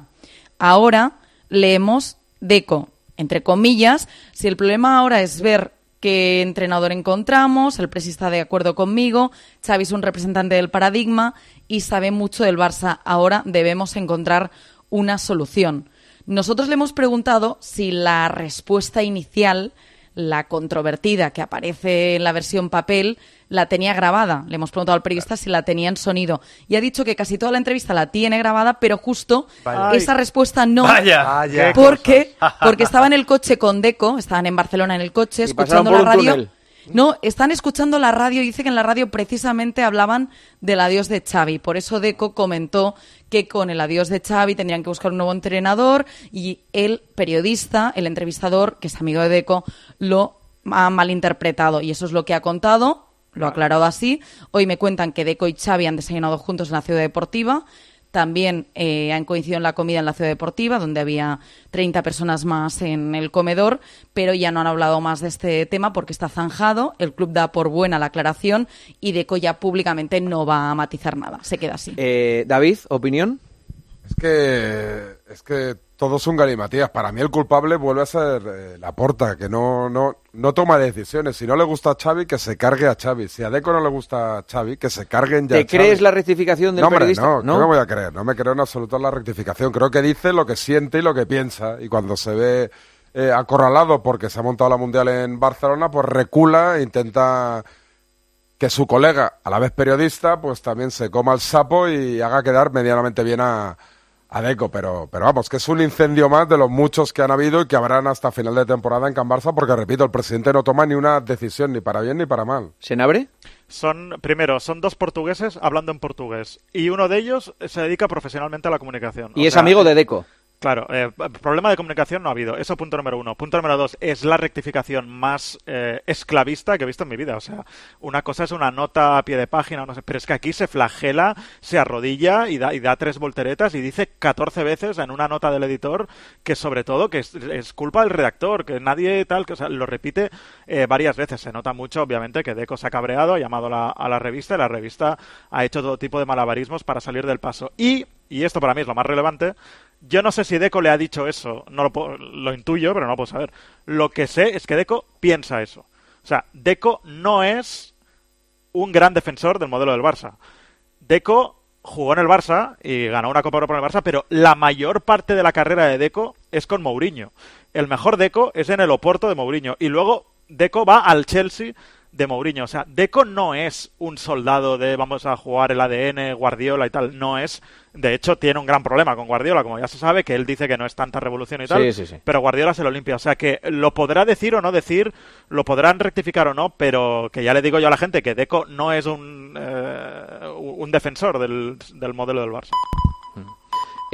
Ahora leemos Deco, entre comillas, si el problema ahora es ver qué entrenador encontramos, el presi está de acuerdo conmigo, Xavi es un representante del paradigma y sabe mucho del Barça. Ahora debemos encontrar una solución. Nosotros le hemos preguntado si la respuesta inicial, la controvertida que aparece en la versión papel, la tenía grabada. Le hemos preguntado al periodista si la tenía en sonido. Y ha dicho que casi toda la entrevista la tiene grabada, pero justo Vaya. esa respuesta no. Vaya. Porque, [laughs] porque estaba en el coche con Deco, estaban en Barcelona en el coche, Y escuchando la radio. túnel. No, están escuchando la radio y dice que en la radio precisamente hablaban del adiós de Xavi. Por eso Deco comentó que con el adiós de Xavi tendrían que buscar un nuevo entrenador y el periodista, el entrevistador, que es amigo de Deco, lo ha malinterpretado. Y eso es lo que ha contado, lo ha aclarado así. Hoy me cuentan que Deco y Xavi han desayunado juntos en la ciudad deportiva. También eh, han coincidido en la comida en la ciudad deportiva, donde había 30 personas más en el comedor, pero ya no han hablado más de este tema porque está zanjado. El club da por buena la aclaración y Deco ya públicamente no va a matizar nada. Se queda así. Eh, David, ¿opinión? Es que, es que todo es un galimatías. Para mí el culpable vuelve a ser eh, Laporta, que no, no, no toma decisiones. Si no le gusta a Xavi, que se cargue a Xavi. Si a Deco no le gusta a Xavi, que se carguen ya ¿Te a Xavi. crees la rectificación del no, hombre, periodista? no, no me voy a creer. No me creo en absoluto en la rectificación. Creo que dice lo que siente y lo que piensa. Y cuando se ve eh, acorralado porque se ha montado la Mundial en Barcelona, pues recula e intenta que su colega, a la vez periodista, pues también se coma el sapo y haga quedar medianamente bien a, a Deco, pero, pero vamos, que es un incendio más de los muchos que han habido y que habrán hasta final de temporada en Can Barça, porque repito, el presidente no toma ni una decisión, ni para bien ni para mal. ¿Se abre? Son, primero, son dos portugueses hablando en portugués y uno de ellos se dedica profesionalmente a la comunicación. Y es amigo de Deco. Claro, eh, problema de comunicación no ha habido. Eso punto número uno. Punto número dos, es la rectificación más eh, esclavista que he visto en mi vida. O sea, una cosa es una nota a pie de página, no sé, pero es que aquí se flagela, se arrodilla y da, y da tres volteretas y dice 14 veces en una nota del editor que sobre todo que es, culpa del redactor, que nadie tal, que o sea, lo repite eh, varias veces. Se nota mucho, obviamente, que Deco se ha cabreado, ha llamado a la, a la revista y la revista ha hecho todo tipo de malabarismos para salir del paso. Y, y esto para mí es lo más relevante, yo no sé si Deco le ha dicho eso, no lo, puedo- lo intuyo, pero no lo puedo saber. Lo que sé es que Deco piensa eso. O sea, Deco no es un gran defensor del modelo del Barça. Deco jugó en el Barça y ganó una Copa Europa en el Barça, pero la mayor parte de la carrera de Deco es con Mourinho. El mejor Deco es en el Oporto de Mourinho y luego Deco va al Chelsea de Mourinho. O sea, Deco no es un soldado de vamos a jugar el ADN, Guardiola y tal. No es. De hecho, tiene un gran problema con Guardiola, como ya se sabe, que él dice que no es tanta revolución y tal. Sí, sí, sí. Pero Guardiola se lo limpia. O sea, que lo podrá decir o no decir, lo podrán rectificar o no, pero que ya le digo yo a la gente que Deco no es un, eh, un defensor del, del modelo del Barça.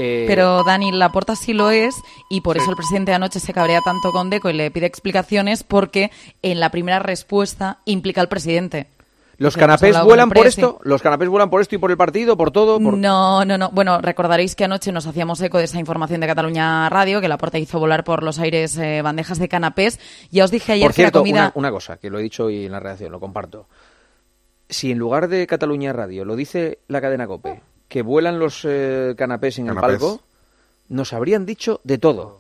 Eh, Pero Dani Laporta sí lo es y por eso el presidente anoche se cabrea tanto con Deco y le pide explicaciones porque en la primera respuesta implica al presidente. ¿Los Dice, "Hemos canapés vuelan el por presi". esto? ¿Los canapés vuelan por esto y por el partido, por todo? Por... No, no, no. Bueno, recordaréis que anoche nos hacíamos eco de esa información de Cataluña Radio, que Laporta hizo volar por los aires eh, bandejas de canapés. Ya os dije ayer Por cierto, que la comida... una, una cosa, que lo he dicho hoy en la redacción, lo comparto. Si en lugar de Cataluña Radio lo dice la cadena COPE, que vuelan los eh, canapés en Canapés. el palco, nos habrían dicho de todo.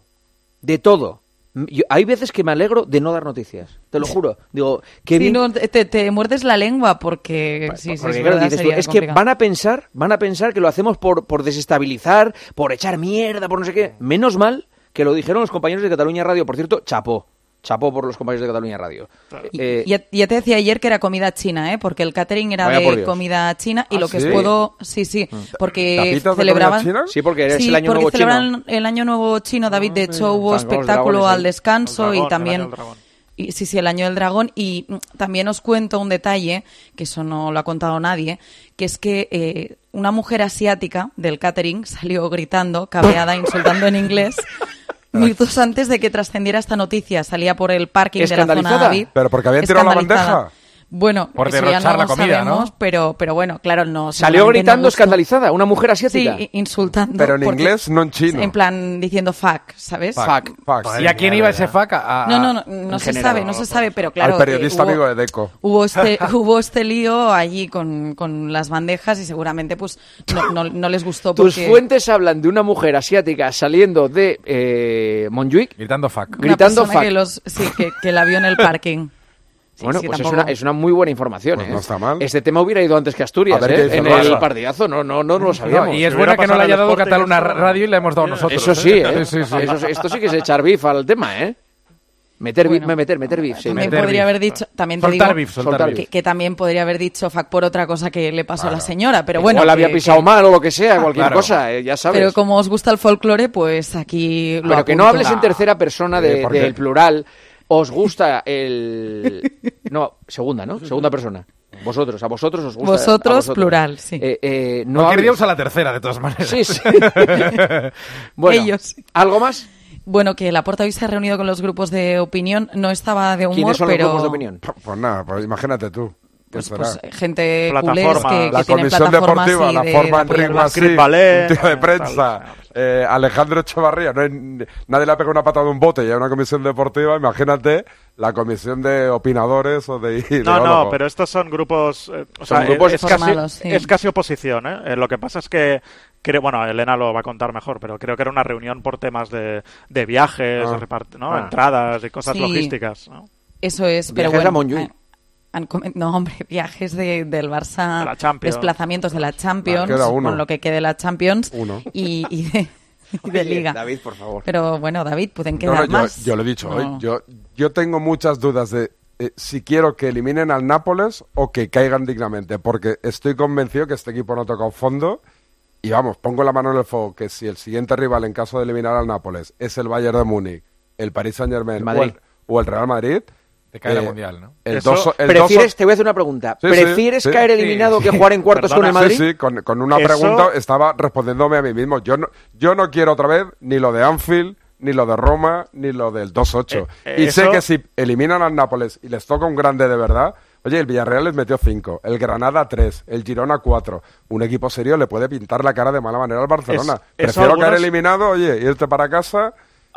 De todo. Yo- hay veces que me alegro de no dar noticias, te lo juro. Digo, Sí, bien... no, te, te muerdes la lengua porque... Sí, sí, Porque, es claro, verdad, dices tú, sería es que van a pensar, van a pensar que lo hacemos por, por desestabilizar, por echar mierda, por no sé qué. Menos mal que lo dijeron los compañeros de Cataluña Radio. Por cierto, chapó. Chapó por los compañeros de Cataluña Radio. Eh, Ya, ya te decía ayer que era comida china, ¿eh? Porque el catering era de comida china y ¿Ah, lo que sí? os puedo... Sí, sí, porque ¿Tapitas de celebraban... comida china? Sí, porque es Sí, el año porque nuevo chino. celebran el año nuevo chino, David. De hecho, hubo espectáculo dragones al descanso dragón, y también... Y, sí, sí, el año del dragón. Y mm, también os cuento un detalle, que eso no lo ha contado nadie, que es que eh, una mujer asiática del catering salió gritando, cabreada, insultando en inglés, [laughs] minutos antes de que trascendiera esta noticia. Salía por el parking de la zona. David. Pero porque habían tirado la bandeja. Bueno, Por derrochar no la lo comida, ¿no? sabemos, pero, pero bueno, claro, no. Salió no gritando gustó. escandalizada, una mujer asiática. Sí, insultando. Pero en porque- inglés, no en chino. En plan, diciendo fuck, ¿sabes? Fuck. Fuck. ¿Y a quién iba ese fuck? A- a- No, no, no, no se general. sabe, no se sabe, pero claro. Al periodista eh, hubo- amigo de Deco. Hubo este, [laughs] hubo este lío allí con, con las bandejas y seguramente pues no, no, no les gustó Tus porque fuentes hablan de una mujer asiática saliendo de eh, Montjuic. Gritando fuck. una Gritando fuck. que los sí, que, que la vio en el parking. [laughs] Sí, bueno, sí, pues es una, es una muy buena información. Pues ¿eh? no está mal. Este tema hubiera ido antes que Asturias, ¿eh? en el partidazo. No, no, no, lo sabíamos. y es buena que no le haya dado Cataluña Radio y le hemos dado nosotros. Eso sí, ¿eh? Sí, sí, sí. Eso- esto sí que es echar bif al tema, ¿eh? Meter bif, meter, meter bif. sí. También Meter podría haber dicho, también te Soltar digo soltar que, también podría haber dicho fuck por otra cosa que le pasó a la señora, pero bueno. Igual había que- pisado que- mal o lo que sea, cualquier Claro. cosa, eh, ya sabes. Pero como os gusta el folclore, pues aquí lo Pero que no hables en tercera persona de- Eh, del plural. ¿Os gusta el...? No, segunda, ¿no? Segunda persona. Vosotros, a vosotros os gusta. Vosotros, a vosotros. plural, sí. Eh, eh, no hables- usa la tercera, de todas maneras. Sí, sí. [laughs] bueno, Ellos. ¿algo más? Bueno, que Laporta hoy se ha reunido con los grupos de opinión, no estaba de humor, ¿Quiénes son pero los grupos de opinión? Pues nada, pues imagínate tú. ¿Qué Pues, pues, gente Plataforma. culés que, que la tienen comisión plataformas deportiva, y la de- forma de en apoyar ritmo al así, Chris Ballet, un tío de prensa, eh, Alejandro Echevarría, no hay- nadie le ha pegado una patada de un bote y hay una comisión deportiva, imagínate la comisión de opinadores o de No, no, pero estos son grupos. eh, o Son sea, grupos es, casi, formados, sí. es casi oposición, ¿eh? Eh, Lo que pasa es que. Creo, bueno, Elena lo va a contar mejor, pero creo que era una reunión por temas de, de viajes, Ah. de repart- ¿no? Ah. entradas y cosas Sí. logísticas. ¿no? Eso es, pero Viajes a bueno. Montjuic. Han- no, hombre, [laughs] viajes de- del Barça, De desplazamientos de la Champions, Ah, con lo que quede de la Champions Uno. y, y de, y de Oye, Liga. David, por favor. Pero bueno, David, pueden quedar no, yo, más. yo lo he dicho No. hoy, yo, yo tengo muchas dudas de eh, si quiero que eliminen al Nápoles o que caigan dignamente, porque estoy convencido que este equipo no toca un fondo. Y vamos, pongo la mano en el fuego que si el siguiente rival en caso de eliminar al Nápoles es el Bayern de Múnich, el Paris Saint Germain o Madrid. el, o el Real Madrid, Te cae la eh, mundial, ¿no? el Eso- dos- el ¿Prefieres, dos- te voy a hacer una pregunta, Sí, sí, ¿prefieres sí. caer eliminado que jugar en cuartos con el Madrid? Sí, sí, con, con una Eso- pregunta estaba respondiéndome a mí mismo. Yo no, yo no quiero otra vez ni lo de Anfield, ni lo de Roma, ni lo del 2-8. Eh, y eso- sé que si eliminan al Nápoles y les toca un grande de verdad, oye, el Villarreal les metió 5, el Granada 3, el Girona 4. Un equipo serio le puede pintar la cara de mala manera al Barcelona. Es- Prefiero caer algunos- eliminado, oye, irte para casa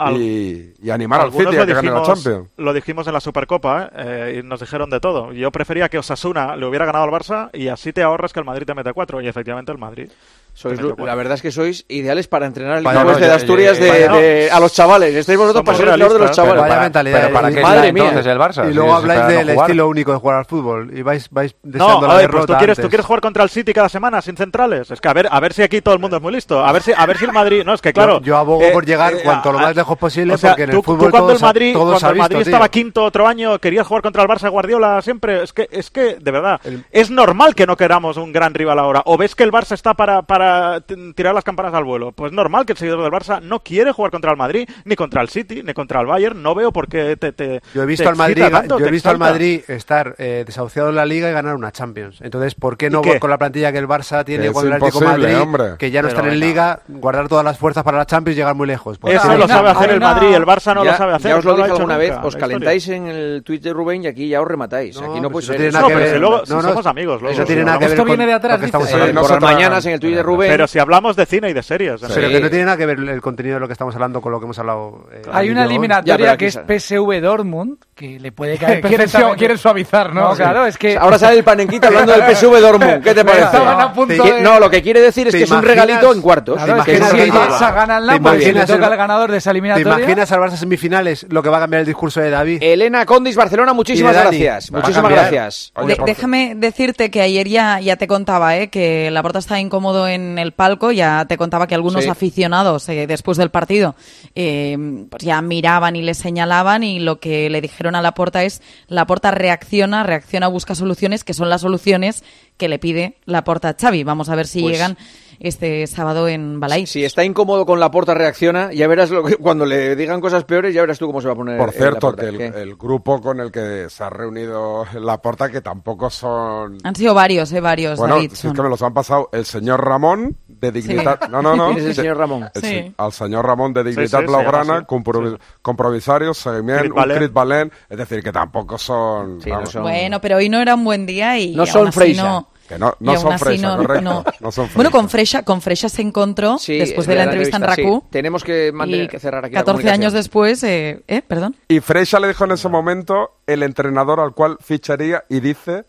Al- y, y animar al Algunos City a que lo gane la dijimos- Champions. Lo dijimos en la Supercopa ¿eh? Eh, y nos dijeron de todo. Yo prefería que Osasuna le hubiera ganado al Barça y así te ahorras que el Madrid te mete cuatro. Y efectivamente el Madrid. Sois, la verdad es que sois ideales para entrenar el equipo este no, de yo- Asturias yo- de, vaya, de- a los chavales. Estáis vosotros para ser el entrenador de los chavales. Pero Vaya mentalidad. pero ¿para y- qué Madre mía. entonces el Barça? Y luego habláis del jugar. estilo único de jugar al fútbol y vais, vais No, deseando la a ver, pues derrota tú quieres, tú antes. quieres jugar contra el City cada semana sin centrales. Es que a ver, a ver si aquí todo el mundo es muy listo. A ver si, a ver si el Madrid. No, es que claro. Yo, yo abogo eh, por llegar eh, cuanto lo a- más lejos posible o sea, porque en tú, el fútbol tú cuando todo el Madrid, cuando el Madrid estaba quinto otro año, querías jugar contra el Barça Guardiola siempre. Es que, es que de verdad, es normal que no queramos un gran rival ahora. O ves que el Barça está para, para tirar las campanas al vuelo. Pues normal que el seguidor del Barça no quiere jugar contra el Madrid, ni contra el City, ni contra el Bayern. No veo por qué te. te Yo he visto te al Madrid, tanto, yo he te visto al. Madrid estar eh, desahuciado en la Liga y ganar una Champions. Entonces, ¿por qué no con la plantilla que el Barça tiene Es con el Atlético Madrid, hombre. que ya no están en venga. Liga, guardar todas las fuerzas para la Champions y llegar muy lejos? Pues Eso lo sabe hacer el Madrid, el Barça no ya, lo sabe hacer. ya os lo no dije alguna vez, os calentáis en el tweet de Rubén y aquí ya os rematáis. No, aquí no pues ser. tiene nada No, que pero ver. si luego- si No, no, somos amigos, luego. Eso tiene nada que ver Esto viene de atrás, por mañanas en el tweet de Rubén. Pero si hablamos de cine y de series. Sí. Pero que no tiene nada que ver el contenido de lo que estamos hablando con lo que hemos hablado. eh, Hay una. Ya, eliminatoria que es. PSV Dortmund, que le puede caer [laughs] Quieren, quieren suavizar, ¿no? No, claro, es que... Ahora sale el panenquita hablando del PSV Dortmund. ¿Qué te parece? Estaban a punto Que- de- No, lo que quiere decir es ¿Te que es un regalito en cuartos. Claro, ¿Te que imaginas si gana el te Napoli le toca el- al ganador de esa ¿Te eliminatoria... imaginas al Barça semifinales lo que va a cambiar el discurso de David? Elena Condis, Barcelona, muchísimas gracias. Muchísimas gracias. Déjame decirte que ayer ya, ya te contaba ¿eh? que Laporta estaba incómodo en el palco, ya te contaba que algunos Sí. aficionados eh, después del partido eh, pues ya miraban y le señalaban y lo que le dijeron a Laporta es Laporta reacciona, reacciona, busca soluciones que son las soluciones que le pide Laporta a Xavi. Vamos a ver si Pues- llegan este sábado en Balai. Si está incómodo con la porta, reacciona. Ya verás lo que, cuando le digan cosas peores, ya verás tú cómo se va a poner. Por cierto, Laporta. que el, grupo con el que se ha reunido la porta, que tampoco son. Han sido varios, eh, varios, Bueno, David. si es que me los han pasado el señor Ramón de Dignidad. [laughs] No, no, no. ¿Quién es el señor Ramón? el Sí. Al señor Ramón de Dignidad sí, Blaugrana, compromisarios, Seguimiento, Crit un. Crit. Es decir, que tampoco son. Sí, no son- Bueno, pero hoy no era un buen día y No aún son no- Que no, no son Freixa, no- correcto. no. No son Bueno, con Freixa, con Freixa se encontró Sí, después es de la entrevista en sí. Raku. Tenemos que mantener, Y cerrar aquí la 14 años comunicación. después, eh, ¿eh? Perdón. Y Freixa le dijo en ese momento el entrenador al cual ficharía y dice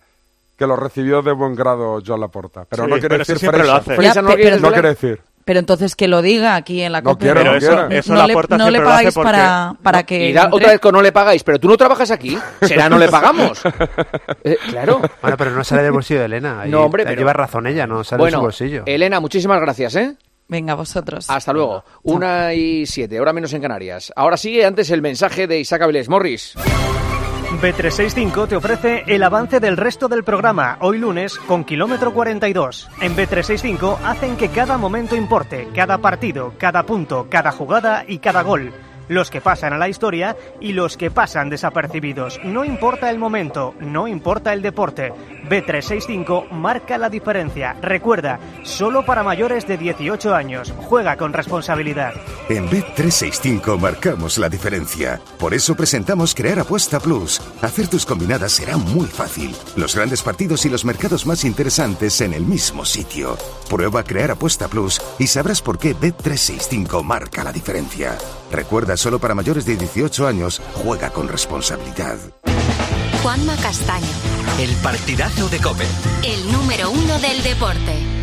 que lo recibió de buen grado Joan Laporta. Pero Sí, no quiere pero decir Ya, no quiere decir. Pero entonces que lo diga aquí en la No COPE. quiero, Pero no eso, quiero. eso no la le, puerta no le siempre lo hace pagáis porque... para, para que... Entre. otra vez con no le pagáis, pero tú no trabajas aquí. Será no le [laughs] pagamos. Eh, claro. Bueno, pero no sale del bolsillo de Elena. No, hombre, pero- Lleva razón ella, no sale de su Bueno, bolsillo. Elena, muchísimas gracias, ¿eh? Venga, vosotros. Hasta luego. Una y siete, ahora menos en Canarias. Ahora sigue antes el mensaje de Isaac Avilés Morris. B365 te ofrece el avance del resto del programa, hoy lunes, con kilómetro 42. En B365 hacen que cada momento importe, cada partido, cada punto, cada jugada y cada gol. Los que pasan a la historia y los que pasan desapercibidos. No importa el momento, no importa el deporte. B365 marca la diferencia. Recuerda, solo para mayores de 18 años. Juega con responsabilidad. En Bet365 marcamos la diferencia. Por eso presentamos Crear Apuesta Plus. Hacer tus combinadas será muy fácil. Los grandes partidos y los mercados más interesantes en el mismo sitio. Prueba Crear Apuesta Plus y sabrás por qué Bet365 marca la diferencia. Recuerda, solo para mayores de 18 años, juega con responsabilidad. Juanma Castaño, El partidazo de Cope. el número uno del deporte.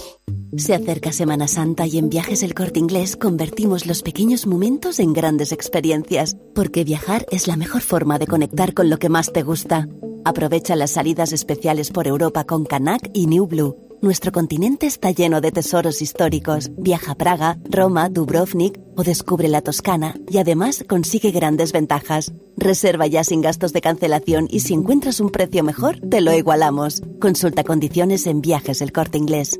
Se acerca Semana Santa y en Viajes El Corte Inglés convertimos los pequeños momentos en grandes experiencias, porque viajar es la mejor forma de conectar con lo que más te gusta. Aprovecha las salidas especiales por Europa con Canac y New Blue. Nuestro continente está lleno de tesoros históricos. Viaja a Praga, Roma, Dubrovnik o descubre la Toscana y además consigue grandes ventajas. Reserva ya sin gastos de cancelación y si encuentras un precio mejor, te lo igualamos. Consulta condiciones en Viajes El Corte Inglés.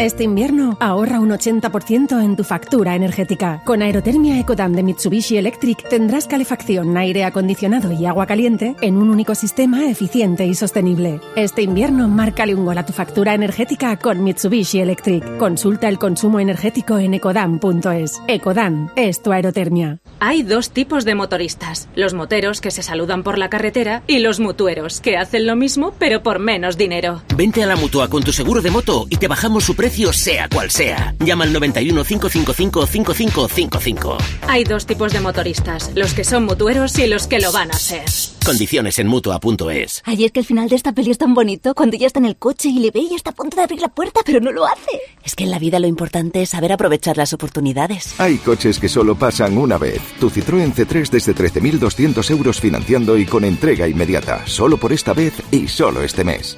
Este invierno ahorra un 80% en tu factura energética. Con Aerotermia Ecodan de Mitsubishi Electric tendrás calefacción, aire acondicionado y agua caliente en un único sistema eficiente y sostenible. Este invierno márcale un gol a tu factura energética con Mitsubishi Electric. Consulta el consumo energético en ecodan.es. Ecodan es tu aerotermia. Hay dos tipos de motoristas, los moteros que se saludan por la carretera y los mutueros que hacen lo mismo pero por menos dinero. Vente a la mutua con tu seguro de moto y te bajamos su precio sea cual sea. Llama al 91 555 5555. Hay dos tipos de motoristas, los que son mutueros y los que lo van a ser. Condiciones en mutua.es. Ay, es que el final de esta peli es tan bonito cuando ya está en el coche y le ve y está a punto de abrir la puerta, pero no lo hace. Es que en la vida lo importante es saber aprovechar las oportunidades. Hay coches que solo pasan una vez. Tu Citroën C3 desde 13.200 euros financiando y con entrega inmediata. Solo por esta vez y solo este mes.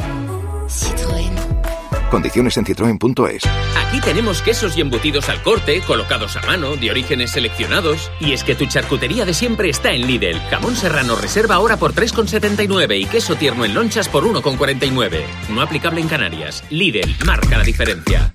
Citroën. Condiciones en citroen.es. Aquí tenemos quesos y embutidos al corte, colocados a mano, de orígenes seleccionados. Y es que tu charcutería de siempre está en Lidl. Jamón serrano reserva ahora por 3,79 y queso tierno en lonchas por 1,49. No aplicable en Canarias. Lidl marca la diferencia.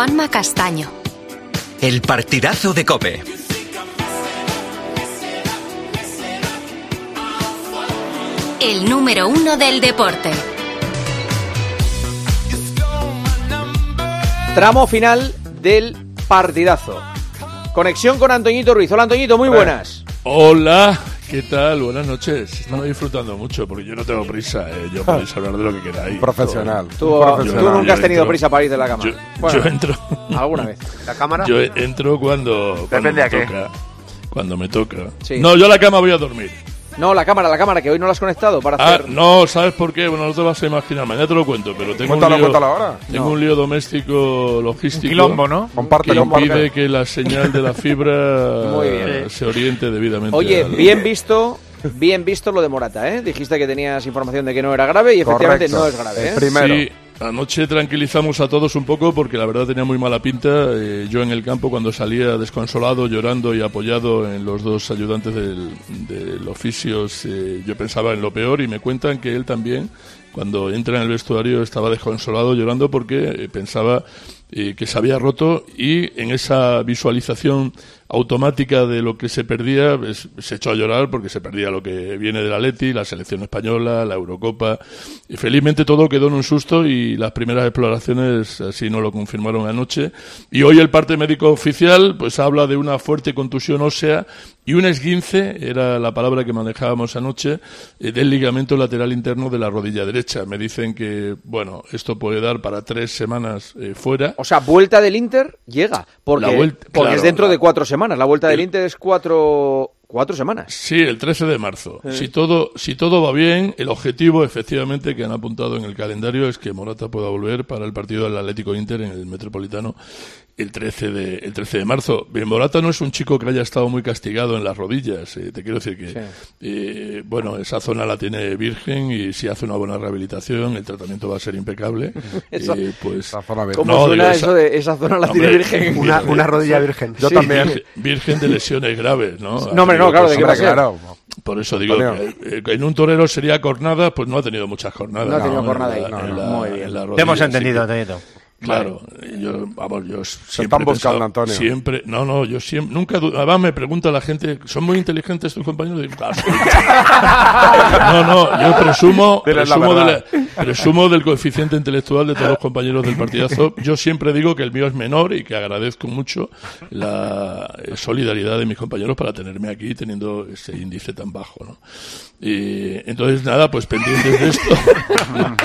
Juanma Castaño. El partidazo de Cope. El número uno del deporte. Tramo final del partidazo. Conexión con Antoñito Ruiz. Hola Antoñito, muy buenas. Hola, ¿qué tal? Buenas noches. Estamos disfrutando mucho porque yo no tengo prisa. eh. Yo podéis hablar de lo que queráis. Profesional. Tú, Profesional. tú nunca has Yo tenido entro- prisa para ir de la cama. Yo, Bueno, yo entro. ¿Alguna vez? ¿La cámara? Yo entro cuando, cuando Depende me a qué. toca. Cuando me toca. Sí. No, yo a la cama voy a dormir. No, la cámara, la cámara, que hoy no la has conectado para Ah, hacer... no, ¿sabes por qué? Bueno, no te vas a imaginar. Mañana te lo cuento, pero tengo Cuéntalo, un lío, cuéntalo ahora. Tengo No. un lío doméstico logístico. quilombo, ¿no? Comparte, que comparte. impide que la señal de la fibra [laughs] Muy bien. [laughs] se oriente debidamente. Oye, al- bien visto, bien visto lo de Morata, ¿eh? Dijiste que tenías información de que no era grave y efectivamente Correcto. no es grave, ¿eh? Primero. Sí, Anoche tranquilizamos a todos un poco porque la verdad tenía muy mala pinta. Eh, yo en el campo cuando salía desconsolado, llorando y apoyado en los dos ayudantes del, del oficios, eh, yo pensaba en lo peor y me cuentan que él también cuando entra en el vestuario estaba desconsolado llorando porque eh, pensaba eh, que se había roto y en esa visualización automática de lo que se perdía se echó a llorar porque se perdía lo que viene de la Leti, la selección española, la Eurocopa. Y felizmente todo quedó en un susto y las primeras exploraciones así no lo confirmaron anoche. Y hoy el parte médico oficial pues habla de una fuerte contusión ósea y un esguince, era la palabra que manejábamos anoche, eh, del ligamento lateral interno de la rodilla derecha. Me dicen que, bueno, esto puede dar para tres semanas eh, fuera. O sea, vuelta del Inter llega, porque, La vuelta- porque claro, es dentro la- de cuatro semanas. La vuelta del el- Inter es cuatro, cuatro semanas. Sí, el 13 de marzo. Eh. Si todo, si todo va bien, el objetivo, efectivamente, que han apuntado en el calendario es que Morata pueda volver para el partido del Atlético Inter en el Metropolitano el 13 de, el 13 de marzo. Bien, Morata no es un chico que haya estado muy castigado en las rodillas. eh, te quiero decir que, eh, bueno, esa zona la tiene virgen y si hace una buena rehabilitación, el tratamiento va a ser impecable. [laughs] Esa- Eh, pues, ¿Cómo No, suena digo, eso de esa zona la tiene Hombre, virgen? [laughs] Una- una rodilla virgen. Yo Sí. también. Virgen, virgen de lesiones graves, ¿no? No, hombre, no, claro, pues, ¿de ser? claro. Por eso digo, que, eh, en un torero sería jornada, pues no ha tenido muchas jornadas. No ha tenido En jornada la- ahí. No, en no, la- muy bien. en la Te rodilla, hemos así entendido, que- Antonito. Claro, yo, vamos, yo siempre están buscando, pensado- Antonio. Siempre, no, no, yo siempre, nunca, además me pregunta la gente, ¿son muy inteligentes tus compañeros? Digo, "Claro". [laughs] no, no, yo presumo, [laughs] la presumo, de verdad. la- presumo del coeficiente intelectual de todos los compañeros del partidazo. Yo siempre digo que el mío es menor y que agradezco mucho la solidaridad de mis compañeros para tenerme aquí teniendo ese índice tan bajo, ¿no? Y entonces, nada, pues pendientes de esto. [laughs]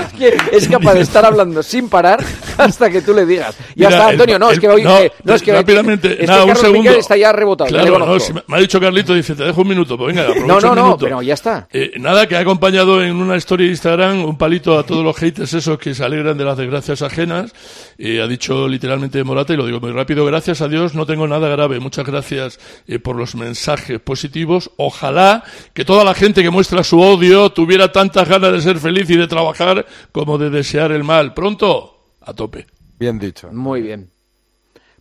Es que es capaz de estar hablando sin parar hasta que tú le digas. Ya Mira, está, el- Antonio, no, es que hoy. no, eh, no, es que rápidamente, nada, un segundo. Piqué está ya rebotado. ya Claro, no, si me, me ha dicho Carlito, dice, te dejo un minuto, pues venga, No, no, un no, pero ya está. Eh, nada, que ha acompañado en una story de Instagram un palito a todos los haters esos que se alegran de las desgracias ajenas. Eh, ha dicho literalmente Morata, y lo digo muy rápido, gracias a Dios no tengo nada grave. Muchas gracias eh, por los mensajes positivos. Ojalá que toda la gente que muestra su odio tuviera tantas ganas de ser feliz y de trabajar como de desear el mal. Pronto, a tope. Bien dicho. Muy bien.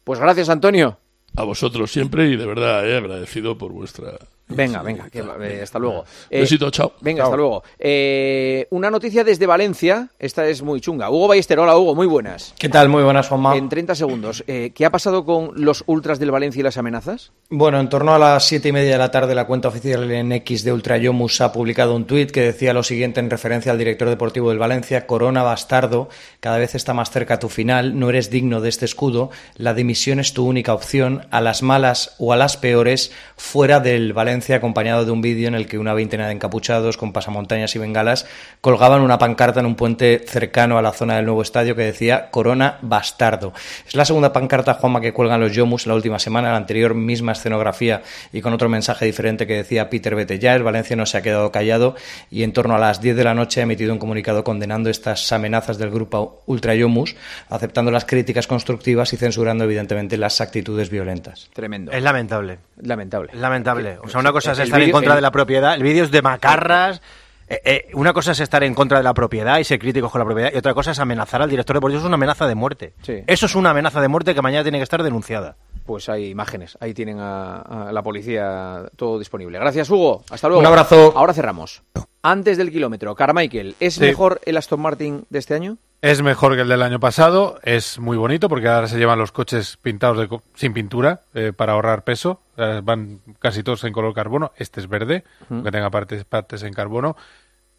Pues gracias, Antonio. A vosotros siempre y de verdad, eh, agradecido por vuestra... Venga, venga, que va- eh, hasta luego. Eh, Besito, chao. Venga, Chao. hasta luego. Eh, una noticia desde Valencia, esta es muy chunga. Hugo Ballester, hola Hugo, muy buenas. ¿Qué tal? Muy buenas, Juanma. En 30 segundos, eh, ¿qué ha pasado con los ultras del Valencia y las amenazas? Bueno, en torno a las siete y media de la tarde, la cuenta oficial en X de Ultrayomus ha publicado un tuit que decía lo siguiente en referencia al director deportivo del Valencia: Corona bastardo, cada vez está más cerca tu final, no eres digno de este escudo, la dimisión es tu única opción, a las malas o a las peores, fuera del Valencia, acompañado de un vídeo en el que una veintena de encapuchados con pasamontañas y bengalas colgaban una pancarta en un puente cercano a la zona del nuevo estadio que decía Corona bastardo. Es la segunda pancarta, Juanma, que cuelgan los Yomus la última semana, la anterior misma escenografía y con otro mensaje diferente que decía Peter el Valencia no se ha quedado callado y en torno a las 10 de la noche ha emitido un comunicado condenando estas amenazas del grupo Ultra Yomus, aceptando las críticas constructivas y censurando evidentemente las actitudes violentas. Tremendo. Es lamentable. Lamentable. Es lamentable. O sea, una cosa es estar en contra el- de la propiedad. El vídeo es de macarras. Eh, eh, una cosa es estar en contra de la propiedad y ser críticos con la propiedad y otra cosa es amenazar al director deportivo. Eso es una amenaza de muerte. Sí. Eso es una amenaza de muerte que mañana tiene que estar denunciada. Pues hay imágenes, ahí tienen a, a la policía todo disponible. Gracias, Hugo. Hasta luego. Un abrazo. Ahora cerramos. Antes del kilómetro, Carmichael, ¿es Sí. mejor el Aston Martin de este año? Es mejor que el del año pasado, es muy bonito porque ahora se llevan los coches pintados de co- sin pintura eh, para ahorrar peso, Eh, van casi todos en color carbono, este es verde, Ujú. aunque tenga partes, partes en carbono.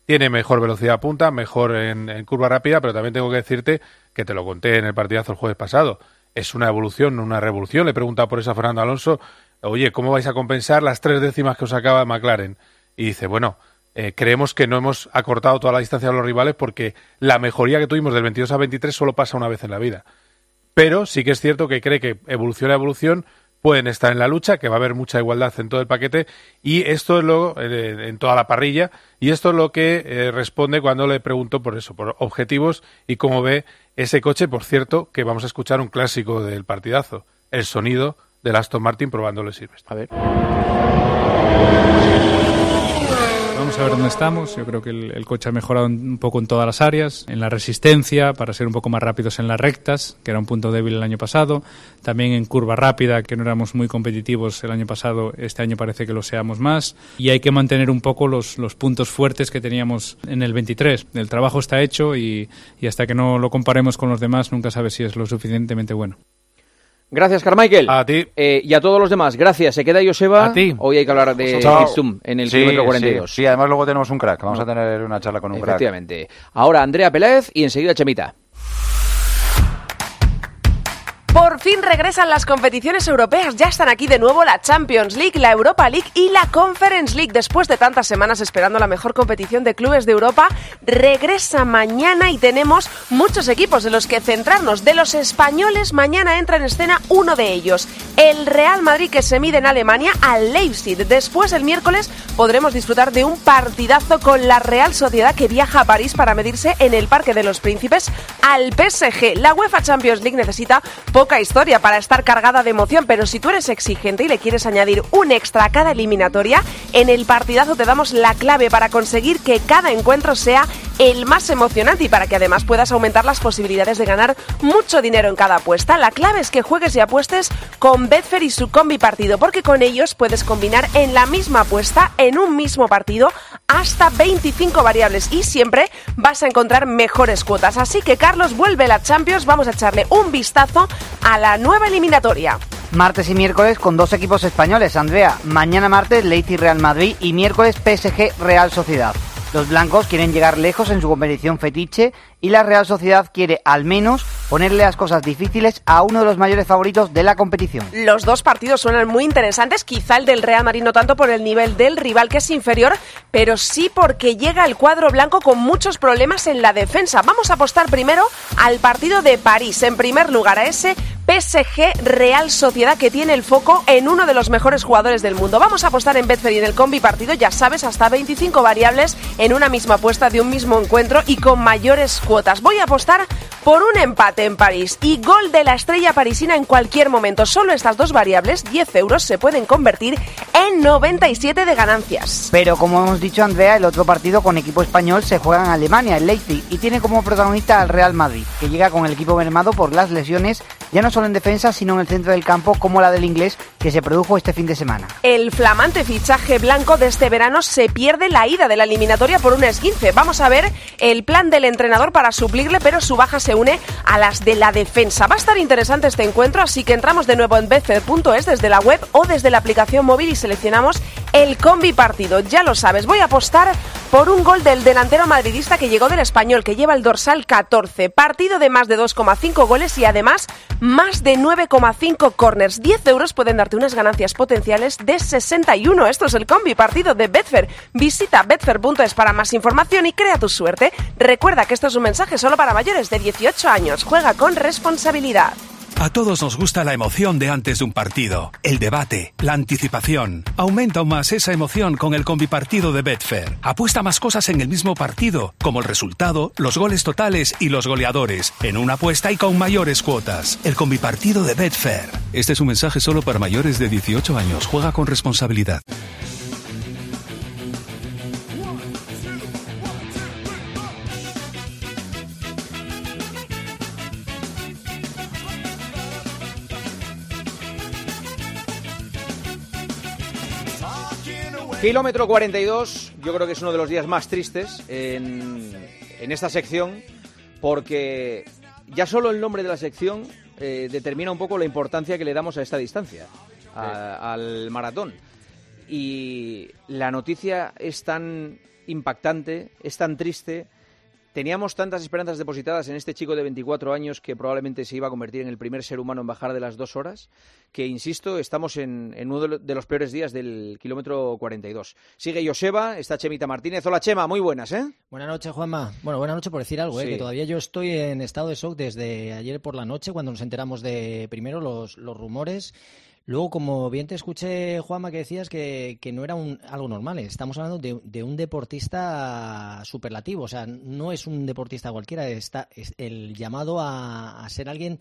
Tiene mejor velocidad punta, mejor en, en curva rápida, pero también tengo que decirte que te lo conté en el partidazo el jueves pasado. Es una evolución, no una revolución. Le he preguntado por eso a Fernando Alonso, oye, ¿cómo vais a compensar las tres décimas que os acaba McLaren? Y dice, bueno, eh, creemos que no hemos acortado toda la distancia a los rivales porque la mejoría que tuvimos del 22 a 23 solo pasa una vez en la vida. Pero sí que es cierto que cree que evolución a evolución pueden estar en la lucha, que va a haber mucha igualdad en todo el paquete y esto es lo en toda la parrilla y esto es lo que eh, responde cuando le pregunto por eso, por objetivos y cómo ve ese coche, por cierto, que vamos a escuchar un clásico del partidazo, el sonido del Aston Martin probándole Silverstone. A ver. Ver dónde estamos. Yo creo que el, el, coche ha mejorado un poco en todas las áreas, en la resistencia, para ser un poco más rápidos en las rectas, que era un punto débil el año pasado. También en curva rápida, que no éramos muy competitivos el año pasado, este año parece que lo seamos más. Y hay que mantener un poco los, los puntos fuertes que teníamos en el 23. El trabajo está hecho y, y hasta que no lo comparemos con los demás, nunca sabes si es lo suficientemente bueno. Gracias, Carmichael. A ti. Eh, y a todos los demás, gracias. Se queda Joseba. A ti. Hoy hay que hablar de Chao. Zoom en el Sí, kilómetro 42. Sí, sí, además luego tenemos un crack. Vamos a tener una charla con un crack. Efectivamente. Ahora Andrea Peláez y enseguida Chemita. Por fin regresan las competiciones europeas, ya están aquí de nuevo la Champions League, la Europa League y la Conference League. Después de tantas semanas esperando la mejor competición de clubes de Europa, regresa mañana y tenemos muchos equipos de los que centrarnos. De los españoles, mañana entra en escena uno de ellos, el Real Madrid que se mide en Alemania al Leipzig. Después, el miércoles, podremos disfrutar de un partidazo con la Real Sociedad que viaja a París para medirse en el Parque de los Príncipes al PSG. La UEFA Champions League necesita poca historia para estar cargada de emoción, pero si tú eres exigente y le quieres añadir un extra a cada eliminatoria, en el partidazo te damos la clave para conseguir que cada encuentro sea el más emocionante y para que además puedas aumentar las posibilidades de ganar mucho dinero en cada apuesta. La clave es que juegues y apuestes con Betfair y su combi partido, porque con ellos puedes combinar en la misma apuesta, en un mismo partido, hasta 25 variables y siempre vas a encontrar mejores cuotas. Así que Carlos vuelve la Champions, vamos a echarle un vistazo a la nueva eliminatoria. Martes y miércoles con dos equipos españoles, Andrea. Mañana martes Leipzig Real Madrid y miércoles PSG Real Sociedad. Los blancos quieren llegar lejos en su competición fetiche y la Real Sociedad quiere al menos ponerle las cosas difíciles a uno de los mayores favoritos de la competición. Los dos partidos suenan muy interesantes, quizá el del Real Madrid no tanto por el nivel del rival que es inferior, pero sí porque llega el cuadro blanco con muchos problemas en la defensa. Vamos a apostar primero al partido de París, en primer lugar a ese PSG Real Sociedad que tiene el foco en uno de los mejores jugadores del mundo. Vamos a apostar en Betfair y en el combi partido, ya sabes, hasta 25 variables en una misma apuesta de un mismo encuentro y con mayores cuotas. Voy a apostar por un empate en París y gol de la estrella parisina en cualquier momento. Solo estas dos variables, 10 euros, se pueden convertir en 97 de ganancias. Pero como hemos dicho Andrea, el otro partido con equipo español se juega en Alemania, el Leipzig, y tiene como protagonista al Real Madrid, que llega con el equipo mermado por las lesiones, ya no solo en defensa, sino en el centro del campo, como la del inglés, que se produjo este fin de semana. El flamante fichaje blanco de este verano se pierde la ida de la eliminatoria por un esguince. Vamos a ver el plan del entrenador para suplirle, pero su baja se une a las de la defensa. Va a estar interesante este encuentro, así que entramos de nuevo en betfair.es desde la web o desde la aplicación móvil y seleccionamos el combi partido. Ya lo sabes, voy a apostar por un gol del delantero madridista que llegó del español, que lleva el dorsal 14. Partido de más de 2,5 goles y además más de 9,5 corners. 10 euros pueden darte unas ganancias potenciales de 61. Esto es el combi partido de Betfair. Visita betfair.es para más información y crea tu suerte. Recuerda que esto es un mensaje solo para mayores de 18 años. Juega con responsabilidad. A todos nos gusta la emoción de antes de un partido, el debate, la anticipación. Aumenta aún más esa emoción con el combipartido de Betfair. Apuesta más cosas en el mismo partido, como el resultado, los goles totales y los goleadores, en una apuesta y con mayores cuotas. El combipartido de Betfair. Este es un mensaje solo para mayores de 18 años. Juega con responsabilidad. Kilómetro 42, yo creo que es uno de los días más tristes en, en esta sección, porque ya solo el nombre de la sección eh, determina un poco la importancia que le damos a esta distancia, a- al maratón. Y la noticia es tan impactante, es tan triste. Teníamos tantas esperanzas depositadas en este chico de 24 años que probablemente se iba a convertir en el primer ser humano en bajar de las dos horas, que, insisto, estamos en, en uno de lo- de los peores días del kilómetro 42. Sigue Joseba, está Chemita Martínez. Hola Chema, muy buenas, ¿eh? Buenas noches, Juanma. Bueno, buenas noches por decir algo, ¿eh? Sí. que todavía yo estoy en estado de shock desde ayer por la noche cuando nos enteramos de primero los, los rumores. Luego, como bien te escuché, Juanma, que decías que, que no era un, algo normal. Estamos hablando de, de un deportista superlativo. O sea, no es un deportista cualquiera. Está es el llamado a, a ser alguien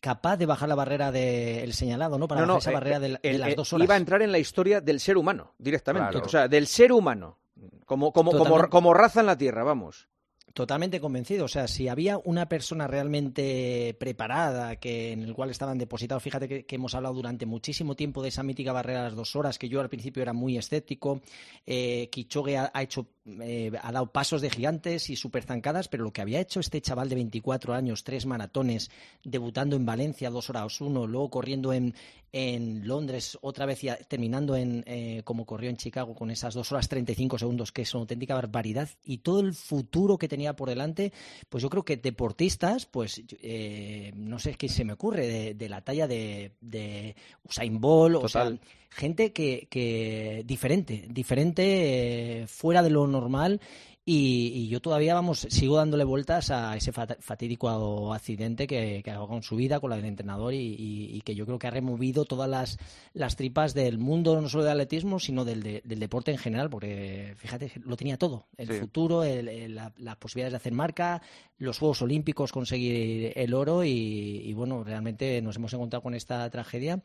capaz de bajar la barrera del señalado, ¿no? Para No, no, bajar esa eh, barrera de, la- de el- las eh, dos horas. Iba a entrar en la historia del ser humano, directamente. Claro. O sea, del ser humano. Como, como, como, como raza en la tierra, vamos. Totalmente convencido. O sea, si había una persona realmente preparada, que en el cual estaban depositados, fíjate que, hemos hablado durante muchísimo tiempo de esa mítica barrera de las dos horas, que yo al principio era muy escéptico. Eh, Kichogue ha hecho, eh, ha dado pasos de gigantes y súper zancadas, pero lo que había hecho este chaval de 24 años, tres maratones, debutando en Valencia, dos horas uno, luego corriendo en, en Londres otra vez y terminando en eh, como corrió en Chicago con esas dos horas 35 segundos, que es una auténtica barbaridad, y todo el futuro que tenía por delante, pues yo creo que deportistas, pues eh, no sé qué se me ocurre, de, de la talla de, de Usain Bolt, o sea. Gente que, que diferente, diferente, eh, fuera de lo normal. Y, y yo todavía, vamos, sigo dándole vueltas a ese fat- fatídico accidente que, que hago con su vida, con la del entrenador, y, y- y que yo creo que ha removido todas las, las tripas del mundo, no solo del atletismo, sino del, de- del deporte en general, porque fíjate, lo tenía todo, el Sí. futuro, el- el- la- las posibilidades de hacer marca, los Juegos Olímpicos, conseguir el oro, y bueno, realmente nos hemos encontrado con esta tragedia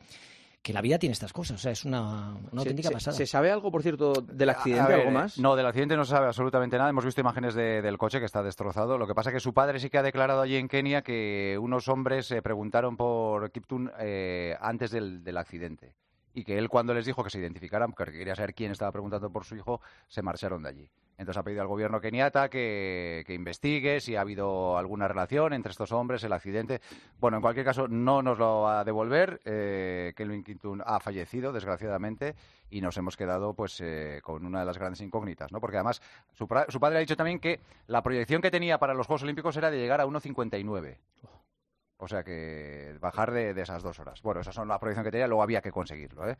que la vida tiene estas cosas, o sea, es una, una Se- auténtica se, pasada. ¿Se sabe algo, por cierto, del accidente? A ver, ¿Algo más? No, del accidente no se sabe absolutamente nada. Hemos visto imágenes de- del coche que está destrozado. Lo que pasa es que su padre sí que ha declarado allí en Kenia que unos hombres se preguntaron por Kiptun eh, antes del, del accidente. Y que él cuando les dijo que se identificaran, porque quería saber quién estaba preguntando por su hijo, se marcharon de allí. Entonces ha pedido al gobierno keniata que, que investigue si ha habido alguna relación entre estos hombres, el accidente. Bueno, en cualquier caso, no nos lo va a devolver. Eh, Kelvin Kiptun ha fallecido, desgraciadamente, y nos hemos quedado pues eh, con una de las grandes incógnitas, ¿no? Porque además su, su padre ha dicho también que la proyección que tenía para los Juegos Olímpicos era de llegar a 1.59. O sea que bajar de, de esas dos horas. Bueno, esa son la proyección que tenía, luego había que conseguirlo, ¿eh?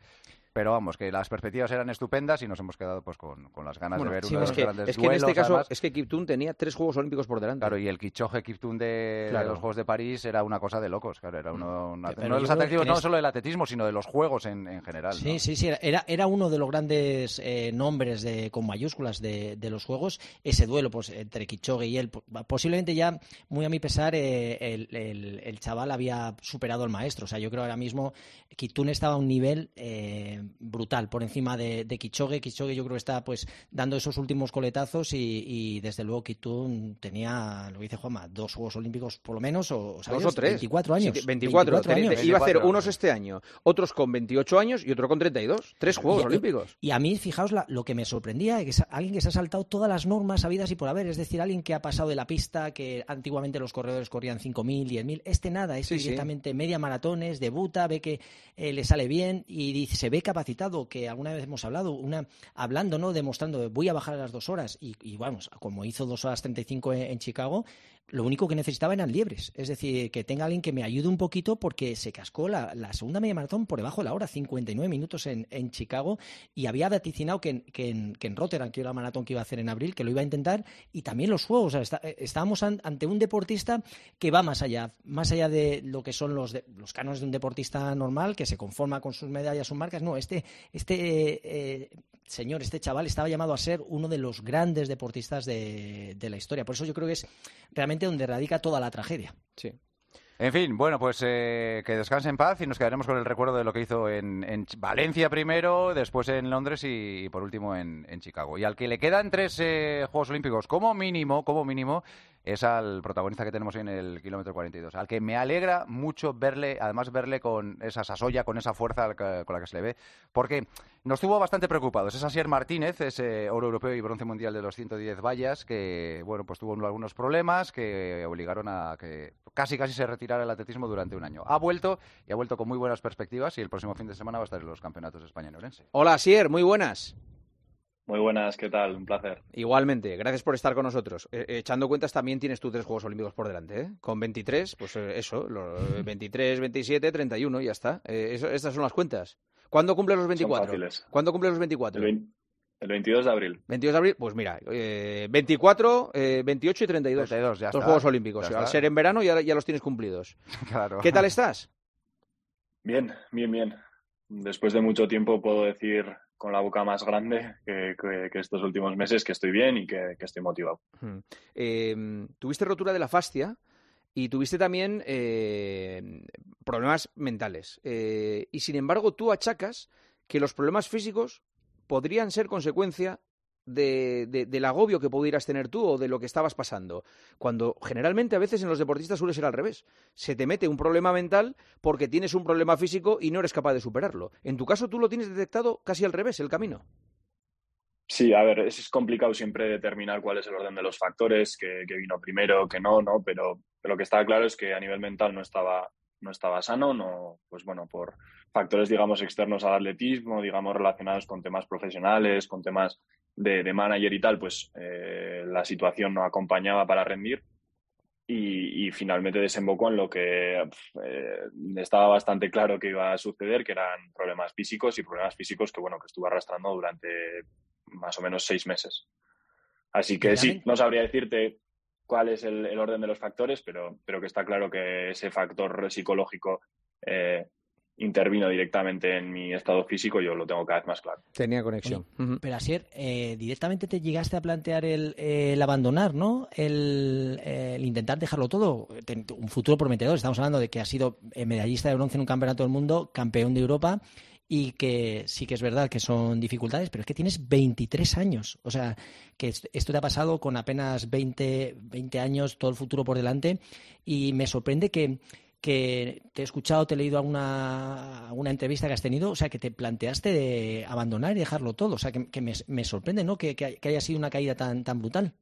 Pero vamos, que las perspectivas eran estupendas y nos hemos quedado pues con, con las ganas Bueno, de ver sí, uno de es los que, grandes es que en este caso además. es que Kiptun tenía tres Juegos Olímpicos por delante. Claro, y el Kichoge Kiptun de, los Juegos de París era una cosa de locos, claro, era uno, una- Pero no de los que no solo del atletismo, sino de los juegos en, en general. Sí, ¿no? sí, sí. Era, era uno de los grandes eh, nombres de, con mayúsculas de, de los juegos. Ese duelo pues, entre Kichogue y él. po- Posiblemente ya, muy a mi pesar, eh, el, el- el chaval había superado al maestro. O sea, yo creo ahora mismo Kitun estaba a un nivel eh, brutal por encima de, de Kichogue. Kichogue yo creo que está pues dando esos últimos coletazos y, y, desde luego Kitun tenía, lo que dice Juanma, dos Juegos Olímpicos por lo menos. O, Dos o tres. 24 años. Sí, 24. 24 años. Iba a hacer unos este año, otros con 28 años y otro con 32. Tres Juegos Y- Olímpicos. Y a mí, fijaos, la- lo que me sorprendía es que es alguien que se ha saltado todas las normas habidas y por haber. Es decir, alguien que ha pasado de la pista, que antiguamente los corredores corrían 5.000, 10.000. Este nada, es Sí, sí. directamente media maratones, debuta, ve que eh, le sale bien y dice, se ve capacitado, que alguna vez hemos hablado, una hablando, ¿no? Demostrando, voy a bajar a las dos horas. Y, y vamos, como hizo dos horas 35 en, en Chicago, lo único que necesitaba eran liebres. Es decir, que tenga alguien que me ayude un poquito porque se cascó la, segunda media maratón por debajo de la hora, 59 minutos en, Chicago, y había vaticinado que en, que, en, Rotterdam, que era la maratón que iba a hacer en abril, que lo iba a intentar, y también los juegos. Estábamos an- ante un deportista que va más allá, más allá de lo que son los, de- los cánones de un deportista normal, que se conforma con sus medallas, sus marcas. No, este, este eh, señor, este chaval, estaba llamado a ser uno de los grandes deportistas de, de la historia. Por eso yo creo que es realmente donde radica toda la tragedia. Sí. En fin, bueno, pues eh, que descanse en paz y nos quedaremos con el recuerdo de lo que hizo en, Valencia primero, después en Londres y, y por último en, en Chicago. Y al que le quedan tres eh, Juegos Olímpicos como mínimo, como mínimo, es al protagonista que tenemos en el kilómetro 42. Al que me alegra mucho verle, además verle con esa sasoya, con esa fuerza con la que se le ve, porque nos tuvo bastante preocupados. Es Asier Martínez, ese oro europeo y bronce mundial de los 110 vallas, que bueno, pues tuvo algunos problemas que obligaron a que casi casi se retirara el atletismo durante un año. Ha vuelto y ha vuelto con muy buenas perspectivas y el próximo fin de semana va a estar en los campeonatos de España en Orense. Hola, Sier, muy buenas. Muy buenas, ¿qué tal? Un placer. Igualmente, gracias por estar con nosotros. Eh, eh, echando cuentas, también tienes tú tres Juegos Olímpicos por delante, ¿eh? Con 23, pues eh, eso, lo- eh, 23, 27, 31, y ya está. Eh, eso- estas son las cuentas. ¿Cuándo cumples los 24? fáciles. ¿Cuándo cumples los 24? El, vein- el 22 de abril. 22 de abril, pues mira, eh, 24, eh, 28 y 32. 32, ya Los está. Juegos Olímpicos. Ya Al está. ser en verano ya, ya los tienes cumplidos. [laughs] Claro. ¿Qué tal estás? Bien, bien, bien. Después de mucho tiempo puedo decir con la boca más grande que, que- que estos últimos meses que estoy bien y que, estoy motivado. Eh, tuviste rotura de la fascia y tuviste también eh, problemas mentales. Eh, y sin embargo, tú achacas que los problemas físicos podrían ser consecuencia de, de- del agobio que pudieras tener tú o de lo que estabas pasando. Cuando generalmente a veces en los deportistas suele ser al revés. Se te mete un problema mental porque tienes un problema físico y no eres capaz de superarlo. En tu caso tú lo tienes detectado casi al revés, el camino. Sí, a ver, es complicado siempre determinar cuál es el orden de los factores, que, que vino primero, que no, ¿no? Pero, pero lo que estaba claro es que a nivel mental no estaba, no estaba sano, no, pues bueno, por factores, digamos, externos al atletismo, digamos, relacionados con temas profesionales, con temas de, de manager y tal, pues eh, la situación no acompañaba para rendir. Y, y finalmente desembocó en lo que eh, estaba bastante claro que iba a suceder, que eran problemas físicos y problemas físicos que, bueno, que estuve arrastrando durante más o menos seis meses. Así que sí, no sabría decirte cuál es el, el orden de los factores, pero, pero que está claro que ese factor psicológico eh, intervino directamente en mi estado físico, yo lo tengo cada vez más claro. Tenía conexión. Pero Asier, eh, directamente te llegaste a plantear el, el abandonar, ¿no? El, el intentar dejarlo todo. Un futuro prometedor. Estamos hablando de que has sido eh, medallista de bronce en un campeonato del mundo, campeón de Europa y que sí que es verdad que son dificultades, pero es que tienes 23 años. O sea, que es- esto te ha pasado con apenas 20, 20 años, todo el futuro por delante. Y me sorprende que, que te he escuchado, te he leído alguna, alguna entrevista que has tenido, o sea, que te planteaste de abandonar y dejarlo todo. O sea, que, me, sorprende, ¿no? Que, que, haya sido una caída tan, tan brutal.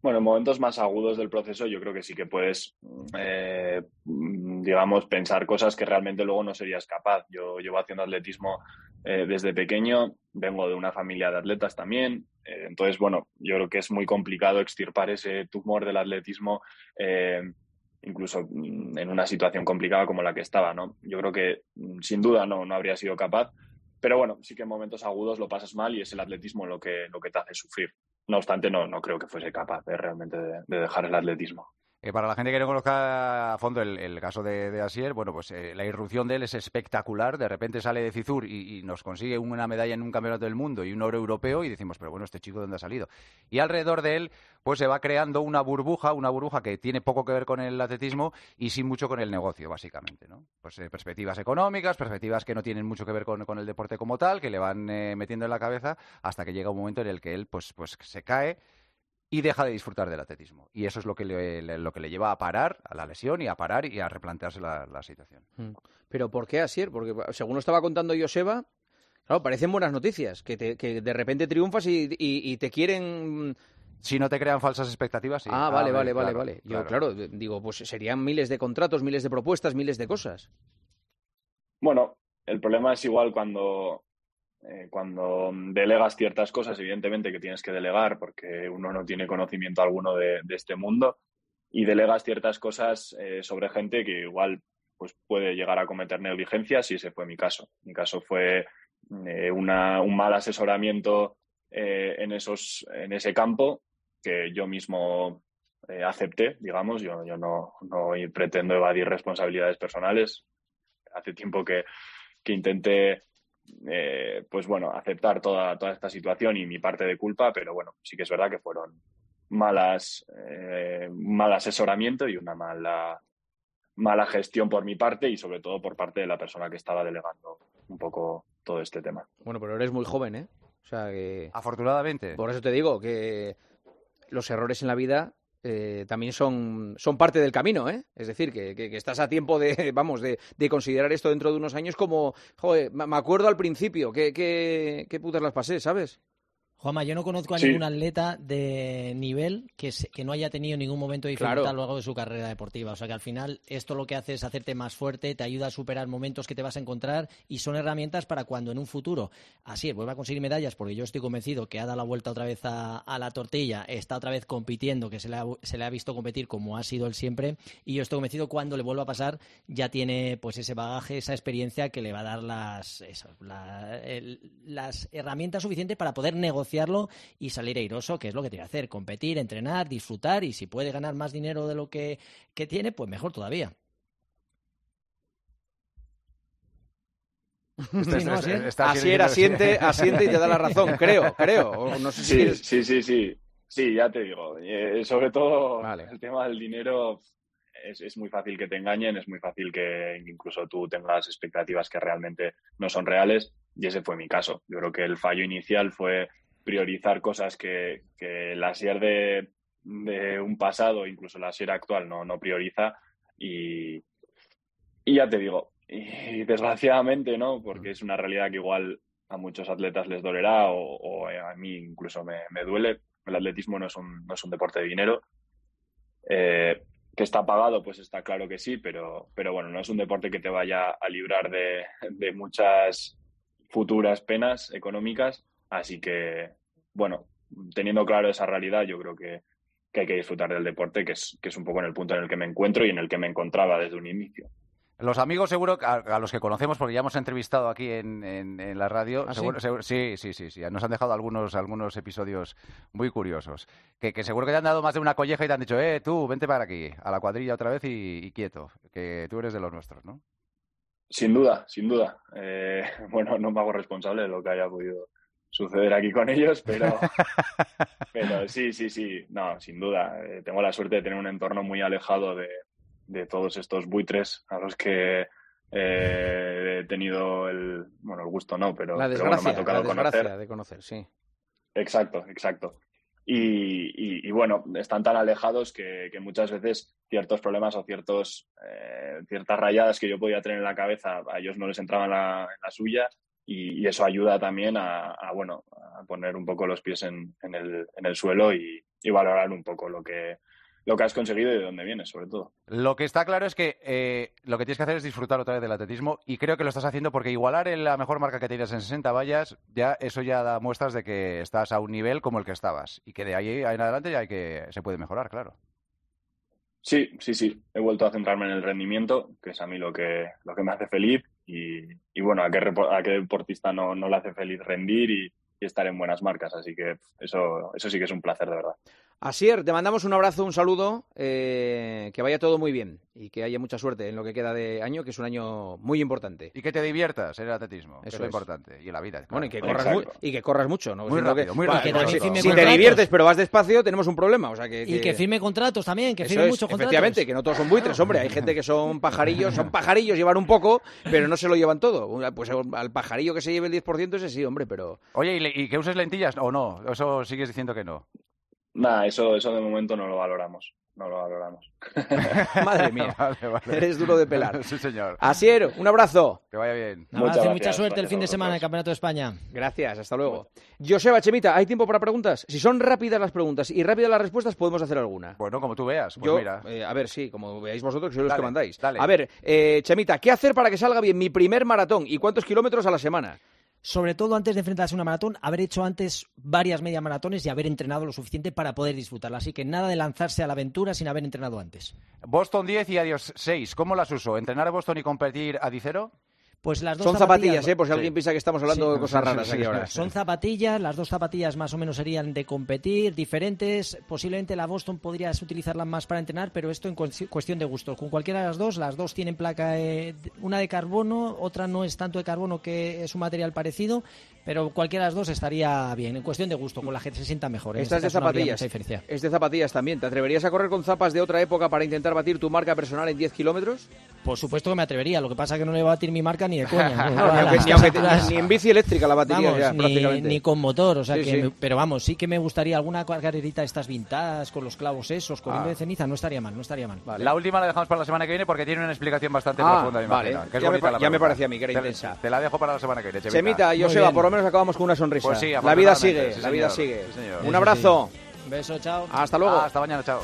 Bueno, en momentos más agudos del proceso yo creo que sí que puedes, eh, digamos, pensar cosas que realmente luego no serías capaz. Yo llevo haciendo atletismo eh, desde pequeño, vengo de una familia de atletas también, eh, entonces, bueno, yo creo que es muy complicado extirpar ese tumor del atletismo, incluso mm, en una situación complicada como la que estaba, ¿no? Yo creo que mm, sin duda no, no habría sido capaz, pero bueno, sí que en momentos agudos lo pasas mal y es el atletismo lo que, lo que te hace sufrir. No obstante, no, no creo que fuese capaz de, realmente de, de dejar el atletismo. Eh, para la gente que no conozca a fondo el, caso de, Asier, bueno, pues eh, la irrupción de él es espectacular. De repente sale de Cizur y, y nos consigue una medalla en un campeonato del mundo y un oro europeo y decimos, pero bueno, este chico, ¿dónde ha salido? Y alrededor de él, pues se va creando una burbuja, una burbuja que tiene poco que ver con el atletismo y sí mucho con el negocio, básicamente, ¿no? Pues eh, perspectivas económicas, perspectivas que no tienen mucho que ver con, con el deporte como tal, que le van eh, metiendo en la cabeza hasta que llega un momento en el que él, pues, pues se cae y deja de disfrutar del atletismo. Y eso es lo que le, le- lo que le lleva a parar, a la lesión y a parar y a replantearse la, la situación. Mm. Pero ¿por qué Asier? Porque según lo estaba contando Joseba, claro, parecen buenas noticias, que, te- que de repente triunfas y, y- y te quieren... Si no te crean falsas expectativas, sí. Ah, vale, Ah, vale, vale, claro, vale. Yo, claro. claro, digo, pues serían miles de contratos, miles de propuestas, miles de cosas. Bueno, el problema es igual cuando, eh, cuando delegas ciertas cosas, evidentemente que tienes que delegar porque uno no tiene conocimiento alguno de, este mundo y delegas ciertas cosas eh, sobre gente que igual pues puede llegar a cometer negligencias y ese fue mi caso. Mi caso fue eh, un mal asesoramiento eh, en, esos, en ese campo que yo mismo acepté, digamos. Yo, yo no, no pretendo evadir responsabilidades personales. Hace tiempo que, que intenté, eh, pues bueno, aceptar toda, toda esta situación y mi parte de culpa, pero bueno, sí que es verdad que fueron malas, eh, mal asesoramiento y una mala, mala gestión por mi parte y sobre todo por parte de la persona que estaba delegando un poco todo este tema. Bueno, pero eres muy joven, ¿eh? O sea que... Afortunadamente. Por eso te digo que los errores en la vida eh, también son, son parte del camino, ¿eh? Es decir, que, que- estás a tiempo de, [laughs] vamos, de, de considerar esto dentro de unos años como, joder, me me acuerdo al principio, qué, qué, qué putas las pasé, ¿sabes? Juanma, yo no conozco a Sí. ningún atleta de nivel que, se- que no haya tenido ningún momento de dificultad Claro. a lo largo de su carrera deportiva. O sea que al final esto lo que hace es hacerte más fuerte, te ayuda a superar momentos que te vas a encontrar y son herramientas para cuando en un futuro, así es, vuelva a conseguir medallas, porque yo estoy convencido que ha dado la vuelta otra vez a, a la tortilla, está otra vez compitiendo, que se le, ha, se le ha visto competir como ha sido él siempre, y yo estoy convencido cuando le vuelva a pasar ya tiene pues ese bagaje, esa experiencia que le va a dar las, eso, la- el- las herramientas suficientes para poder negociarlo y salir airoso, que es lo que tiene que hacer, competir, entrenar, disfrutar y si puede ganar más dinero de lo que, que tiene, pues mejor todavía. Este Sí, ¿no, Asier? Está Asier asiente, asiente y te da la razón, creo, creo. No sé si Sí, sí, sí, sí. Sí, ya te digo. Eh, sobre todo el tema del dinero es, es muy fácil que te engañen, es muy fácil que incluso tú tengas expectativas que realmente no son reales y ese fue mi caso. Yo creo que el fallo inicial fue priorizar cosas que, que la SIER de, de un pasado, incluso la SIER actual, no, no prioriza. Y, y ya te digo, y desgraciadamente, ¿no? Porque es una realidad que igual a muchos atletas les dolerá o, o a mí incluso me, me duele. El atletismo no es un, no es un deporte de dinero. Eh, que está pagado, pues está claro que sí, pero, pero bueno, no es un deporte que te vaya a librar de, de muchas futuras penas económicas. Así que, bueno, teniendo claro esa realidad, yo creo que, que hay que disfrutar del deporte, que es, que es un poco en el punto en el que me encuentro y en el que me encontraba desde un inicio. Los amigos seguro, a, a los que conocemos, porque ya hemos entrevistado aquí en, en- en la radio, ¿Ah, sí? seguro- sí, sí, sí, sí, nos han dejado algunos, algunos episodios muy curiosos, que, que seguro que te han dado más de una colleja y te han dicho, eh, tú, vente para aquí, a la cuadrilla otra vez y, y quieto, que tú eres de los nuestros, ¿no? Sin duda, sin duda. Eh, [laughs] bueno, no me hago responsable de lo que haya podido suceder aquí con ellos, pero, [laughs] pero sí, sí, sí, no, sin duda. Eh, tengo la suerte de tener un entorno muy alejado de, de todos estos buitres a los que eh, he tenido el, bueno, el gusto no, pero, La pero bueno, me ha tocado la conocer. de conocer, sí. Exacto, exacto. Y, y- y bueno, están tan alejados que, que muchas veces ciertos problemas o ciertos, eh, ciertas rayadas que yo podía tener en la cabeza, a ellos no les entraba en la, en la suya y, y eso ayuda también a, a, bueno, a poner un poco los pies en, en el, en el suelo y, y valorar un poco lo que, lo que has conseguido y de dónde vienes, sobre todo. Lo que está claro es que eh, lo que tienes que hacer es disfrutar otra vez del atletismo y creo que lo estás haciendo porque igualar en la mejor marca que tienes en 60 vallas, ya eso ya da muestras de que estás a un nivel como el que estabas y que de ahí en adelante ya hay que se puede mejorar, claro. Sí, sí, sí. He vuelto a centrarme en el rendimiento, que es a mí lo que, lo que me hace feliz. Y, bueno, a qué, a qué deportista no, no le hace feliz rendir y, y estar en buenas marcas. Así que eso, eso sí que es un placer, de verdad. Asier, te mandamos un abrazo, un saludo, eh, que vaya todo muy bien y que haya mucha suerte en lo que queda de año, que es un año muy importante. Y que te diviertas en el atletismo, que Eso es lo es. importante, y en la vida. Bueno, y que, corras mu- y que corras mucho, ¿no? Muy que- rápido, muy rápido. que si- te contratos. diviertes pero vas despacio, tenemos un problema. O sea, que, Y que firme contratos también, que Eso firme es, muchos contratos. efectivamente, que no todos son buitres, hombre. Hay gente que son pajarillos, son pajarillos, llevan un poco, pero no se lo llevan todo. Pues al pajarillo que se lleve el 10% ese sí, hombre, pero... Oye, ¿y, le- y que uses lentillas o no? Eso sigues diciendo que no. Nada, eso, eso de momento no lo valoramos. No lo valoramos. [laughs] Madre mía, [laughs] Vale, vale. eres duro de pelar. [laughs] sí, señor. Asier, un abrazo. Que vaya bien. Nada, hace mucha suerte el fin de semana en el Campeonato de España. Gracias, hasta luego. Joseba, Chemita, ¿hay tiempo para preguntas? Si son rápidas las preguntas y rápidas las respuestas, podemos hacer alguna. Bueno, como tú veas. Pues Yo, mira. eh, a ver, sí, como veáis vosotros, que sois los que mandáis. dale. A ver, eh, Chemita, ¿qué hacer para que salga bien mi primer maratón y cuántos kilómetros a la semana? Sobre todo antes de enfrentarse a una maratón, haber hecho antes varias media maratones y haber entrenado lo suficiente para poder disfrutarla. Así que nada de lanzarse a la aventura sin haber entrenado antes. Boston 10 y adiós 6. ¿Cómo las uso? ¿Entrenar a Boston y competir a Dicero? Pues las dos Son zapatillas, ¿eh? Por si alguien piensa que estamos hablando Sí. de cosas raras Sí, aquí ahora. Son zapatillas, las dos zapatillas más o menos serían de competir, diferentes. Posiblemente la Boston podrías utilizarla más para entrenar, pero esto en cues- cuestión de gustos. Con cualquiera de las dos, las dos tienen placa, eh, una de carbono, otra no es tanto de carbono que es un material parecido, pero cualquiera de las dos estaría bien. En cuestión de gusto, con la gente se sienta mejor. En Esta es este de no zapatillas. diferencia. Es de zapatillas también. ¿Te atreverías a correr con zapas de otra época para intentar batir tu marca personal en 10 kilómetros? Por supuesto que me atrevería, lo que pasa es que no le va a batir mi marca ni de [laughs] coña. No, ni, aunque- ni aunque te- ni en bici eléctrica la batería Vamos, ya, ni, prácticamente. ni con motor, o sea Sí, que, sí. me- pero vamos, sí que me gustaría alguna carrerita de estas vintadas con los clavos esos, corriendo Ah. de ceniza, no estaría mal, no estaría mal. La última la dejamos para la semana que viene porque tiene una explicación bastante Ah, profunda, vale. imagino. que es Ya me ya me parecía a mí que era Te- intensa. Te la dejo para la semana que viene, Joseba, bien. por lo menos acabamos con una sonrisa. Pues sí, la vida sigue, sí, la vida señor. sigue. Sí, señor. Un abrazo. Beso, chao. Hasta luego. Ah, hasta mañana, chao.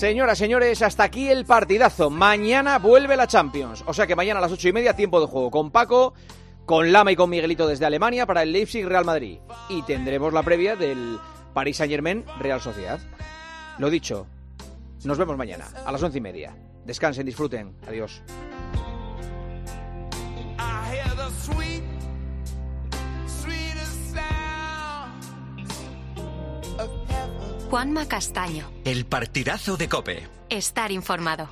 Señoras, señores, hasta aquí el partidazo. Mañana vuelve la Champions. O sea que mañana a las ocho y media, tiempo de juego con Paco, con Lama y con Miguelito desde Alemania para el Leipzig Real Madrid. Y tendremos la previa del Paris Saint Germain Real Sociedad. Lo dicho, nos vemos mañana a las once y media. Descansen, disfruten. Adiós. Juanma Castaño. El partidazo de Cope. Estar informado.